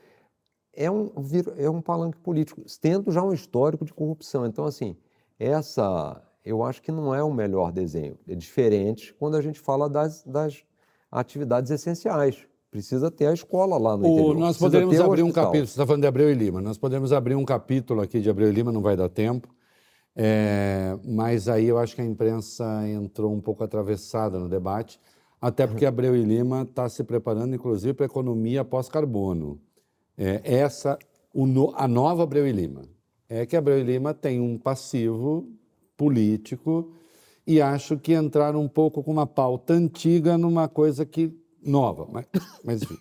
é um, é um palanque político, tendo já um histórico de corrupção. Então, assim, essa eu acho que não é o melhor desenho. É diferente quando a gente fala das, das atividades essenciais. Precisa ter a escola lá no o, interior. Nós Precisa poderíamos abrir um capítulo, você está falando de Abreu e Lima, nós podemos abrir um capítulo aqui de Abreu e Lima, não vai dar tempo, é, mas aí eu acho que a imprensa entrou um pouco atravessada no debate, até porque Abreu e Lima está se preparando, inclusive, para a economia pós-carbono. É, essa, a nova Abreu e Lima, é que Abreu e Lima tem um passivo político e acho que entraram um pouco com uma pauta antiga numa coisa que nova, mas, mas enfim.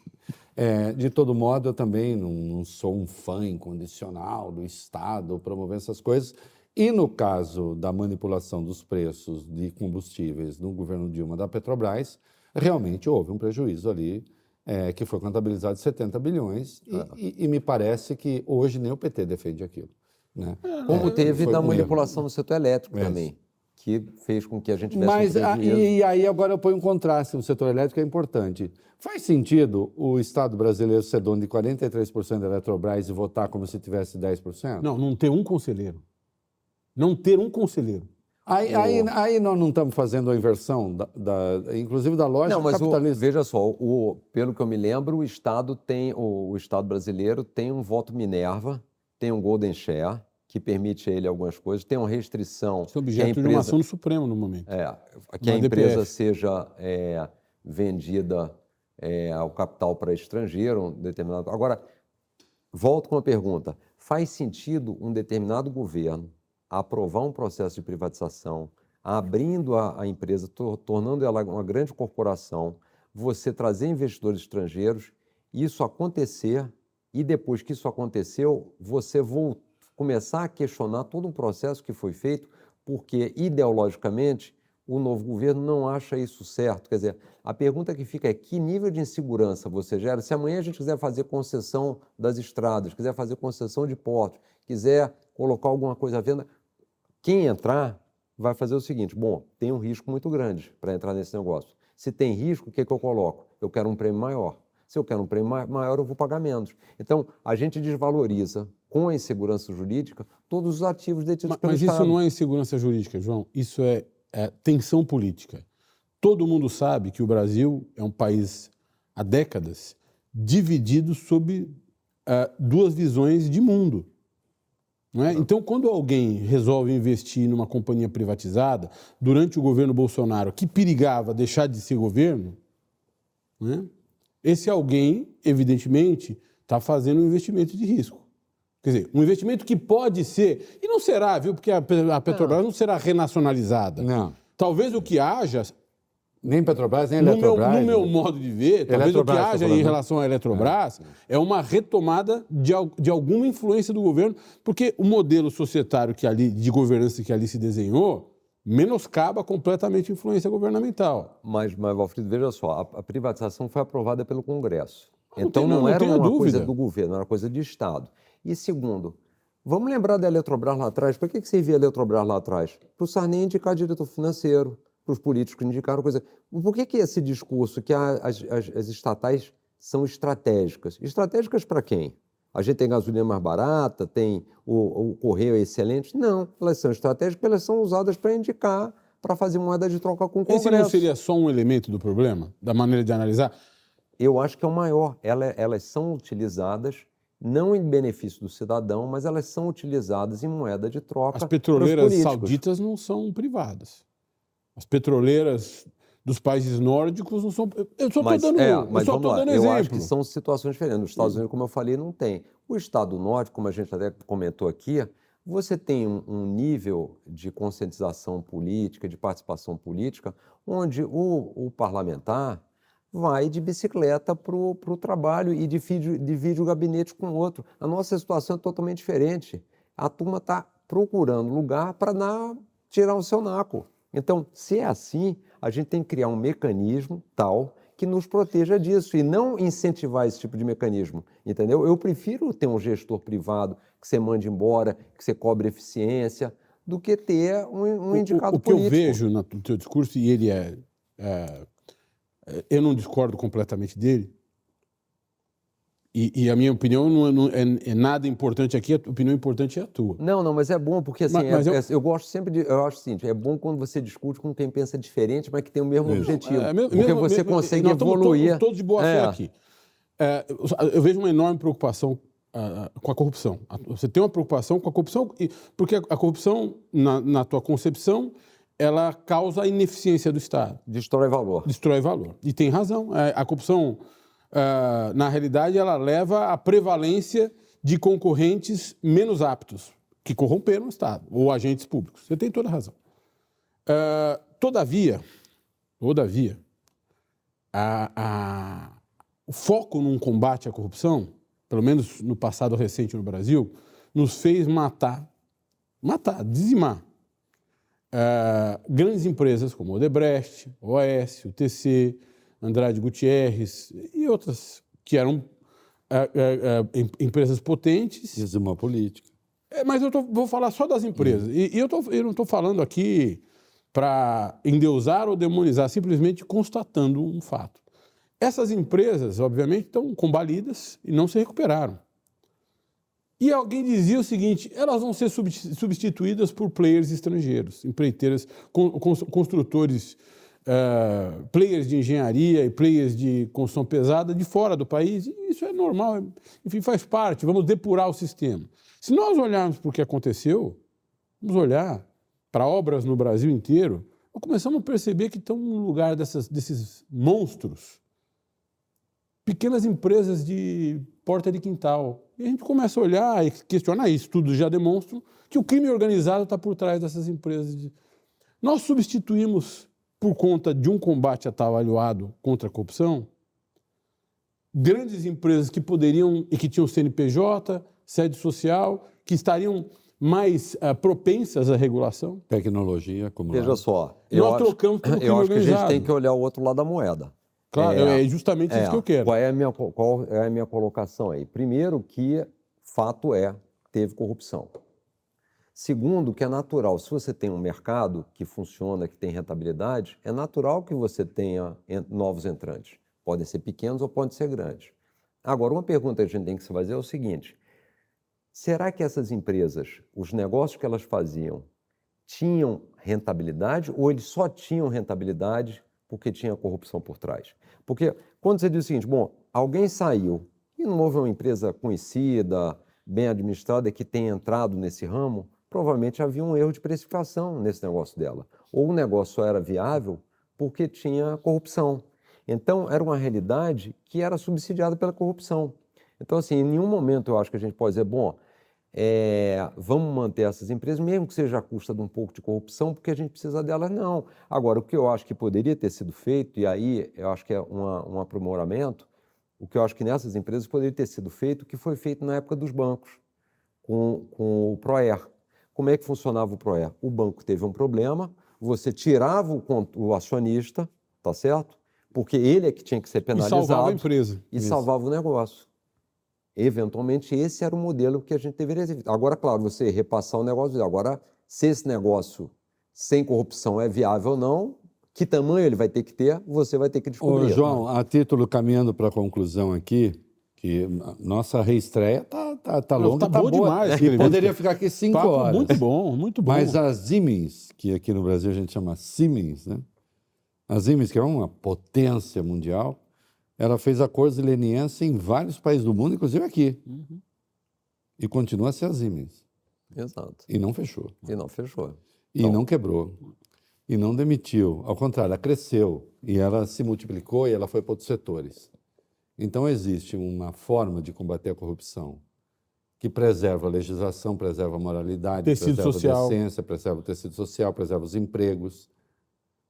É, de todo modo, eu também não, não, sou um fã incondicional do Estado promovendo essas coisas. E no caso da manipulação dos preços de combustíveis no governo Dilma da Petrobras, realmente houve um prejuízo ali é, que foi contabilizado de 70 bilhões e, ah. e, e, me parece que hoje nem o PT defende aquilo. Né? É, Como teve da manipulação no setor elétrico é. também, que fez com que a gente tivesse Mas, um a, e, aí agora eu ponho um contraste no setor elétrico, é importante. Faz sentido o Estado brasileiro ser dono de 43% da Eletrobras e votar como se tivesse 10%? Não, não ter um conselheiro não ter um conselheiro. Aí, aí, aí, nós não estamos fazendo a inversão, da, da inclusive da lógica não, mas capitalista. O, veja só, o, pelo que eu me lembro, o Estado tem, o, o, Estado brasileiro tem um voto Minerva, tem um Golden Share, que permite a ele algumas coisas, tem uma restrição... Isso é objeto empresa, de uma ação no Supremo no momento. É, que a empresa DPF. seja é, vendida é, ao capital para estrangeiro, um determinado... Agora, volto com uma pergunta. Faz sentido um determinado governo a aprovar um processo de privatização, abrindo a, a empresa, to, tornando ela uma grande corporação, você trazer investidores estrangeiros, isso acontecer e depois que isso aconteceu, você começar a questionar todo um processo que foi feito, porque ideologicamente o novo governo não acha isso certo. Quer dizer, a pergunta que fica é que nível de insegurança você gera? Se amanhã a gente quiser fazer concessão das estradas, quiser fazer concessão de portos, quiser colocar alguma coisa à venda, quem entrar vai fazer o seguinte: bom, tem um risco muito grande para entrar nesse negócio. Se tem risco, o que, que eu coloco? Eu quero um prêmio maior. Se eu quero um prêmio maior, eu vou pagar menos. Então, a gente desvaloriza, com a insegurança jurídica, todos os ativos detidos mas, pelo mas. Mas isso não é insegurança jurídica, João. Isso é, é tensão política. Todo mundo sabe que o Brasil é um país, há décadas, dividido sob uh, duas visões de mundo. É? Então, quando alguém resolve investir numa companhia privatizada durante o governo Bolsonaro, que perigava deixar de ser governo, né? esse alguém, evidentemente, está fazendo um investimento de risco. Quer dizer, um investimento que pode ser, e não será, viu? Porque a Petrobras não, não será renacionalizada. Não. Talvez o que haja nem Petrobras, nem no Eletrobras. Meu, no meu modo de ver, talvez o que haja em relação à Eletrobras é, é uma retomada de, de alguma influência do governo, porque o modelo societário que ali, de governança que ali se desenhou menoscaba completamente a influência governamental. Mas, mas Valfrido, veja só, a, a privatização foi aprovada pelo Congresso. Não então não, não era uma dúvida. coisa do governo, era uma coisa de Estado. E segundo, vamos lembrar da Eletrobras lá atrás. Para que, que servia a Eletrobras lá atrás? Para o Sarney indicar diretor financeiro, para os políticos que indicaram coisa. Por que, que esse discurso que as, as, as estatais são estratégicas? Estratégicas para quem? A gente tem gasolina mais barata, tem o, o correio é excelente? Não, elas são estratégicas, elas são usadas para indicar, para fazer moeda de troca com o Congresso. Esse não seria só um elemento do problema, da maneira de analisar? Eu acho que é o maior. Elas, elas são utilizadas não em benefício do cidadão, mas elas são utilizadas em moeda de troca. As petroleiras sauditas não são privadas. As petroleiras dos países nórdicos não são. Eu só estou dando, é, mas eu dando exemplo. Eu acho que são situações diferentes. Nos Estados Unidos, como eu falei, não tem. O Estado Norte, como a gente até comentou aqui, você tem um, um nível de conscientização política, de participação política, onde o, o parlamentar vai de bicicleta para o trabalho e divide, divide o gabinete com o outro. A nossa situação é totalmente diferente. A turma está procurando lugar para tirar o seu naco. Então, se é assim, a gente tem que criar um mecanismo tal que nos proteja disso e não incentivar esse tipo de mecanismo, entendeu? Eu prefiro ter um gestor privado que você mande embora, que você cobre eficiência, do que ter um, um indicado o, o, o político. O que eu vejo no teu discurso, e ele é, é eu não discordo completamente dele, e, e, a minha opinião não, é, não é, é, nada importante aqui, a opinião importante é a tua. Não, não, mas é bom, porque assim, mas, é, mas eu, é, eu, gosto sempre de. Eu acho o seguinte: é bom quando você discute com quem pensa diferente, mas que tem o mesmo Isso. objetivo. É, mesmo, porque você mesmo, consegue evoluir. Todos, todos de boa fé aqui. eu vejo uma enorme preocupação uh, com a corrupção. Você tem uma preocupação com a corrupção, porque a, corrupção, na, na tua concepção, ela causa a ineficiência do Estado. Destrói valor. Destrói valor. E tem razão. A corrupção uh, na realidade, ela leva à prevalência de concorrentes menos aptos, que corromperam o Estado, ou agentes públicos. Você tem toda razão. Uh, todavia, todavia, a, a, o foco num combate à corrupção, pelo menos no passado recente no Brasil, nos fez matar, matar, dizimar uh, grandes empresas como Odebrecht, OS, UTC, Andrade Gutierrez e outras que eram é, é, é, empresas potentes. Isso é uma política. É, mas eu tô, vou falar só das empresas. E, e eu, tô, eu não estou falando aqui para endeusar ou demonizar, simplesmente constatando um fato. Essas empresas, obviamente, estão combalidas e não se recuperaram. E alguém dizia o seguinte: elas vão ser substituídas por players estrangeiros, empreiteiras, construtores uh, players de engenharia e players de construção pesada de fora do país. E isso é normal, enfim, faz parte, vamos depurar o sistema. Se nós olharmos para o que aconteceu, vamos olhar para obras no Brasil inteiro, começamos a perceber que estão no lugar dessas, desses monstros pequenas empresas de porta de quintal. E a gente começa a olhar e questionar isso, tudo já demonstra que o crime organizado está por trás dessas empresas. Nós substituímos por conta de um combate atabalhoado contra a corrupção, grandes empresas que poderiam e que tinham CNPJ, sede social, que estariam mais uh, propensas à regulação. Tecnologia, como Veja só, nós acho, trocamos pelo Eu acho que a gente tem que olhar o outro lado da moeda. Claro, é, é justamente é, isso que eu quero. Qual é, a minha, qual é a minha colocação aí? Primeiro que fato é, teve corrupção. Segundo, que é natural, se você tem um mercado que funciona, que tem rentabilidade, é natural que você tenha novos entrantes. Podem ser pequenos ou podem ser grandes. Agora, uma pergunta que a gente tem que se fazer é o seguinte: será que essas empresas, os negócios que elas faziam, tinham rentabilidade ou eles só tinham rentabilidade porque tinha corrupção por trás? Porque quando você diz o seguinte, bom, alguém saiu e não houve uma empresa conhecida, bem administrada que tenha entrado nesse ramo, provavelmente havia um erro de precificação nesse negócio dela. Ou o negócio só era viável porque tinha corrupção. Então, era uma realidade que era subsidiada pela corrupção. Então, assim, em nenhum momento eu acho que a gente pode dizer, bom, é, vamos manter essas empresas, mesmo que seja à custa de um pouco de corrupção, porque a gente precisa delas, não. Agora, o que eu acho que poderia ter sido feito, e aí eu acho que é uma, um aprimoramento, o que eu acho que nessas empresas poderia ter sido feito, o que foi feito na época dos bancos, com, com o PROER. Como é que funcionava o PROER? O banco teve um problema, você tirava o, o acionista, tá certo? Porque ele é que tinha que ser penalizado. E salvava a empresa. E Isso. salvava o negócio. Eventualmente, esse era o modelo que a gente deveria ter. Agora, claro, você repassar o negócio. Agora, se esse negócio sem corrupção é viável ou não, que tamanho ele vai ter que ter, você vai ter que descobrir. Ô, João, a título, caminhando para a conclusão aqui, que nossa reestreia tá, tá, tá longa, tá, tá boa demais. Poderia ficar aqui cinco Papo horas. Muito bom, muito bom. Mas a Siemens, que aqui no Brasil a gente chama Siemens, né? A Siemens, que é uma potência mundial, ela fez acordos de leniência em vários países do mundo, inclusive aqui. Uhum. E continua a ser a Siemens. Exato. E não fechou. E não fechou. E então... não quebrou. E não demitiu. Ao contrário, ela cresceu. E ela se multiplicou e ela foi para outros setores. Então, existe uma forma de combater a corrupção que preserva a legislação, preserva a moralidade, tecido preserva social. a decência, preserva o tecido social, preserva os empregos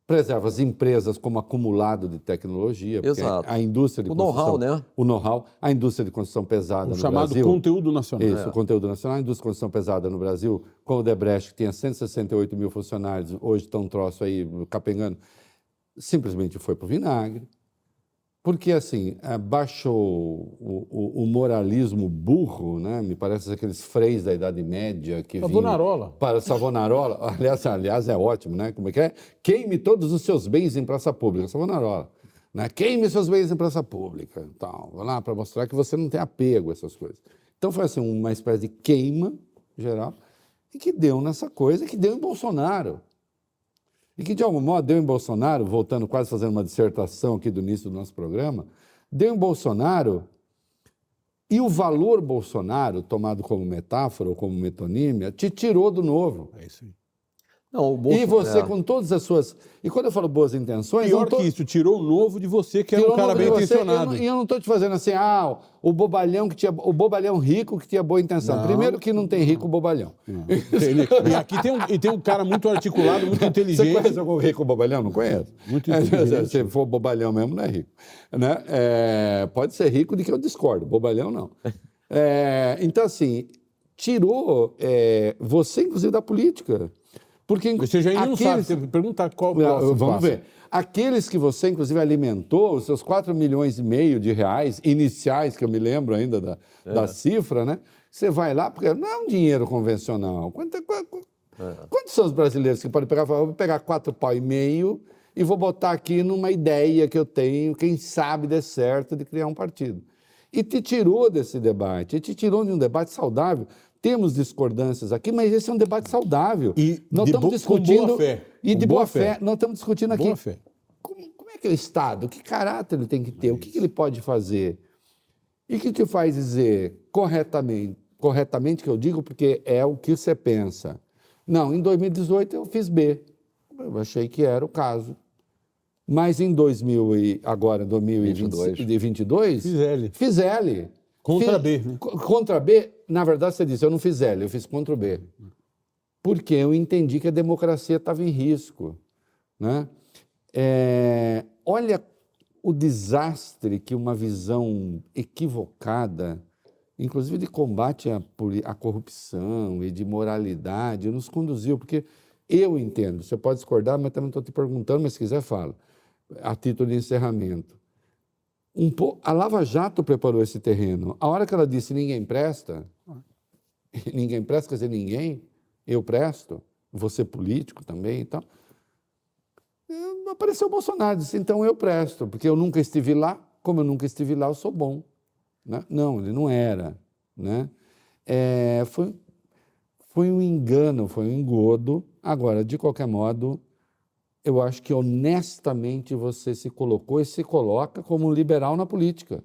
preserva as empresas como acumulado de tecnologia. Exato. A indústria de o construção... O know-how, né? O know-how. A indústria de construção pesada o no chamado Brasil... conteúdo nacional. Isso, é. o conteúdo nacional. A indústria de construção pesada no Brasil, com o Debrecht, que tinha 168 mil funcionários, hoje está um troço aí capengando, simplesmente foi para o vinagre. Porque, assim, é, baixou o, o, o, moralismo burro, né? Me parece aqueles freis da Idade Média que Savonarola. Para Savonarola. aliás, aliás, é ótimo, né? Como é que é? Queime todos os seus bens em praça pública. Savonarola. Né? Queime seus bens em praça pública. Tal. lá para mostrar que você não tem apego a essas coisas. Então, foi assim, uma espécie de queima geral e que deu nessa coisa, que deu em Bolsonaro e que, de algum modo, deu em Bolsonaro, voltando quase fazendo uma dissertação aqui do início do nosso programa, deu em Bolsonaro e o valor Bolsonaro, tomado como metáfora ou como metonímia, te tirou do novo. É isso aí. Não, Bolsonaro... E você, com todas as suas. E quando eu falo boas intenções. Pior tô... que isso, tirou o novo de você, que era um cara bem intencionado. E eu não estou te fazendo assim, ah, o bobalhão que tinha. O bobalhão rico que tinha boa intenção. Não. Primeiro que não tem rico bobalhão. e aqui tem um, e tem um cara muito articulado, muito inteligente. Você conhece algum rico bobalhão? Não conhece? Muito inteligente. Se for bobalhão mesmo, não é rico. Né? É, pode ser rico de que eu discordo, bobalhão não. É, então, assim, tirou é, você, inclusive, da política. Porque você já ainda aqueles... não sabe, perguntar qual não, Vamos passa. ver. Aqueles que você, inclusive, alimentou, os seus 4 milhões e meio de reais iniciais, que eu me lembro ainda da, é. da cifra, né? Você vai lá, porque não é um dinheiro convencional. Quanto, quanto, é. Quantos são os brasileiros que podem pegar vou pegar quatro pau e meio e vou botar aqui numa ideia que eu tenho, quem sabe dê certo, de criar um partido. E te tirou desse debate, e te tirou de um debate saudável. Temos discordâncias aqui, mas esse é um debate saudável. E nós de estamos discutindo. Com boa fé. E de boa, boa fé. fé. Nós estamos discutindo aqui. Boa fé. Como, como, é que é o Estado? Que caráter ele tem que ter? O que, que ele pode fazer? E o que te faz dizer corretamente? Corretamente que eu digo, porque é o que você pensa. Não, em 2018 eu fiz B. Eu achei que era o caso. Mas em 2000 e agora 2022, fiz L. Fiz L. Contra fiz, B. Né? Contra B, na verdade, você disse, eu não fiz L, eu fiz o B. Porque eu entendi que a democracia estava em risco. Né? É, olha o desastre que uma visão equivocada, inclusive de combate à, à corrupção e de moralidade, nos conduziu. Porque eu entendo, você pode discordar, mas também estou te perguntando, mas se quiser, fala. A título de encerramento. Um po... A Lava Jato preparou esse terreno. A hora que ela disse ninguém presta, ninguém presta, quer dizer, ninguém, eu presto, você político também e tal. Apareceu o Bolsonaro, disse, então eu presto, porque eu nunca estive lá, como eu nunca estive lá, eu sou bom. Né? Não, ele não era. Né? É, foi, foi um engano, foi um engodo. Agora, de qualquer modo, eu acho que honestamente você se colocou e se coloca como liberal na política.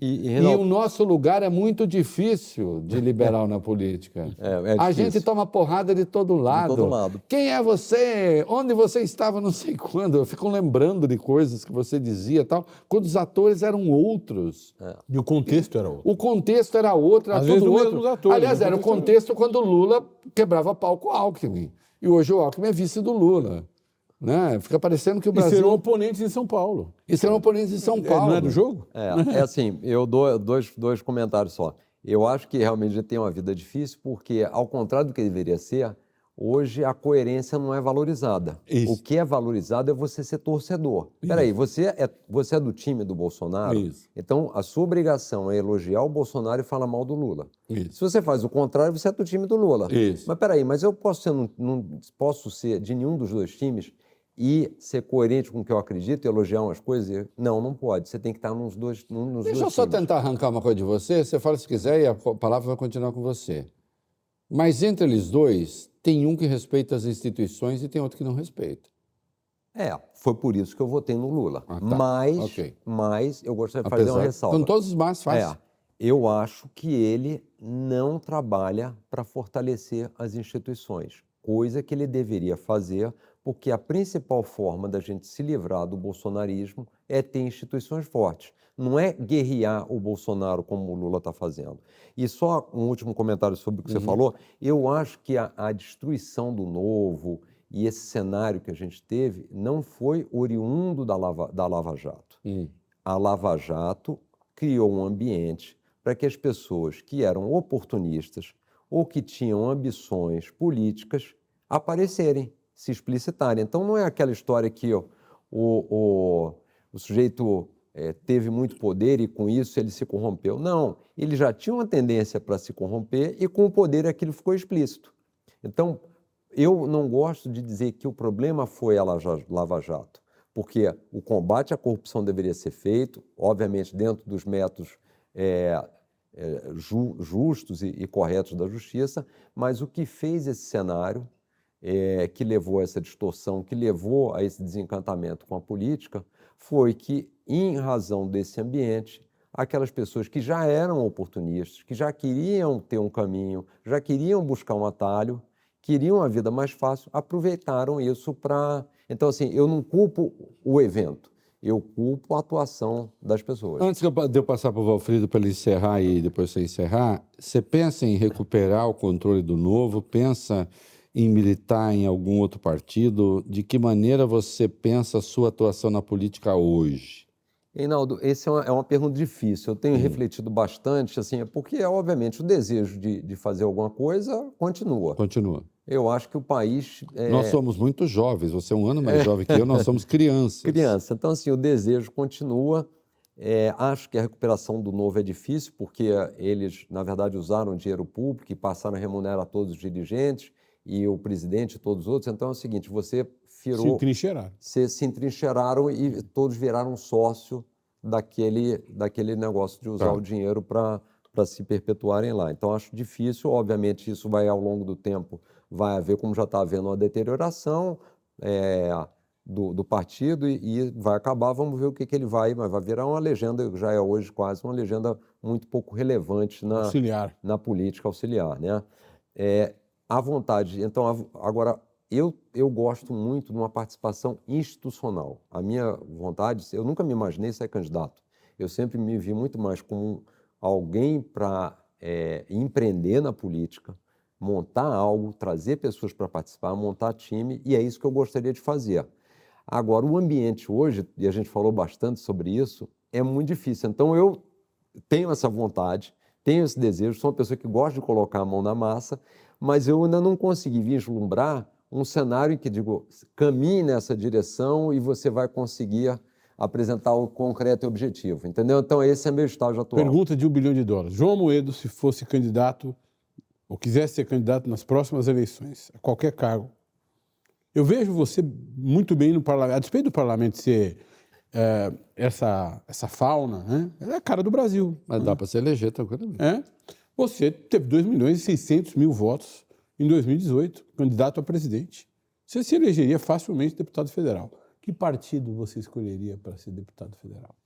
E, e, e, o nosso lugar é muito difícil de liberal na política. É, é a gente toma porrada de todo lado. De todo lado. Quem é você? Onde você estava não sei quando? Eu fico lembrando de coisas que você dizia tal, quando os atores eram outros. É. E o contexto era outro. O contexto era outro, era Às todo outro. Atores, Aliás, era o contexto quando o Lula quebrava pau com o Alckmin. E hoje o Alckmin é vice do Lula. Né? Fica parecendo que o Brasil. E serão oponentes em São Paulo. E serão oponentes em São Paulo. É, não é do jogo? É, é assim, eu dou dois, dois comentários só. Eu acho que realmente ele tem uma vida difícil, porque, ao contrário do que deveria ser, hoje a coerência não é valorizada. Isso. O que é valorizado é você ser torcedor. Peraí, você é, você é do time do Bolsonaro? Isso. Então, a sua obrigação é elogiar o Bolsonaro e falar mal do Lula. Isso. Se você faz o contrário, você é do time do Lula. Isso. Mas peraí, mas eu posso ser, não, não posso ser de nenhum dos dois times e ser coerente com o que eu acredito elogiar umas coisas? Não, não pode. Você tem que estar nos dois nos Deixa eu só times. tentar arrancar uma coisa de você. Você fala se quiser e a palavra vai continuar com você. Mas entre eles dois, tem um que respeita as instituições e tem outro que não respeita. É, foi por isso que eu votei no Lula. Ah, tá. mas, okay. mas eu gostaria de Apesar, fazer uma ressalva. Com todos os mais faz. É, eu acho que ele não trabalha para fortalecer as instituições, coisa que ele deveria fazer porque a principal forma da gente se livrar do bolsonarismo é ter instituições fortes. Não é guerrear o Bolsonaro como o Lula está fazendo. E só um último comentário sobre o que uhum. você falou. Eu acho que a, a destruição do novo e esse cenário que a gente teve não foi oriundo da Lava, da Lava Jato. Uhum. A Lava Jato criou um ambiente para que as pessoas que eram oportunistas ou que tinham ambições políticas aparecerem se explicitarem. Então, não é aquela história que o, o, o sujeito é, teve muito poder e com isso ele se corrompeu. Não, ele já tinha uma tendência para se corromper e com o poder aquilo ficou explícito. Então, eu não gosto de dizer que o problema foi a Lava Jato, porque o combate à corrupção deveria ser feito, obviamente, dentro dos métodos é, é, ju, justos e, e corretos da justiça, mas o que fez esse cenário é, que levou a essa distorção, que levou a esse desencantamento com a política, foi que, em razão desse ambiente, aquelas pessoas que já eram oportunistas, que já queriam ter um caminho, já queriam buscar um atalho, queriam uma vida mais fácil, aproveitaram isso para. Então, assim, eu não culpo o evento, eu culpo a atuação das pessoas. Antes de eu passar para o Valfrido para ele encerrar e depois você encerrar, você pensa em recuperar o controle do novo? Pensa em militar em algum outro partido? De que maneira você pensa a sua atuação na política hoje? Reinaldo, essa é uma, é uma pergunta difícil. Eu tenho hum. refletido bastante, assim, porque, obviamente, o desejo de, de fazer alguma coisa continua. Continua. Eu acho que o país. É... Nós somos muito jovens, você é um ano mais é. jovem que eu, nós somos crianças. Criança. Então, assim, o desejo continua. É, acho que a recuperação do novo é difícil, porque eles, na verdade, usaram dinheiro público e passaram a remunerar todos os dirigentes e o presidente e todos os outros. Então é o seguinte, você virou... Se entrincheiraram. Se, se entrincheiraram e todos viraram sócio daquele, daquele negócio de usar tá. o dinheiro para se perpetuarem lá. Então acho difícil, obviamente isso vai ao longo do tempo, vai haver, como já está havendo, uma deterioração é, do, do, partido e, e, vai acabar, vamos ver o que, que ele vai, mas vai virar uma legenda, já é hoje quase uma legenda muito pouco relevante na, auxiliar. na política auxiliar. Né? É, à vontade. Então, agora, eu, eu gosto muito de uma participação institucional. A minha vontade, eu nunca me imaginei ser candidato. Eu sempre me vi muito mais como alguém para é, empreender na política, montar algo, trazer pessoas para participar, montar time, e é isso que eu gostaria de fazer. Agora, o ambiente hoje, e a gente falou bastante sobre isso, é muito difícil. Então, eu tenho essa vontade, tenho esse desejo, sou uma pessoa que gosta de colocar a mão na massa, mas eu ainda não consegui vislumbrar um cenário em que digo, caminhe nessa direção e você vai conseguir apresentar o concreto e objetivo, entendeu? Então esse é meu estágio atual. Pergunta de um bilhão de dólares. João Moedo, se fosse candidato ou quisesse ser candidato nas próximas eleições, a qualquer cargo, eu vejo você muito bem no parlamento, a despeito do parlamento ser é, essa, essa fauna, né? é a cara do Brasil. Mas né? dá para se eleger tranquilamente. É? Você teve 2 milhões e 600 mil votos em 2018, candidato a presidente. Você se elegeria facilmente deputado federal. Que partido você escolheria para ser deputado federal?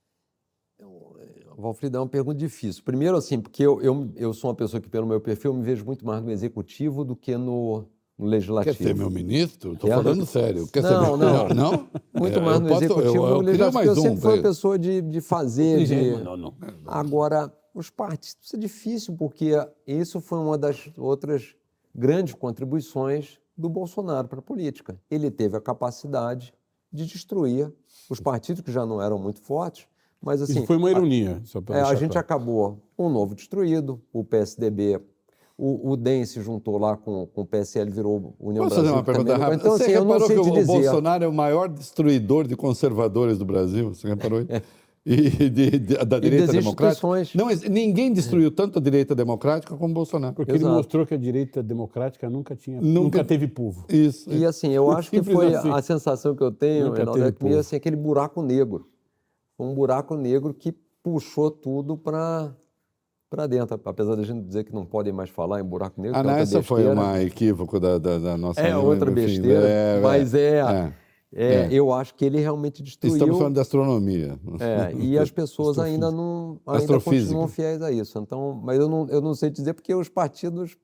Eu, Valfrido, é uma pergunta difícil. Primeiro, assim, porque eu, eu, eu sou uma pessoa que, pelo meu perfil, me vejo muito mais no executivo do que no, no legislativo. Quer ser meu ministro? Estou falando sério. Quer não, ser meu... não, não. Muito mais no posso, executivo eu, eu, no legislativo. Eu, eu sempre fui uma pessoa de, de fazer. De... Não, não. Agora, os partidos, isso é difícil, porque isso foi uma das outras grandes contribuições do Bolsonaro para a política. Ele teve a capacidade de destruir os partidos que já não eram muito fortes, mas assim... Isso foi uma ironia. A, é, a gente acabou um novo destruído, o PSDB o, o DEM se juntou lá com, com o PSL, virou União Posso Brasil. fazer uma pergunta rápida? Então, Você assim, reparou que o dizer. Bolsonaro é o maior destruidor de conservadores do Brasil? Você reparou isso? E de, de, da direita democrática. Não, ninguém destruiu tanto a direita democrática como Bolsonaro. Porque Exato. ele mostrou que a direita democrática nunca tinha, nunca, nunca teve povo. Isso. E assim, eu acho que foi assim. a sensação que eu tenho, Reinaldo, é que meio assim, aquele buraco negro. Um buraco negro que puxou tudo para para dentro, apesar da gente dizer que não podem mais falar em buraco negro. Ah, não, essa foi uma equívoco da, da, da nossa... É outra besteira, é, mas é, é, é, eu acho que ele realmente destruiu... Estamos falando de astronomia. É, e as pessoas ainda não ainda continuam fiéis a isso. Então, mas eu não, eu não sei dizer porque os partidos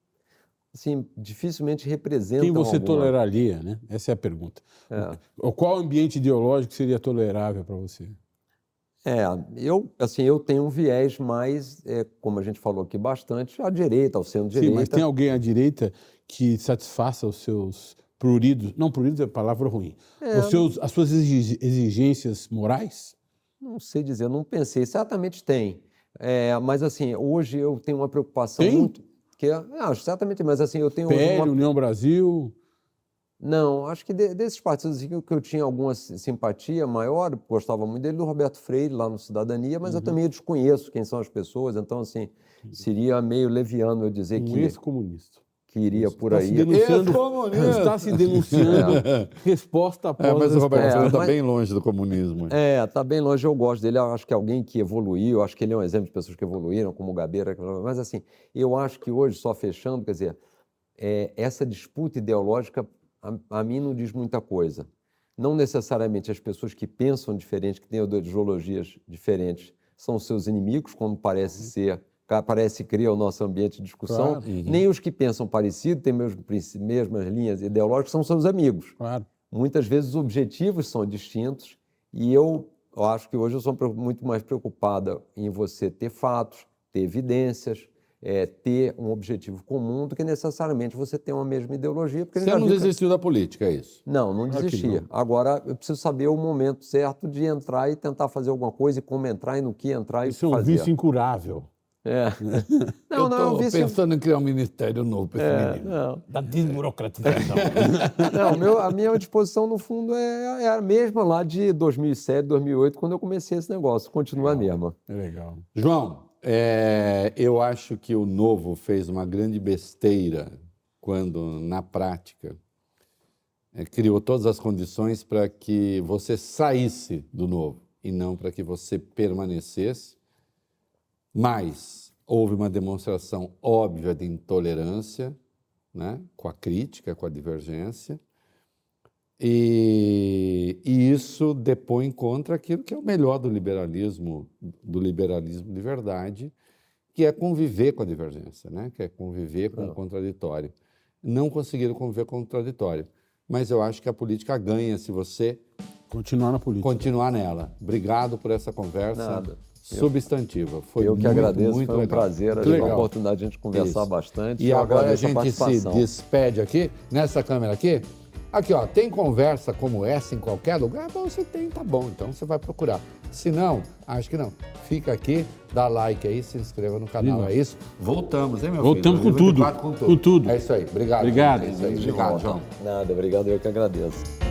assim, dificilmente representam. Quem você alguma... toleraria, né? Essa é a pergunta. É. Qual ambiente ideológico seria tolerável para você? É, eu, assim, eu tenho um viés mais, é, como a gente falou aqui bastante, à direita, ao centro-direita. Sim, mas tem alguém à direita que satisfaça os seus pruridos, não pruridos é palavra ruim, é, seus, as suas exigências morais? Não sei dizer, não pensei, certamente tem. É, mas assim, hoje eu tenho uma preocupação tem? muito... Que, é, acho certamente, mas assim, eu tenho... PL, uma... União Brasil... Não, acho que de, desses partidos assim, que eu tinha alguma simpatia maior, gostava muito dele, do Roberto Freire, lá no Cidadania, mas uhum. eu também desconheço quem são as pessoas, então, assim, seria meio leviano eu dizer um que. ex-comunista. Que iria por aí. Está se denunciando é. resposta após é, Mas o Roberto Freire está bem longe do comunismo. É, está bem longe, eu gosto dele, eu acho que é alguém que evoluiu, acho que ele é um exemplo de pessoas que evoluíram, como o Gabeira, mas assim, eu acho que hoje, só fechando, quer dizer, é, essa disputa ideológica a, a mim não diz muita coisa. Não necessariamente as pessoas que pensam diferente, que têm ideologias diferentes, são seus inimigos, como parece uhum. Ser, parece criar o nosso ambiente de discussão, claro. uhum. nem os que pensam parecido, têm mesmas, mesmas linhas ideológicas, são seus amigos. Claro. Muitas vezes os objetivos são distintos e eu, eu acho que hoje eu sou muito mais preocupada em você ter fatos, ter evidências, é, ter um objetivo comum do que necessariamente você ter uma mesma ideologia. Porque você não desistiu que... da política, é isso? Não, não desisti. Não. Agora, eu preciso saber o momento certo de entrar e tentar fazer alguma coisa, e como entrar e no que entrar isso e fazer. Isso é um vício incurável. É. Não, eu não, vício... pensando em criar um ministério novo para esse é, menino. Não. Da desburocratização. não, meu, a minha disposição, no fundo, é, é, a mesma lá de 2007, 2008, quando eu comecei esse negócio. Continua legal. a mesma. É legal. João, é, eu acho que o Novo fez uma grande besteira quando, na prática, é, criou todas as condições para que você saísse do Novo e não para que você permanecesse. Mas houve uma demonstração óbvia de intolerância, né, com a crítica, com a divergência. E, e, isso depõe contra aquilo que é o melhor do liberalismo, do liberalismo de verdade, que é conviver com a divergência, né? que é conviver com o contraditório. Não conseguiram conviver com o contraditório. Mas eu acho que a política ganha se você continuar na política. Continuar nela. Obrigado por essa conversa. Nada. Substantiva. Foi eu que muito, agradeço, muito foi um legal. prazer, a uma oportunidade de a gente conversar Isso. bastante. E agora a gente se despede aqui, nessa câmera aqui. Aqui, ó, tem conversa como essa em qualquer lugar? Bom, você tem, tá bom, então você vai procurar. Se não, acho que não. Fica aqui, dá like aí, se inscreva no canal. É isso? Voltamos, hein, meu Voltamos filho? com tudo. com tudo. É isso aí. Obrigado. Obrigado. É. Obrigado, João. Nada, obrigado, eu que agradeço.